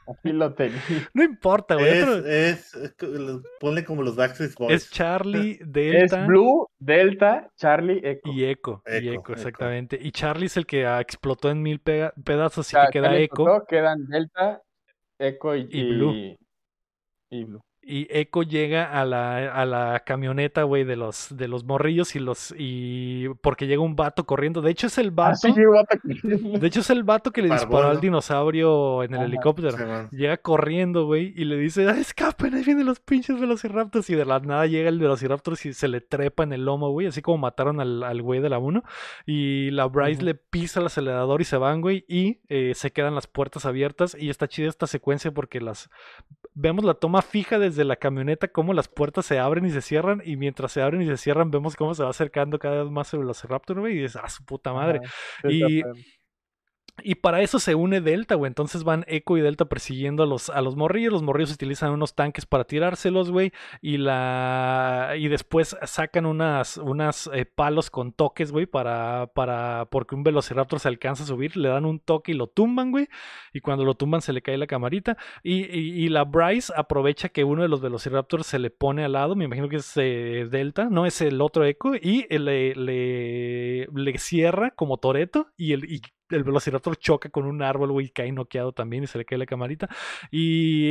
aquí lo tenía. no importa, güey. Es, otro- es, es ponle como los Backstreet Boys. es Charlie, Es Delta Blue, Delta, Charlie, Echo. y Echo, y Echo, exactamente. Y Charlie es el que ah, explotó en mil pega- pedazos y Cha- que queda Charlie Echo. explotó, quedan Delta, Echo y, Y Blue. y, y Blue. Y Echo llega a la, a la camioneta, güey, de los, de los morrillos y los. y porque llega un vato corriendo. De hecho, es el Ah, vato. sí. De hecho, es el vato que le disparó al ¿no? dinosaurio en el Ajá, helicóptero. Llega corriendo, güey, y le dice, "Ah, escapen, ahí vienen los pinches velociraptors. Y de la nada llega el velociraptor y se le trepa en el lomo, güey, así como mataron al, al güey de la 1. Y la Bryce le pisa el acelerador y se van, güey, y eh, se quedan las puertas abiertas. Y está chida esta secuencia porque las... Vemos la toma fija desde la camioneta, cómo las puertas se abren y se cierran. Y mientras se abren y se cierran, vemos cómo se va acercando cada vez más el velociraptor, güey. Y dices, ah, su puta madre. Ajá, Y-. Y para eso se une Delta, güey. Entonces van Echo y Delta persiguiendo a los, a los morrillos. Los morrillos utilizan unos tanques para tirárselos, güey. Y la. Y después sacan unas, unas eh, palos con toques, güey. Para, para. Porque un velociraptor se alcanza a subir. Le dan un toque y lo tumban, güey. Y cuando lo tumban se le cae la camarita. Y, y- la Bryce aprovecha que uno de los velociraptors se le pone al lado. Me imagino que es eh, Delta. No es el otro Echo. Y le, le, le cierra como Toreto. Y el. y el velociraptor choca con un árbol, güey, cae noqueado también y se le cae la camarita. Y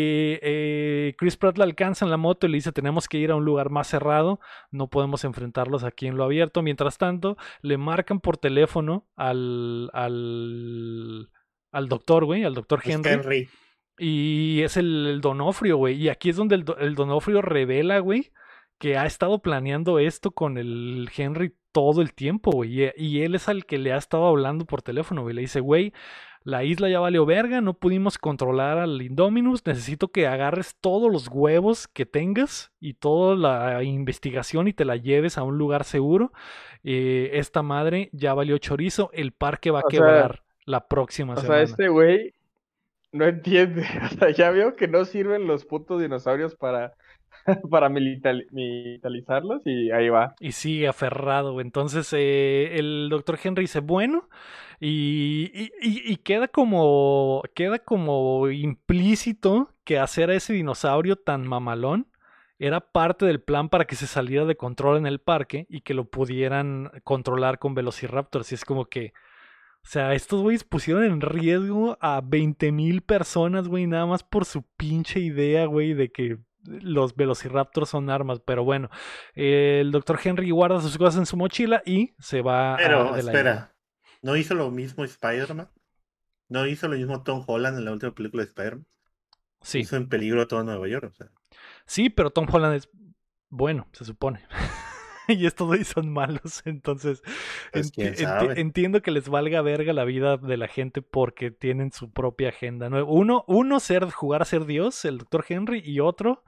eh, Chris Pratt la alcanza en la moto y le dice, tenemos que ir a un lugar más cerrado, no podemos enfrentarlos aquí en lo abierto. Mientras tanto, le marcan por teléfono al, al, al doctor, güey, al doctor Es Henry. Henry. Y es el, el Donofrio, güey. Y aquí es donde el, el Donofrio revela, güey, que ha estado planeando esto con el Henry todo el tiempo, güey. Y, él es al que le ha estado hablando por teléfono, güey. Le dice, güey, la isla ya valió verga, no pudimos controlar al Indominus. Necesito que agarres todos los huevos que tengas y toda la investigación y te la lleves a un lugar seguro. Eh, esta madre ya valió chorizo. El parque va a O sea, quebrar la próxima O sea, semana. este güey no entiende. O sea, ya veo que no sirven los putos dinosaurios para, para militar- militarizarlos y ahí va. Y sigue aferrado. Entonces eh, el doctor Henry dice, bueno, y- y queda como, queda como implícito que hacer a ese dinosaurio tan mamalón era parte del plan para que se saliera de control en el parque y que lo pudieran controlar con velociraptors. Y es como que, o sea, estos güeyes pusieron en riesgo a 20 mil personas, güey, nada más por su pinche idea, güey, de que los velociraptors son armas. Pero bueno, el doctor Henry guarda sus cosas en su mochila y se va a Pero, de la isla. espera. ¿No hizo lo mismo Spider-Man? ¿No hizo lo mismo Tom Holland en la última película de Spider-Man? Sí, Hizo en peligro a todo Nueva York. O sea. sí, pero Tom Holland es bueno, se supone. y estos güeyes son malos, entonces Pues, enti- enti- entiendo que les valga verga la vida de la gente porque tienen su propia agenda. ¿no? Uno, uno ser, jugar a ser Dios, el doctor Henry, y otro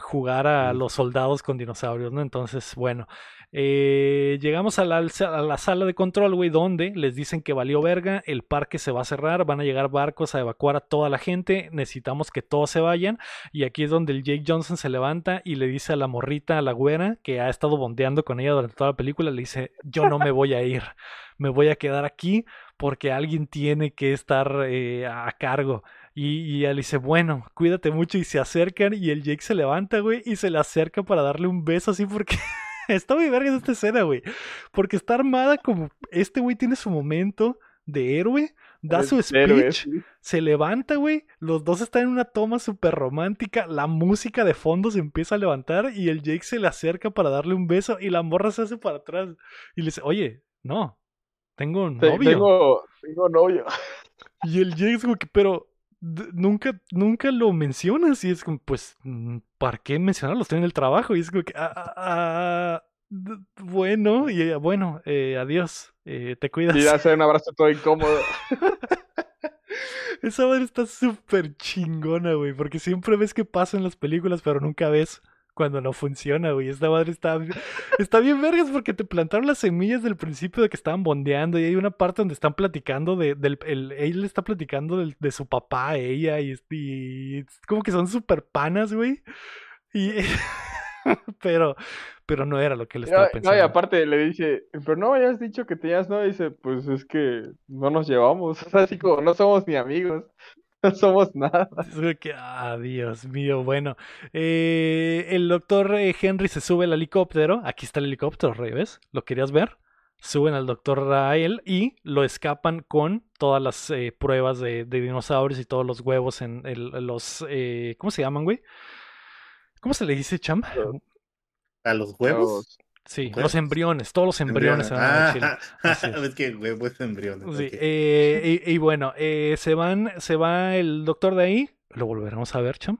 jugar a los soldados con dinosaurios, ¿no? Entonces, bueno, eh, llegamos a la, alza- a la sala de control, güey, donde les dicen que valió verga, el parque se va a cerrar, van a llegar barcos a evacuar a toda la gente, necesitamos que todos se vayan, y aquí es donde el Jake Johnson se levanta y le dice a la morrita, a la güera, que ha estado bondeando con ella durante toda la película, le dice, yo no me voy a ir, me voy a quedar aquí porque alguien tiene que estar eh, a cargo. Y, y él dice, bueno, cuídate mucho y se acercan y el Jake se levanta, güey, y se le acerca para darle un beso así porque... Está muy verga esta escena, güey. Porque está armada como... Este güey tiene su momento de héroe, da su speech, se levanta, güey. Los dos están en una toma súper romántica. La música de fondo se empieza a levantar y el Jake se le acerca para darle un beso y la morra se hace para atrás y le dice, oye, no, tengo un novio. Tengo, tengo novio. Y el Jake es como que, pero nunca, nunca lo mencionas. Y es como, pues, mm, ¿para qué mencionarlo? Estoy en el trabajo. Y es como que, ah, ah, ah, bueno, y ella, bueno, eh, adiós, eh, te cuidas. Y hace un abrazo todo incómodo. Esa madre está súper chingona, güey, porque siempre ves que pasa en las películas, pero nunca ves cuando no funciona, güey. Esta madre está, está bien vergas porque te plantaron las semillas del principio de que estaban bondeando y hay una parte donde están platicando de, del, el, él le está platicando del- de su papá a ella y, es- y es como que son súper panas, güey. Y... pero, pero no era lo que él No, estaba no, y pensando. aparte le dice, pero no, ya has dicho que tenías no, dice, pues es que no nos llevamos, o sea, así como no somos ni amigos, no somos nada. Es como que, ah, Dios mío, bueno. eh, el doctor eh, Henry se sube al helicóptero. Aquí está el helicóptero, Rey, ¿ves? ¿Lo querías ver? Suben al doctor a él y lo escapan con todas las eh, pruebas de, de dinosaurios y todos los huevos en, el- los... eh, ¿Cómo se llaman, güey? ¿Cómo se le dice, Cham? ¿A los huevos? Sí, los embriones, todos los embriones se van a Ah, Chile. Así es. es que huevo es embriones. Sí, ok. eh, y, y bueno, eh, se van, se va el doctor de ahí. ¿Lo volveremos a ver, Cham?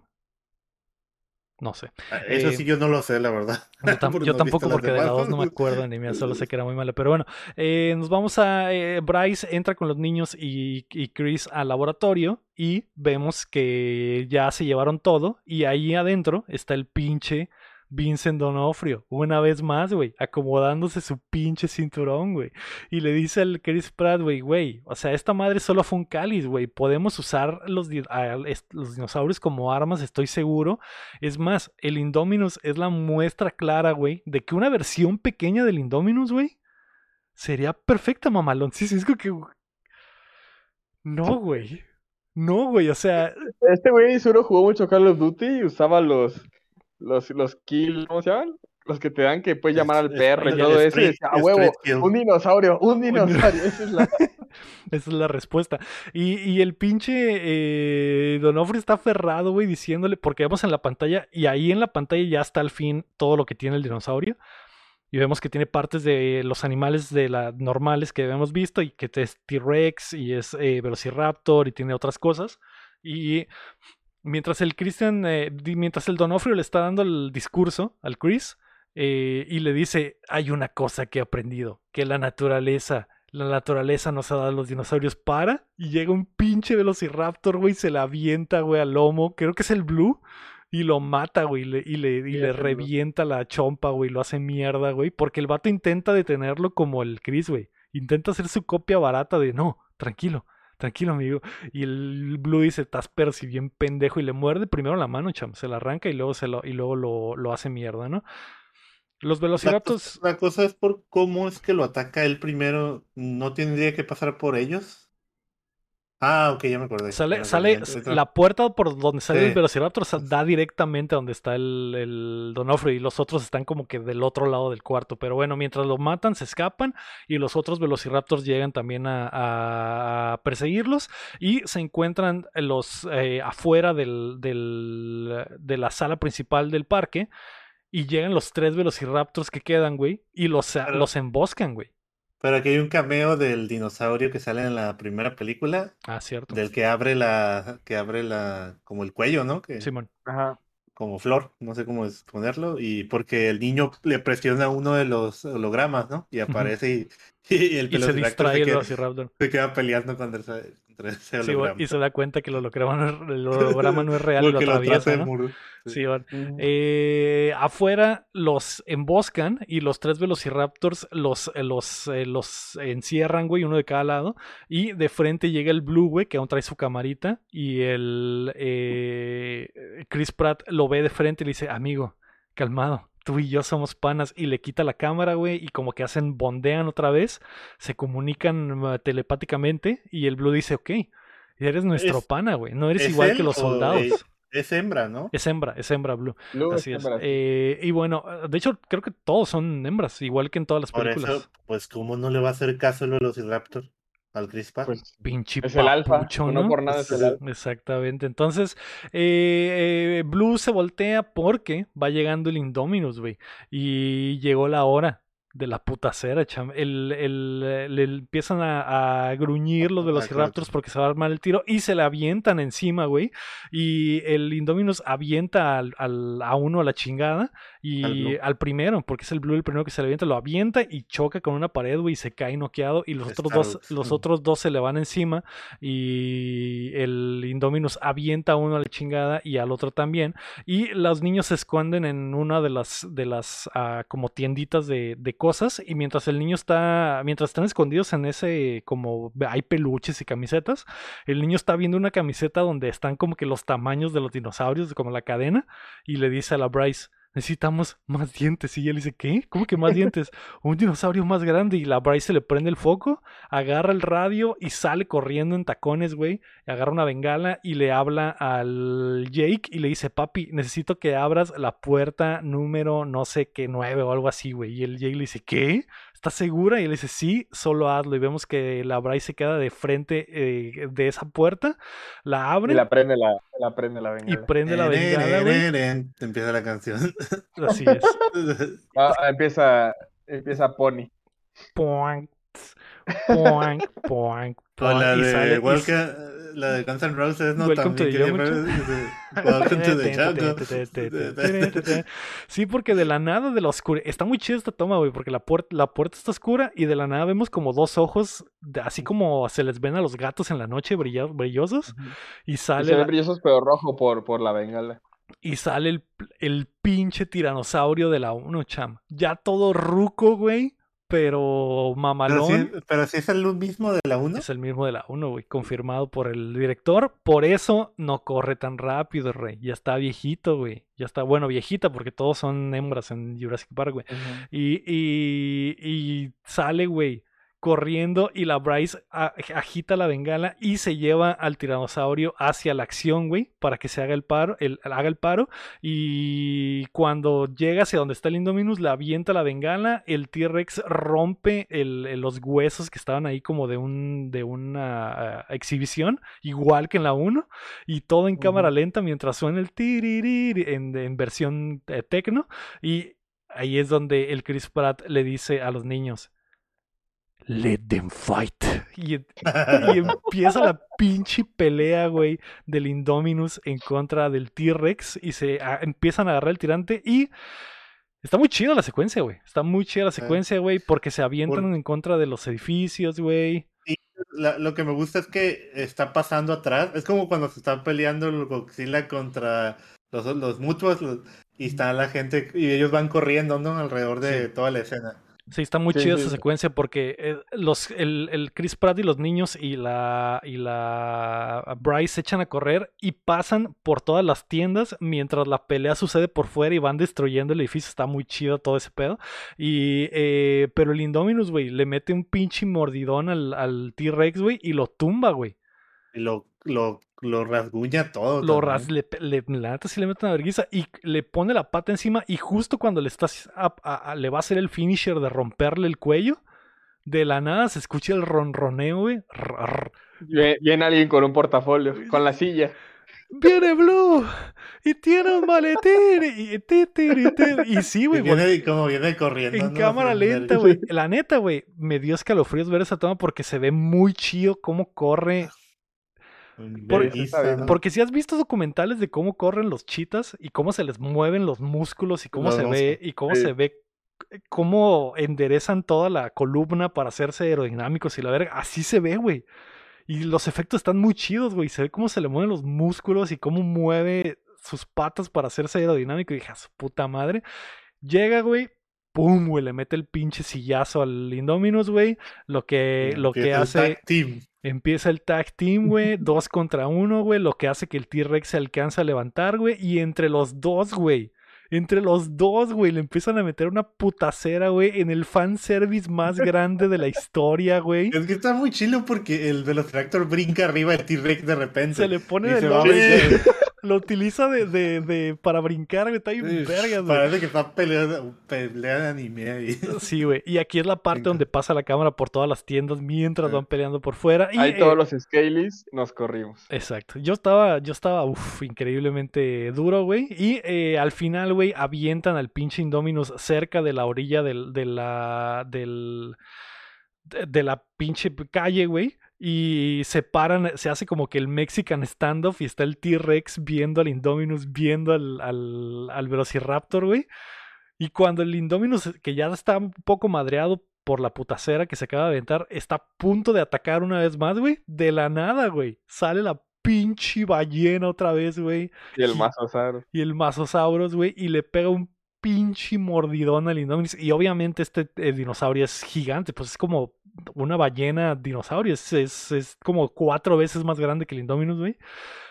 No sé. Ah, Eso eh, sí yo no lo sé, la verdad. Yo, tam- no tampoco porque de la demás. 2 no me acuerdo ni mía, solo sé que era muy mala. Pero bueno, eh, nos vamos a... eh, Bryce entra con los niños y, y Chris al laboratorio y vemos que ya se llevaron todo y ahí adentro está el pinche Vincent Donofrio, una vez más, güey, acomodándose su pinche cinturón, güey. Y le dice al Chris Pratt, güey, güey, o sea, esta madre solo fue un cáliz, güey. Podemos usar los, di- dinosaurios como armas, estoy seguro. Es más, el Indominus es la muestra clara, güey, de que una versión pequeña del Indominus, güey, sería perfecta, mamalón. Sí, sí, es que... No, güey. No, güey, o sea, Este güey seguro jugó mucho Call of Duty y usaba los, los, los kills, ¿cómo se llaman? Los que te dan que puedes llamar al Es- perro y todo eso. Y street- decía, a el huevo, kill". un dinosaurio, un dinosaurio. Esa es la... Esa es la respuesta. Y, y el pinche eh, Donofrio está aferrado, güey, diciéndole, porque vemos en la pantalla, y ahí en la pantalla ya está al fin todo lo que tiene el dinosaurio. Y vemos que tiene partes de los animales de la normales que habíamos visto, y que es T-Rex, y es eh, Velociraptor, y tiene otras cosas. Y mientras el Christian, eh, mientras el Donofrio le está dando el discurso al Chris, eh, y le dice, hay una cosa que he aprendido, que la naturaleza, la naturaleza nos ha dado a los dinosaurios para, y llega un pinche Velociraptor, güey, se la avienta, güey, al lomo, creo que es el Blue, y lo mata, güey, y le, y le, y le revienta la chompa, güey, lo hace mierda, güey, porque el vato intenta detenerlo como el Chris, güey, intenta hacer su copia barata de, no, tranquilo. Tranquilo, amigo. Y el Blue dice, estás pero si bien pendejo. Y le muerde primero la mano, cham. Se la arranca y luego, se lo, y luego lo, lo hace mierda, ¿no? Los Velociraptors. la cosa es por cómo es que lo ataca él primero. ¿No tendría que pasar por ellos? Ah, ok, ya me acordé. Sale, me sale, acordé. La puerta por donde sale el. Velociraptor sa- da directamente a donde está el, el Donofrio y los otros están como que del otro lado del cuarto. Pero bueno, mientras lo matan, se escapan y los otros Velociraptors llegan también a, a- a perseguirlos y se encuentran los eh, afuera del, del- de la sala principal del parque y llegan los tres Velociraptors que quedan, güey, y los, Pero- los emboscan, güey. Pero aquí hay un cameo del dinosaurio que sale en la primera película, Ah, cierto. del que abre la, que abre la, como el cuello, ¿no? Que, Simón. Ajá. como flor, no sé cómo es ponerlo, y porque el niño le presiona uno de los hologramas, ¿no? Y aparece y, y el Y se distrae se el queda, se queda peleando contra ese, ese Sí, y se da cuenta que el holograma no es, el holograma no es real y lo atraviesa, ¿no? Sí, bueno. Ujú. Eh, afuera los emboscan y los tres velociraptors los, eh, los, eh, los encierran, güey, uno de cada lado. Y de frente llega el Blue, güey, que aún trae su camarita. Y el eh, Chris Pratt lo ve de frente y le dice, amigo, calmado. Tú y yo somos panas y le quita la cámara, güey, y como que hacen, bondean otra vez, se comunican uh, telepáticamente y el Blue dice, ok, eres nuestro Es- pana, güey, no eres ¿Es igual que los soldados. Es, es hembra, ¿no? Es hembra, es hembra Blue. Blue Así es es. hembra. Eh, y bueno, de hecho, creo que todos son hembras, igual que en todas las Por películas. eso, pues, ¿cómo no le va a hacer caso el Velociraptor al Chris Pratt? Pues Pinche es el alfa. No ¿no? por nada es el Sí. alfa. Exactamente. Entonces, eh, eh, Blue se voltea porque va llegando el Indominus, güey. Y llegó la hora de la putacera, cham. El, el, eh, le empiezan a, a gruñir los Velociraptors porque se va a armar el tiro y se le avientan encima, güey. Y el Indominus avienta al, al- a uno a la chingada y Al primero, porque es el Blue el primero que se le avienta, lo avienta y choca con una pared, güey, y se cae noqueado. Y los otros dos, los otros dos se le van encima y el Indominus avienta a uno a la chingada y al otro también. Y los niños se esconden en una de las, de las ah, como tienditas de, de cosas. Y mientras el niño está, mientras están escondidos en ese, como hay peluches y camisetas, el niño está viendo una camiseta donde están como que los tamaños de los dinosaurios, como la cadena, y le dice a la Bryce. Necesitamos más dientes. Y él dice, ¿qué? ¿Cómo que más dientes? Un dinosaurio más grande. Y la Bryce se le prende el foco, agarra el radio y sale corriendo en tacones, güey. Agarra una bengala y le habla al Jake y le dice, papi, necesito que abras la puerta número no sé qué, nueve o algo así, güey. Y el Jake le dice, ¿qué? ¿Estás segura? Y él dice, sí, solo hazlo. Y vemos que la Bryce se queda de frente eh, de esa puerta, la Y abre la prende la, la prende la y bengala. prende la bengala, güey. Empieza la canción. Así es. Ah, empieza, empieza Pony. Poink, poink, poink, O la de Welcome, la de Guns N' Roses, ¿no? Welcome También quería ver- Welcome. Sí, porque de la nada de la oscuridad. Está muy chida esta toma, güey, porque la, puerta la puerta está oscura y de la nada vemos como dos ojos, así como se les ven a los gatos en la noche brilla- brillosos. Y Y sale, se ven la- brillosos pero rojo por, por la bengala. y sale el, el pinche tiranosaurio de la 1, cham. Ya todo ruco, güey, pero Pero mamalón. pero sí es el mismo de la 1. Es el mismo de la 1, güey, confirmado por el director. Por eso no corre tan rápido, rey. Ya está viejito, güey. Ya está, bueno, viejita, porque todos son hembras en Jurassic Park, güey. Y, y, y sale, güey, corriendo y la Bryce agita la bengala y se lleva al tiranosaurio hacia la acción, güey, para que se haga el paro, el, haga el paro. Y cuando llega hacia donde está el Indominus, le avienta la bengala, el T-Rex rompe el- el- los huesos que estaban ahí como de, un, de una ah, exhibición, igual que en la 1, y todo en cámara lenta mientras suena el tiririr en, en versión eh, tecno. Y ahí es donde el Chris Pratt le dice a los niños, Let them fight. Y, y empieza la pinche pelea, güey, del Indominus en contra del T-Rex. Y se a- empiezan a agarrar el tirante. Y está muy chida la secuencia, güey. Está muy chida la secuencia, güey, porque se avientan Por- en contra de los edificios, güey. La- lo que me gusta es que está pasando atrás. Es como cuando se está peleando el Godzilla contra los, los mutuos los- y está la gente y ellos van corriendo, ¿no? Alrededor de Sí. toda la escena. Sí, está muy Sí, chida sí, esa sí. secuencia porque eh, los, el, el Chris Pratt y los niños y la, y la Bryce se echan a correr y pasan por todas las tiendas mientras la pelea sucede por fuera y van destruyendo el edificio. Está muy chido todo ese pedo. Y, eh, pero el Indominus, güey, le mete un pinche mordidón al, al T-Rex, güey, y lo tumba, güey. Y lo, lo, lo rasguña todo. Lo ras, le, le- la neta sí le mete una vergüenza y le pone la pata encima y justo cuando le estás a- a- a- le va a hacer el finisher de romperle el cuello, de la nada se escucha el ronroneo, güey. Viene, viene alguien con un portafolio, con la silla. Viene Blue y tiene un maletín y, ti, ti, ti, ti. y sí, güey, viene como viene corriendo. en ¿no? cámara lenta, güey. La neta, güey, me dio escalofríos ver esa toma porque se ve muy chido cómo corre Porque si has visto documentales de cómo corren los chitas y cómo se les mueven los músculos y cómo Los se ve y cómo Sí. se ve eh, cómo enderezan toda la columna para hacerse aerodinámicos y la verga, así se ve, güey. Y los efectos están muy chidos, güey. Se ve cómo se le mueven los músculos y cómo mueve sus patas para hacerse aerodinámico. Y dije, a su puta madre. Llega, güey. Pum, güey, le mete el pinche sillazo al Indominus, güey. Lo que, lo que el hace. tag team. Empieza el tag team, güey. dos contra uno, güey. Lo que hace que el T-Rex se alcanza a levantar, güey. Y entre los dos, güey. Entre los dos, güey. Le empiezan a meter una putacera, güey. En el fanservice más grande de la historia, güey. Es que está muy chilo porque el Velociraptor brinca arriba del T-Rex de repente. Se le pone y de Lo utiliza de, de, de- para brincar, güey. Está bien Sí, vergas, güey. Parece que está peleando, pelea de anime ahí. Sí, güey. Y aquí es la parte Venga. donde pasa la cámara por todas las tiendas mientras Sí. van peleando por fuera. Y, Ahí eh, todos los Scalies nos corrimos. Exacto. Yo estaba, yo estaba, uff, increíblemente duro, güey. Y eh, al final, güey, avientan al pinche Indominus cerca de la orilla del, de la, del, de, de la pinche calle, güey. Y se paran, se hace como que el Mexican standoff y está el T-Rex viendo al Indominus, viendo al, al, al Velociraptor, güey. Y cuando el Indominus, que ya está un poco madreado por la putacera que se acaba de aventar, está a punto de atacar una vez más, güey. De la nada, güey. Sale la pinche ballena otra vez, güey. Y el Mazosaro. Y el Mazosauros, güey. Y le pega un pinche mordidón al Indominus. Y obviamente este eh, dinosaurio es gigante. Pues es como una ballena dinosaurio. Es, es, es como cuatro veces más grande que el Indominus, güey.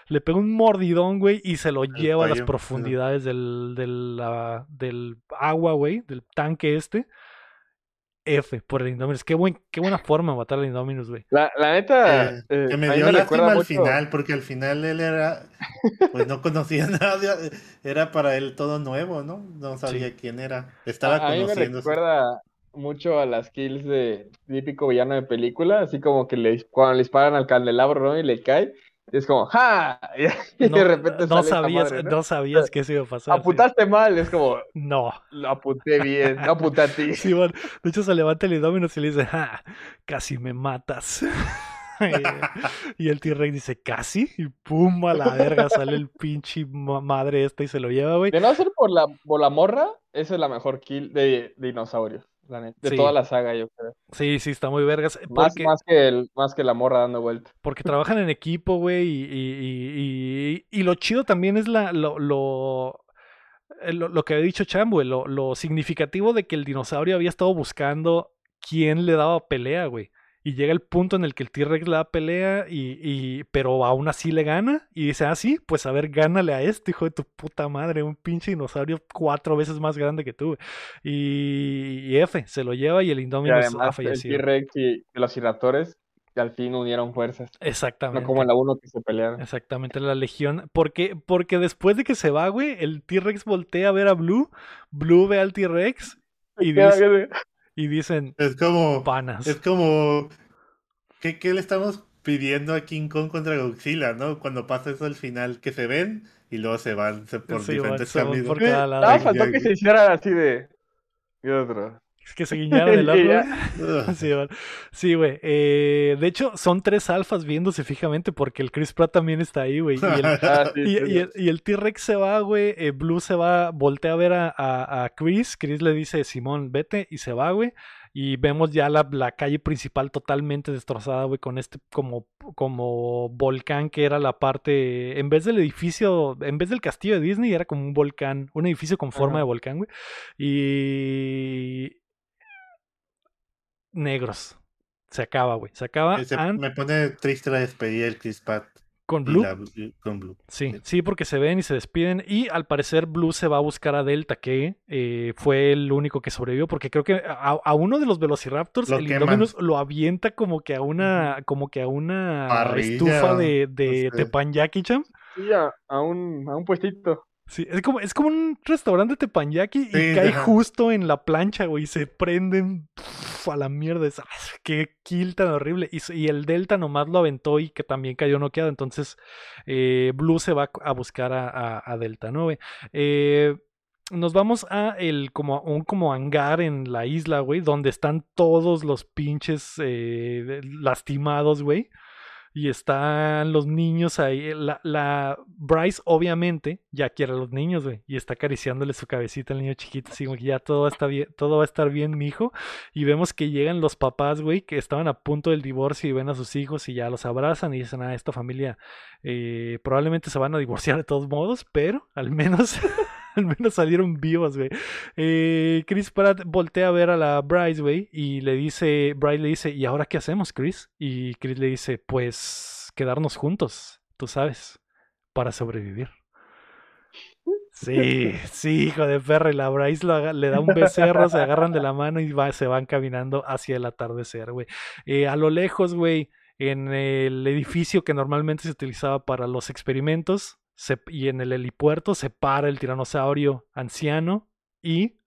Le pega un mordidón, güey, y se lo lleva a las profundidades del, del, del agua, güey, del tanque este. F por el Indominus. Qué, buen, qué buena forma de matar al Indominus, güey. La, la neta, Eh, eh, que me dio me lástima al mucho- final, porque al final él era, pues no conocía nada, era para él todo nuevo, ¿no? No sabía quién era. Estaba a, a mí me conociéndose. recuerda mucho a las kills de típico villano de película, así como que le, cuando le disparan al candelabro, ¿no? Y le cae, es como, ¡ja! Y No, de repente no sale sabías, madre, ¿no? no sabías que eso iba a pasar. sí. Apuntaste mal, es como, No. lo apunté bien, no apunté a ti. Sí, bueno, de hecho se levanta el Indominus y le dice, ¡ja! Casi me matas. y el T-Rex dice, ¿casi? Y pum, a la verga sale el pinche ma- madre esta y se lo lleva, güey. De no ser por la, por la morra, esa es la mejor kill de, de dinosaurio, la neta, de Sí. toda la saga, yo creo. Sí, sí, está muy vergas. Más, Porque, más, que el, más que la morra dando vuelta. porque trabajan en equipo, güey, y, y, y- y- y lo chido también es la, lo, lo, eh, lo, lo que había dicho Cham, güey, lo, lo significativo de que el dinosaurio había estado buscando quién le daba pelea, güey. Y llega el punto en el que el T-Rex le da pelea, y, y, pero aún así le gana. Y dice, ah, sí, pues a ver, gánale a este, hijo de tu puta madre. Un pinche dinosaurio cuatro veces más grande que tú. güey". Y, y F, se lo lleva y el Indominus ha además, el fallecido. T-Rex y los Iraptores, que al fin unieron fuerzas. No Exactamente. como en la 1 que se pelearon. Exactamente, la Legión. Porque, porque después de que se va, güey, el T-Rex voltea a ver a Blue. Blue ve al T-Rex y, dice- y dicen, Es como. panas. Es como. ¿qué, ¿Qué le estamos pidiendo a King Kong contra Godzilla, no? Cuando pasa eso al final, que se ven y luego se van se- por Sí, diferentes van- caminos. por cada lado. Nada, Ay, faltó que se hiciera así de. Y otro. Es que se guiñaron el güey. Ugh. Sí, güey. Eh, de hecho, son tres alfas viéndose fijamente porque el Chris Pratt también está ahí, güey. Y el, Ah, sí, Y, sí, y sí. el, y el T-Rex se va, güey. eh, Blue se va, voltea a ver a, a- a Chris. Chris le dice, Simón, vete. Y se va, güey. Y vemos ya la, la calle principal totalmente destrozada, güey. Con este como, como volcán que era la parte. En vez del edificio, en vez del castillo de Disney, era como un volcán. Un edificio con forma Ajá. de volcán, güey. Y. Negros. Se acaba, güey. Se acaba Ese- me pone triste la despedida del Chris Pratt con Blue. la- con Blue. Sí, Sí. sí, porque se ven y se despiden. Y al parecer Blue se va a buscar a Delta, que eh, fue el único que sobrevivió. Porque creo que a, a uno de los Velociraptors, Lo el. Indominus lo avienta como que a una, como que a una Parrilla, estufa de, de no sé. tepanyaki, cham. Sí, a, a un, a un puestito. Sí, es como, es como un restaurante de tepanyaki y Sí, cae ajá. justo en la plancha, güey, y se prenden a la mierda. Es- ¡ah! qué kill tan horrible. Y, el Delta nomás lo aventó y que también cayó noqueado. Entonces, eh, Blue se va a buscar a, a- Delta, ¿no, güey? Eh, nos vamos a el como un como hangar en la isla, güey, donde están todos los pinches eh, lastimados, güey. Y están los niños ahí. La, la Bryce, obviamente, ya quiere a los niños, güey. Y está acariciándole su cabecita al niño chiquito. Así como que ya todo está bien, todo va a estar bien, mijo. Y vemos que llegan los papás, güey, que estaban a punto del divorcio y ven a sus hijos y ya los abrazan y dicen, ah, esta familia eh, probablemente se van a divorciar de todos modos, pero al menos. Al menos salieron vivos, güey. Eh, Chris Pratt voltea a ver a la Bryce, güey, y le dice, Bryce le dice, ¿y ahora qué hacemos, Chris? Y Chris le dice, pues quedarnos juntos, tú sabes, para sobrevivir. Sí, sí, hijo de perra, y la Bryce lo le da un becerro, se agarran de la mano y va- se van caminando hacia el atardecer, güey. Eh, a lo lejos, güey, en el edificio que normalmente se utilizaba para los experimentos se- y en el helipuerto se para el tiranosaurio anciano y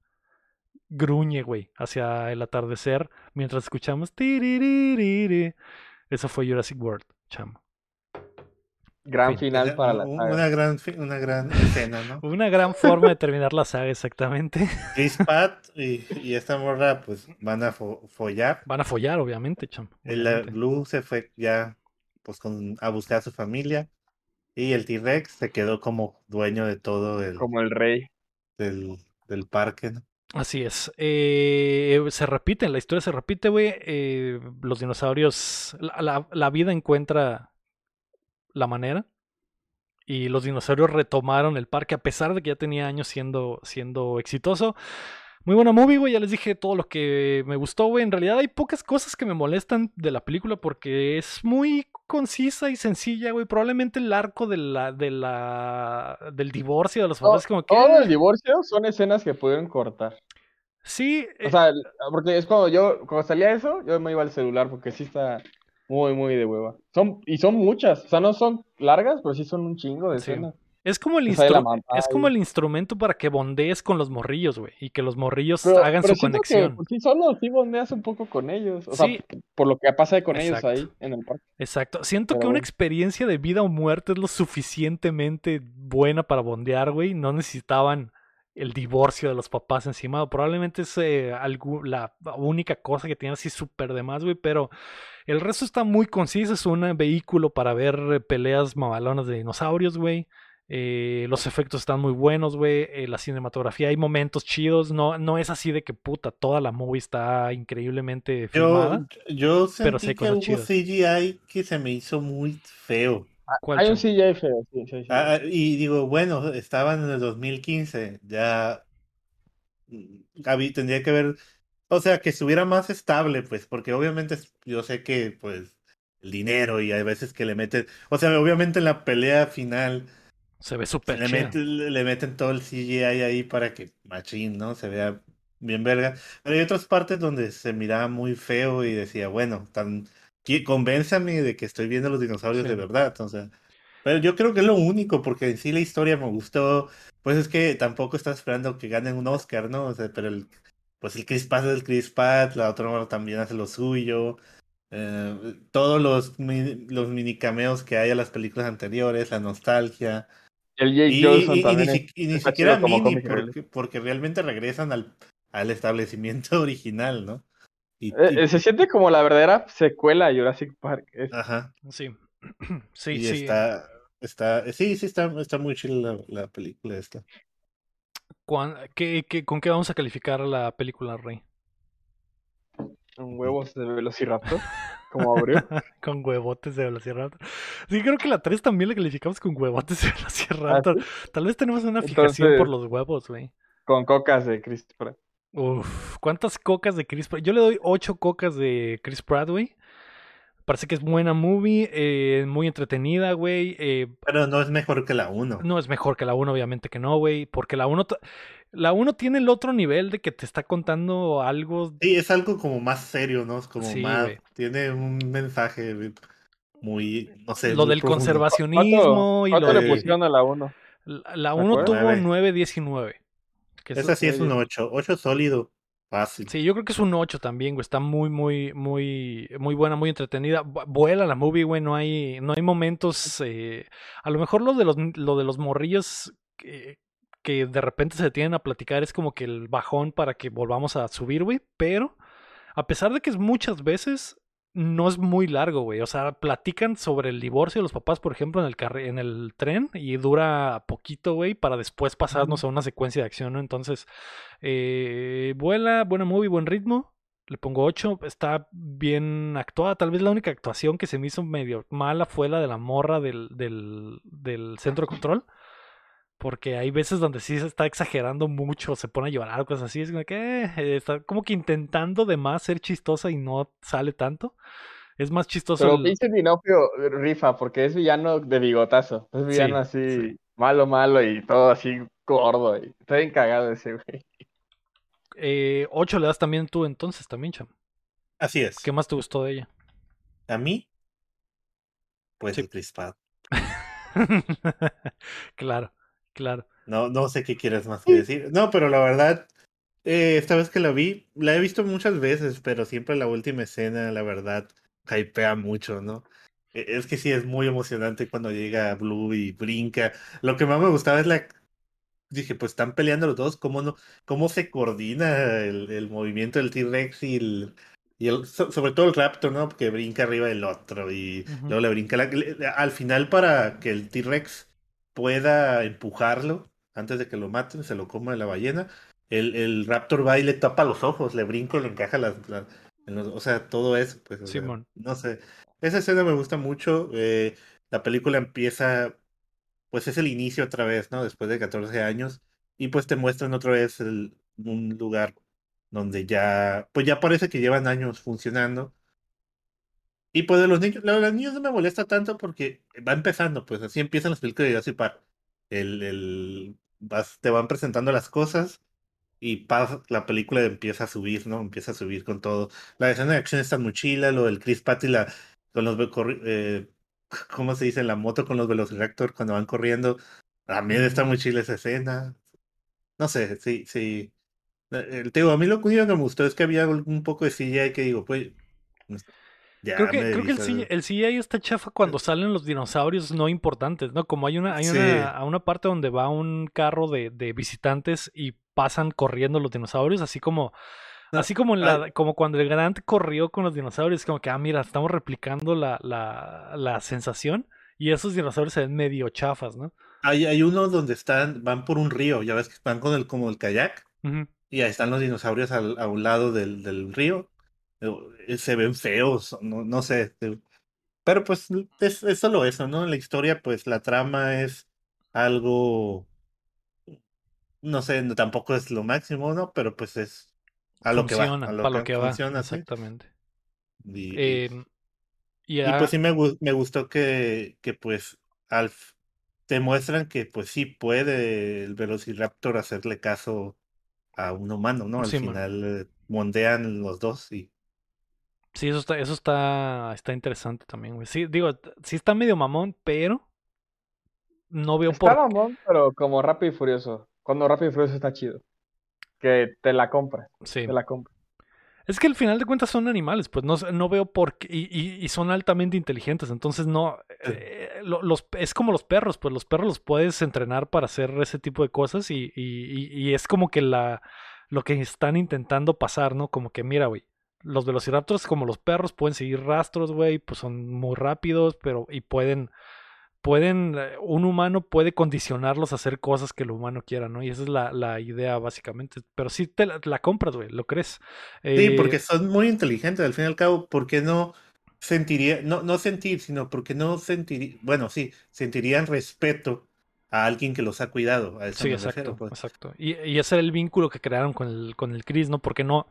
gruñe, güey, hacia el atardecer mientras escuchamos. Eso fue Jurassic World, chamo. Gran Fin. final para la saga. una gran una gran escena, ¿no? Una gran forma de terminar la saga, exactamente. Chris Pratt y, y esta morra pues van a fo- follar. Van a follar, obviamente, chamo. El obviamente. Blue se fue ya pues con, a buscar a su familia y el T-Rex se quedó como dueño de todo el, Como el rey. del, del parque, ¿no? Así es. Eh, se repite, la historia se repite, güey. Eh, los dinosaurios, la, la- la vida encuentra la manera. Y los dinosaurios retomaron el parque a pesar de que ya tenía años siendo, siendo exitoso. Muy buena movie, güey. Ya les dije todo lo que me gustó, güey. En realidad hay pocas cosas que me molestan de la película porque es muy concisa y sencilla, güey. Probablemente el arco de la, de la, del divorcio de los papás como que... todo el divorcio son escenas que pudieron cortar. Sí, O eh, sea, porque es cuando yo, cuando salía eso, yo me iba al celular porque sí está muy, muy de hueva. Son, y son muchas, o sea, no son largas, pero sí son un chingo de Sí. Es como, el es como instrumento para que bondees con los morrillos, güey. Y que los morrillos Pero, hagan pero su siento que conexión. por sí solo sí bondeas un poco con ellos. O Sí. sea, por lo que pasa con ellos ahí en el parque. Exacto. Siento Pero que una experiencia de vida o muerte es lo suficientemente buena para bondear, güey. No necesitaban el divorcio de los papás encima. Probablemente es eh, la única cosa que tiene así súper de más, güey. Pero el resto está muy conciso. Es un vehículo para ver eh, peleas mamalonas de dinosaurios, güey. Eh, los efectos están muy buenos, güey. eh, la cinematografía, hay momentos chidos. No, no es así de que puta, toda la movie está increíblemente filmada. Yo, yo Pero sentí sí hay que cosas hubo chidas. CGI que se me hizo muy feo. ¿Cuál, Hay un? CGI feo, sí, sí, sí. Ah, y digo, bueno, estaban en el 2015, ya mm, habí- tendría que ver, o sea, que estuviera más estable, pues, porque obviamente yo sé que, pues, el dinero y hay veces que le meten, o sea, obviamente en la pelea final Se ve súper le, le meten todo el CGI ahí para que machín, ¿no? Se vea bien verga. Pero hay otras partes donde se miraba muy feo y decía, bueno, tan, convénzame de que estoy viendo los dinosaurios Sí. de verdad, o sea. Pero yo creo que es lo único, porque en sí la historia me gustó. Pues es que tampoco estás esperando que ganen un Oscar, ¿no? O sea, pero el, pues el Chris Pratt es el Chris Pratt, la otra también hace lo suyo. eh, todos los, los mini cameos que hay a las películas anteriores, la nostalgia. El Jake Y, Johnson y- y también ni, y ni siquiera como mini, porque, porque realmente regresan al, al establecimiento original, ¿no? Y, Eh, y- eh, se siente como la verdadera secuela de Jurassic Park. Es- ajá. Sí. Sí, y sí. está, está, sí, sí, está, está muy chila la, la película esta. ¿Cuán- qué- qué- ¿Con qué vamos a calificar la película, Rey? Huevos de Velociraptor, como abrió. con huevotes de Velociraptor. Sí, creo que la 3 también la calificamos con huevotes de Velociraptor. Tal vez tenemos una fijación por Ah, los huevos, güey. Con cocas de Chris Pratt. Uf, ¿cuántas cocas de Chris Pratt? Yo le doy 8 cocas de Chris Pratt, güey. Parece que es buena movie, eh, muy entretenida, güey. eh, Pero no es mejor que la 1. no es mejor que la 1, obviamente que no, güey. Porque la 1 la 1 tiene el otro nivel de que te está contando algo. Sí, es algo como más serio, ¿no? Es como Sí, más, güey. tiene un mensaje muy, no sé. Lo del profundo. conservacionismo y ¿Cuánto lo le pusieron a la 1? La- La ¿Me 1 acuerdo? tuvo Nueve. 9.19. que eso- Esa sí es un Oye. 8, 8 sólido, fácil. Sí, yo creo que es un 8 también, güey. Está muy, muy, muy, muy buena, muy entretenida. Vu- Vuela la movie, güey. No hay, no hay momentos. eh, a lo mejor lo de los, lo de los morrillos que, que de repente se detienen a platicar es como que el bajón para que volvamos a subir, güey. Pero a pesar de que es muchas veces, no es muy largo, güey. O sea, platican sobre el divorcio de los papás, por ejemplo, en el carri- en el tren y dura poquito, güey, para después pasarnos a una secuencia de acción, ¿no? Entonces, eh, vuela, buena movie, buen ritmo. Le pongo 8, está bien actuada. Tal vez la única actuación que se me hizo medio mala fue la de la morra del, del, del centro de control. Porque hay veces donde sí se está exagerando mucho, se pone a llorar o cosas así. Es como que eh, está como que intentando de más ser chistosa y no sale tanto. Es más chistoso. Pero el- Vincent Dinofrio rifa porque es villano de bigotazo. Es villano Sí, así, sí. malo, malo y todo así gordo. Y está bien cagado ese güey. eh, 8 le das también tú entonces, también, Cham. Así es. ¿Qué más te gustó de ella? A mí, pues Sí. el Chris Pratt. claro, claro. No, no sé qué quieres más que decir. No, pero la verdad, eh, esta vez que la vi, la he visto muchas veces, pero siempre la última escena, la verdad, hypea mucho, ¿no? E- Es que sí es muy emocionante cuando llega Blue y brinca. Lo que más me gustaba es la. Dije, pues están peleando los dos, ¿cómo no? ¿Cómo se coordina el, el movimiento del T-Rex y el. Y el, so- sobre todo el Raptor, ¿no? Porque brinca arriba del otro y luego le brinca la- al final para que el T-Rex pueda empujarlo antes de que lo maten, se lo coma la ballena. El, el Raptor va y le tapa los ojos, le brinco, le encaja las, las- en los- o sea, todo eso, pues, sea, Simón. no sé. Esa escena me gusta mucho. eh, la película empieza, pues es el inicio otra vez, ¿no? Después de 14 años. Y pues te muestran otra vez el- un lugar donde ya, pues ya parece que llevan años funcionando. Y pues de los niños, la- los niños no me molesta tanto porque va empezando, pues así empiezan las películas de Jurassic Park. El, el, vas- te van presentando las cosas y pasa, la película empieza a subir, ¿no? Empieza a subir con todo. La escena de acción está muy chila, lo del Chris Pratt y la, con los, eh, ¿cómo se dice? La moto con los Velociraptor cuando van corriendo. También está muy chile esa escena. No sé, sí, sí. Eh, El te digo, a mí lo único que me gustó es que había un poco de CGI que digo, pues. Ya Creo que, creo que el, CGI, el CGI está chafa cuando salen los dinosaurios no importantes, ¿no? Como hay una, hay Sí. una, a una parte donde va un carro de, de visitantes y pasan corriendo los dinosaurios, así como, No, así como en la, como cuando el Grant corrió con los dinosaurios, como que, ah, mira, estamos replicando la, la, la sensación y esos dinosaurios se ven medio chafas, ¿no? Hay, hay uno donde están, van por un río, ya ves que van con el, como el kayak, y ahí están los dinosaurios al- a un lado del, del río. Eh, Se ven feos, no, no sé. eh, Pero pues es, es solo eso, ¿no? En la historia, pues la trama es algo, no sé, tampoco es lo máximo, ¿no? Pero pues es a lo Funciona, que va, a lo que va, funciona, sí. exactamente. Y, y- Em, y y, pues sí me, me gustó que, que pues al te muestran que pues sí puede el Velociraptor hacerle caso a un humano, ¿no? Al Sí, final eh, mondean los dos y Sí, eso está, eso está, está interesante también, güey. Sí, digo, sí está medio mamón, pero no veo Está por mamón, pero como Rápido y Furioso. Cuando Rápido y Furioso está chido. Que te la compras, Sí. te la compras. Es que al final de cuentas son animales, pues no, no veo por qué. Y, y- y son altamente inteligentes, entonces no. Sí. eh, lo- los, es como los perros, pues los perros los puedes entrenar para hacer ese tipo de cosas y- y es como que la, lo que están intentando pasar, ¿no? Como que, mira, güey. Los velociraptors, como los perros, pueden seguir rastros, güey, pues son muy rápidos, pero y pueden, pueden, eh, un humano puede condicionarlos a hacer cosas que el humano quiera, ¿no? Y esa es la, la idea básicamente. Pero sí te la, la compras, güey, lo crees. Sí, Eh, porque son muy inteligentes, al fin y al cabo, ¿por qué no sentiría, no, no sentir, sino porque no sentiría, bueno, sí, sentirían respeto a alguien que los ha cuidado, a Sí, exacto, refiero, pues. exacto. Y, y ese era el vínculo que crearon con el, con el Chris, ¿no? Porque no,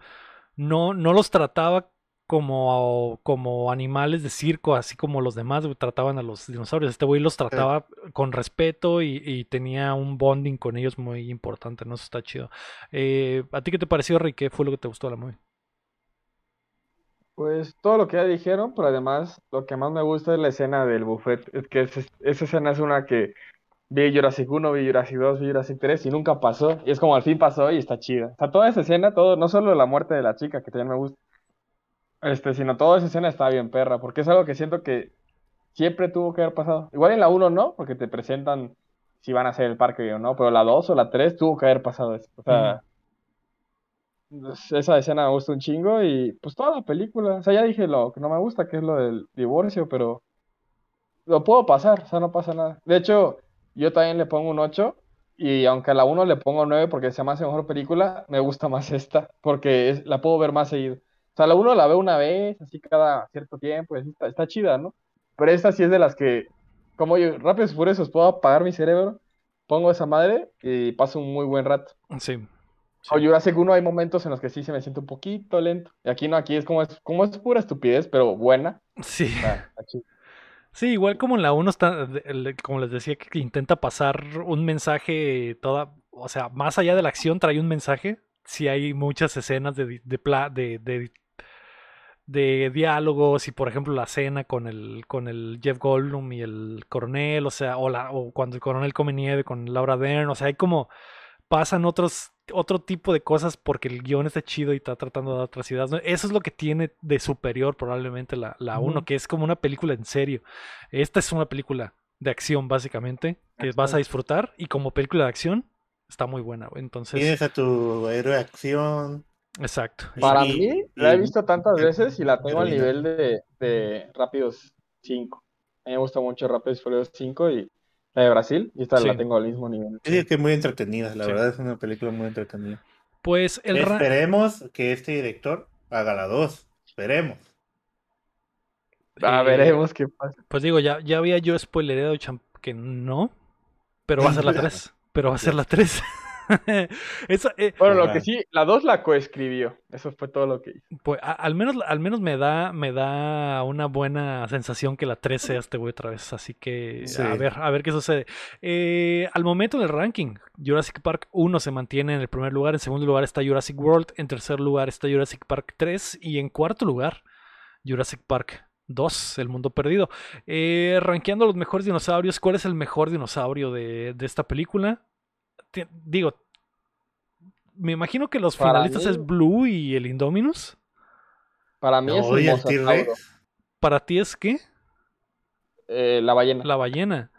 no, no los trataba como, como animales de circo, así como los demás güey, trataban a los dinosaurios. Este güey los trataba con respeto y, y tenía un bonding con ellos muy importante, ¿no? Eso está chido. Eh, ¿A ti qué te pareció, Rick? ¿Qué fue lo que te gustó de la movie? Pues todo lo que ya dijeron, pero además lo que más me gusta es la escena del buffet. Es que es- esa escena es una que vi Jurassic 1, vi Jurassic 2, vi Jurassic 3 y nunca pasó. Y es como al fin pasó y está chida. O sea, toda esa escena, todo, no solo la muerte de la chica, que también me gusta, este, sino toda esa escena está bien perra, porque es algo que siento que siempre tuvo que haber pasado. Igual en la 1 no, porque te presentan si van a hacer el parque o no, pero la 2 o la 3 tuvo que haber pasado eso. O sea, pues, esa escena me gusta un chingo y pues toda la película. O sea, ya dije lo que no me gusta, que es lo del divorcio, pero lo puedo pasar, o sea, no pasa nada. De hecho, yo también le pongo un 8 y aunque a la 1 le pongo 9 porque se me hace mejor película, me gusta más esta porque es- la puedo ver más seguido. O sea, la 1 la veo una vez, así cada cierto tiempo, y está, está chida, ¿no? Pero esta sí es de las que, como yo, Rápidos y Furiosos, puedo apagar mi cerebro, pongo esa madre y paso un muy buen rato. Sí. O Jurassic 1 hay momentos en los que sí se me siente un poquito lento. Y aquí no, aquí es como es, como es pura estupidez, pero buena. Sí. O sea, está chido. Sí, igual como en la 1 está, de- el- como les decía, que intenta pasar un mensaje toda, o sea, más allá de la acción trae un mensaje. Sí hay muchas escenas de, de, de, de, de diálogos y por ejemplo la cena con el, con el Jeff Goldblum y el coronel, o sea, o, la, o cuando el coronel come nieve con Laura Dern, o sea, hay como pasan otros otro tipo de cosas porque el guion está chido y está tratando de dar otras ideas. ¿no? Eso es lo que tiene de superior probablemente la, la 1, Ujú. que es como una película en serio. Esta es una película de acción básicamente, que vas a disfrutar y como película de acción está muy buena. Entonces, Tienes a tu héroe de acción. exacto. Para y- mí, la he visto tantas veces y la tengo al nivel de, de Rápidos 5. A mí me gusta mucho Rápidos y Furiosos 5 y la de Brasil, y esta Sí. la tengo al mismo nivel. Sí, que es muy entretenida, la Sí. verdad es una película muy entretenida. Pues el Esperemos que este director haga la 2. Esperemos. Ah, eh, veremos qué pasa. Pues digo, ya, ya había yo spoilereado champ- que no, pero va a ser la 3. Pero va a ser la 3. Eso, eh, Bueno, lo que sí, la 2 la coescribió. Eso fue todo lo que hizo. Pues a- al menos, al menos me da, me da una buena sensación que la 3 sea este güey otra vez. Así que Sí. a ver, a ver qué sucede. Eh, al momento del ranking, Jurassic Park 1 se mantiene en el primer lugar, en segundo lugar está Jurassic World, en tercer lugar está Jurassic Park 3 y en cuarto lugar Jurassic Park 2, El Mundo Perdido. Eh, rankeando los mejores dinosaurios, ¿cuál es el mejor dinosaurio de, de esta película? Digo, me imagino que los Para finalistas mí- es Blue y el Indominus. Para mí es No, el el. ¿Para ti es qué? eh, la ballena. La ballena.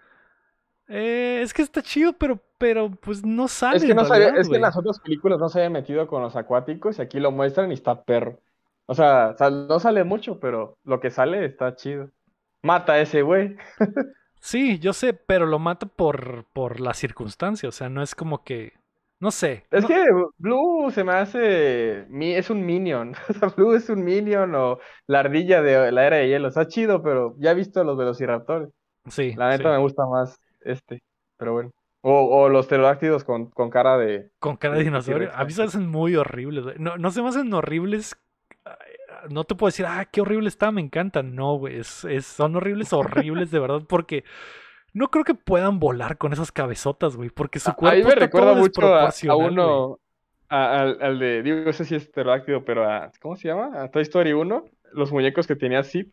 Eh, es que está chido, pero, pero pues no sale. Es que, en no sabía- es que en las otras películas no se había metido con los acuáticos y aquí lo muestran y está perro. O sea, sal- no sale mucho, pero lo que sale está chido. Mata a ese güey. Sí, yo sé, pero lo mata por, por la circunstancia. O sea, no es como que. No sé. Es no- que Blue se me hace. Es un minion. O sea, Blue es un minion o la ardilla de la era de hielo. Está chido, pero ya he visto los velociraptores. Sí. La neta sí. me gusta más este. Pero bueno. O, o los pterodáctilos con, con cara de. Con cara de dinosaurio. A mí se me hacen muy horribles. No, no se me hacen horribles. Ay, No te puedo decir, ah, qué horrible está, me encantan. No, güey. Es, es- son horribles, horribles de verdad, porque no creo que puedan volar con esas cabezotas, güey. Porque su A- cuerpo Ahí me está recuerda todo mucho a, a uno. a- al, al de. Digo, no sé si es pterodáctilo, pero a. ¿Cómo se llama? A Toy Story 1. Los muñecos que tenía Sid.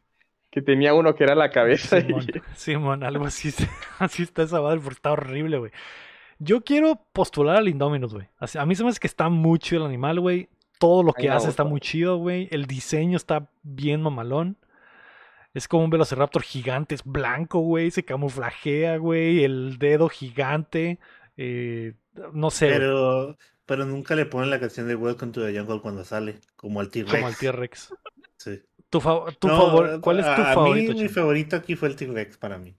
Que tenía uno que era la cabeza. y- Simón, Simón, algo así, así está esa madre, porque está horrible, güey. Yo quiero postular al Indominus, güey. A mí se me hace que está muy chido el animal, güey. Todo lo que hace está muy chido, güey. El diseño está bien mamalón. Es como un velociraptor gigante, es blanco, güey. Se camuflajea, güey. El dedo gigante. eh, no sé, Pero, pero nunca le ponen la canción de Welcome to the Jungle cuando sale, como al T-Rex. como el T-Rex. Sí. Tu fa- tu No, favor- ¿Cuál es tu a, favorito, mí, mi favorito aquí fue el T-Rex para mí.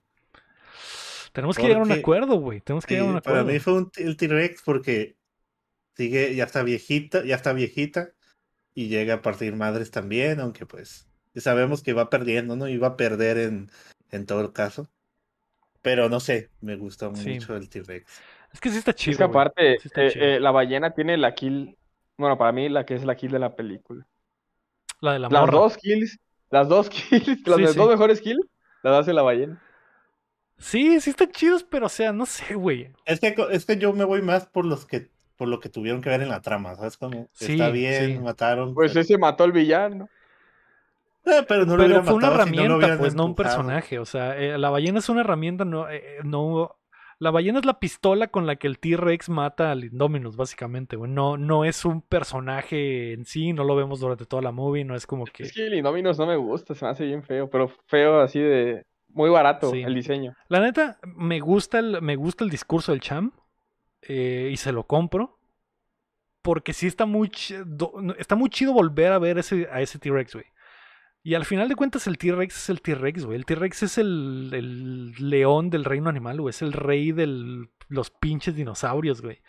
Tenemos que llegar a un acuerdo, güey. Tenemos que Sí, llegar a un para acuerdo. mí fue un el T-Rex porque sigue, ya está viejita, ya está viejita y llega a partir madres también, aunque pues sabemos que va perdiendo, ¿no? Iba a perder en, en todo el caso. Pero no sé, me gustó Sí. mucho el T-Rex. Es que sí está chido. Es que aparte, Sí está eh, chido. eh, la ballena tiene la kill. Bueno, para mí, la que es la kill de la película. La de la Las morra. dos kills, las dos kills, las Sí, de- sí. dos mejores kills, las hace la ballena. Sí, sí están chidos, pero o sea, no sé, güey. Es que, es que yo me voy más por los que por lo que tuvieron que ver en la trama, ¿sabes? Como Sí, está bien, sí. mataron. Pues pero, ese mató al villano. Eh, pero no lo Pero fue una si no herramienta, hubieran pues, no un personaje. O sea, eh, la ballena es una herramienta, no, eh, no. La ballena es la pistola con la que el T-Rex mata al Indominus, básicamente, güey. No, no es un personaje en sí, no lo vemos durante toda la movie, no es como que. Es que el Indominus no me gusta, se me hace bien feo, pero feo así de muy barato Sí. el diseño. La neta, me gusta el, me gusta el discurso del Cham. Eh, y se lo compro. Porque sí está muy, ch- do- no, está muy chido volver a ver ese, a ese T-Rex, güey. Y al final de cuentas el T-Rex es el T-Rex, güey. El T-Rex es el, el león del reino animal, güey. Es el rey de los pinches dinosaurios, güey.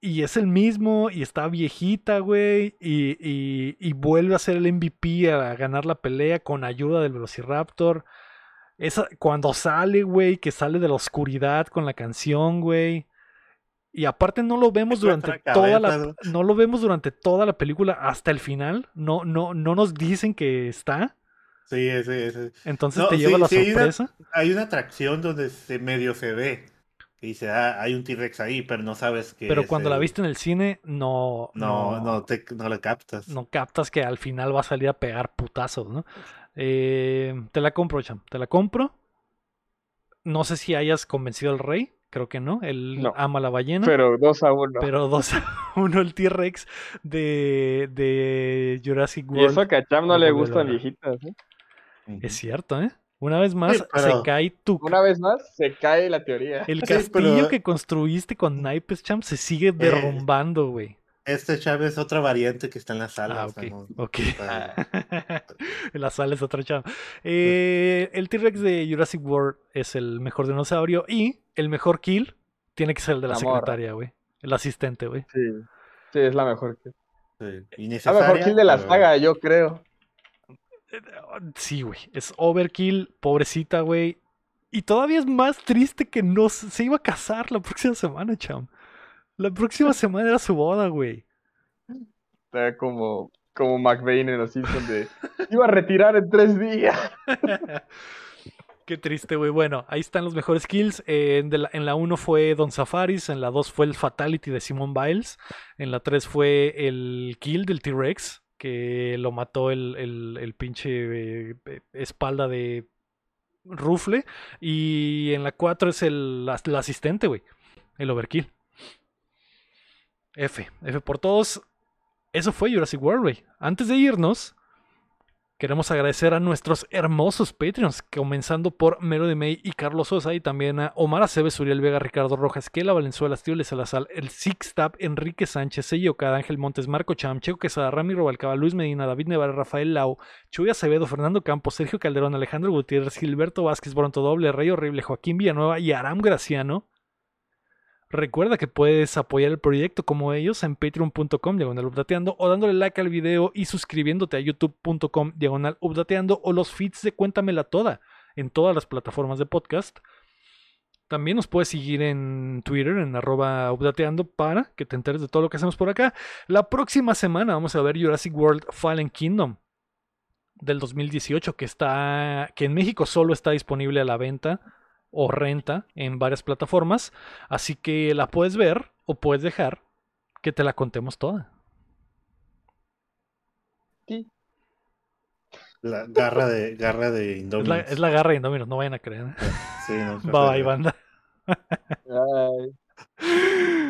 Y es el mismo, y está viejita, güey. Y, y- y vuelve a ser el MVP a ganar la pelea con ayuda del Velociraptor. Esa, cuando sale, güey, que sale de la oscuridad con la canción, güey. Y aparte no lo vemos durante toda la no lo vemos durante toda la película hasta el final. No no no nos dicen que está. Sí, ese, ese. Entonces No, te sí, lleva la sí, hay una- sorpresa. Hay una atracción donde se medio se ve. Que dice, ah, hay un T-Rex ahí, pero no sabes que. Pero es cuando la viste en el cine no No, no, te, no la captas. no captas que al final va a salir a pegar putazos, ¿no? Eh, te la compro, Cham. Te la compro. No sé si hayas convencido al rey. Creo que no. Él No. ama la ballena. Pero dos a uno. Pero 2 a 1 el T-Rex de, de Jurassic y World. eso que a Cham no le gustan viejitas. ¿eh? Es cierto, ¿eh? Una vez más Sí, pero- se cae tu... Una vez más, se cae la teoría. El Sí, castillo pero- que construiste con naipes, champ, se sigue derrumbando, güey. Este Chávez es otra variante que está en la sala. Ah, o sea, ok, está- la sala es otra chava. Eh, el T-Rex de Jurassic World es el mejor dinosaurio y el mejor kill tiene que ser el de la, La secretaria, güey. El asistente, güey. Sí. Sí, es la mejor kill. sí, La innecesaria, mejor kill de la pero- saga, yo creo. Sí, güey. Es overkill, pobrecita, güey. Y todavía es más triste que no se se iba a casar la próxima semana, cham. La próxima semana era su boda, güey. Está como, como McVeigh en Los Simpsons de... Iba a retirar en tres días. Qué triste, güey. Bueno, ahí están los mejores kills. Eh, en la 1 fue Don Safaris, en la 2 fue el Fatality de Simon Biles, en la 3 fue el kill del T-Rex, que lo mató el, el, el pinche eh, espalda de Rufle. Y en la 4 es el, el asistente, güey. El overkill. F. F por todos. Eso fue Jurassic World, güey. Antes de irnos, Queremos agradecer a nuestros hermosos Patreons, comenzando por Mero de May y Carlos Sosa, y también a Omar Aceves, Uriel Vega, Ricardo Rojas, Kela Valenzuela, Tío Salazar, el Six Tap, Enrique Sánchez, Sello Cada, Ángel Montes, Marco Cham, Checo Quesada, Ramiro Balcaba, Luis Medina, David Nevar, Rafael Lau, Chuy Acevedo, Fernando Campos, Sergio Calderón, Alejandro Gutiérrez, Gilberto Vázquez, Bronto Doble, Rey Horrible, Joaquín Villanueva y Aram Graciano. Recuerda que puedes apoyar el proyecto como ellos en patreon.com diagonal updateando o dándole like al video y suscribiéndote a youtube.com diagonal updateando o los feeds de Cuéntamela Toda en todas las plataformas de podcast. También nos puedes seguir en Twitter, en arroba updateando, para que te enteres de todo lo que hacemos por acá. La próxima semana vamos a ver Jurassic World Fallen Kingdom del 2018, que está. que en México solo está disponible a la venta o renta en varias plataformas. Así que la puedes ver o puedes dejar que te la contemos toda. Sí. La garra de, garra de Indominus. Es la, garra de Indominus, no vayan a creer. Sí, no, bye, bye, banda. Bye.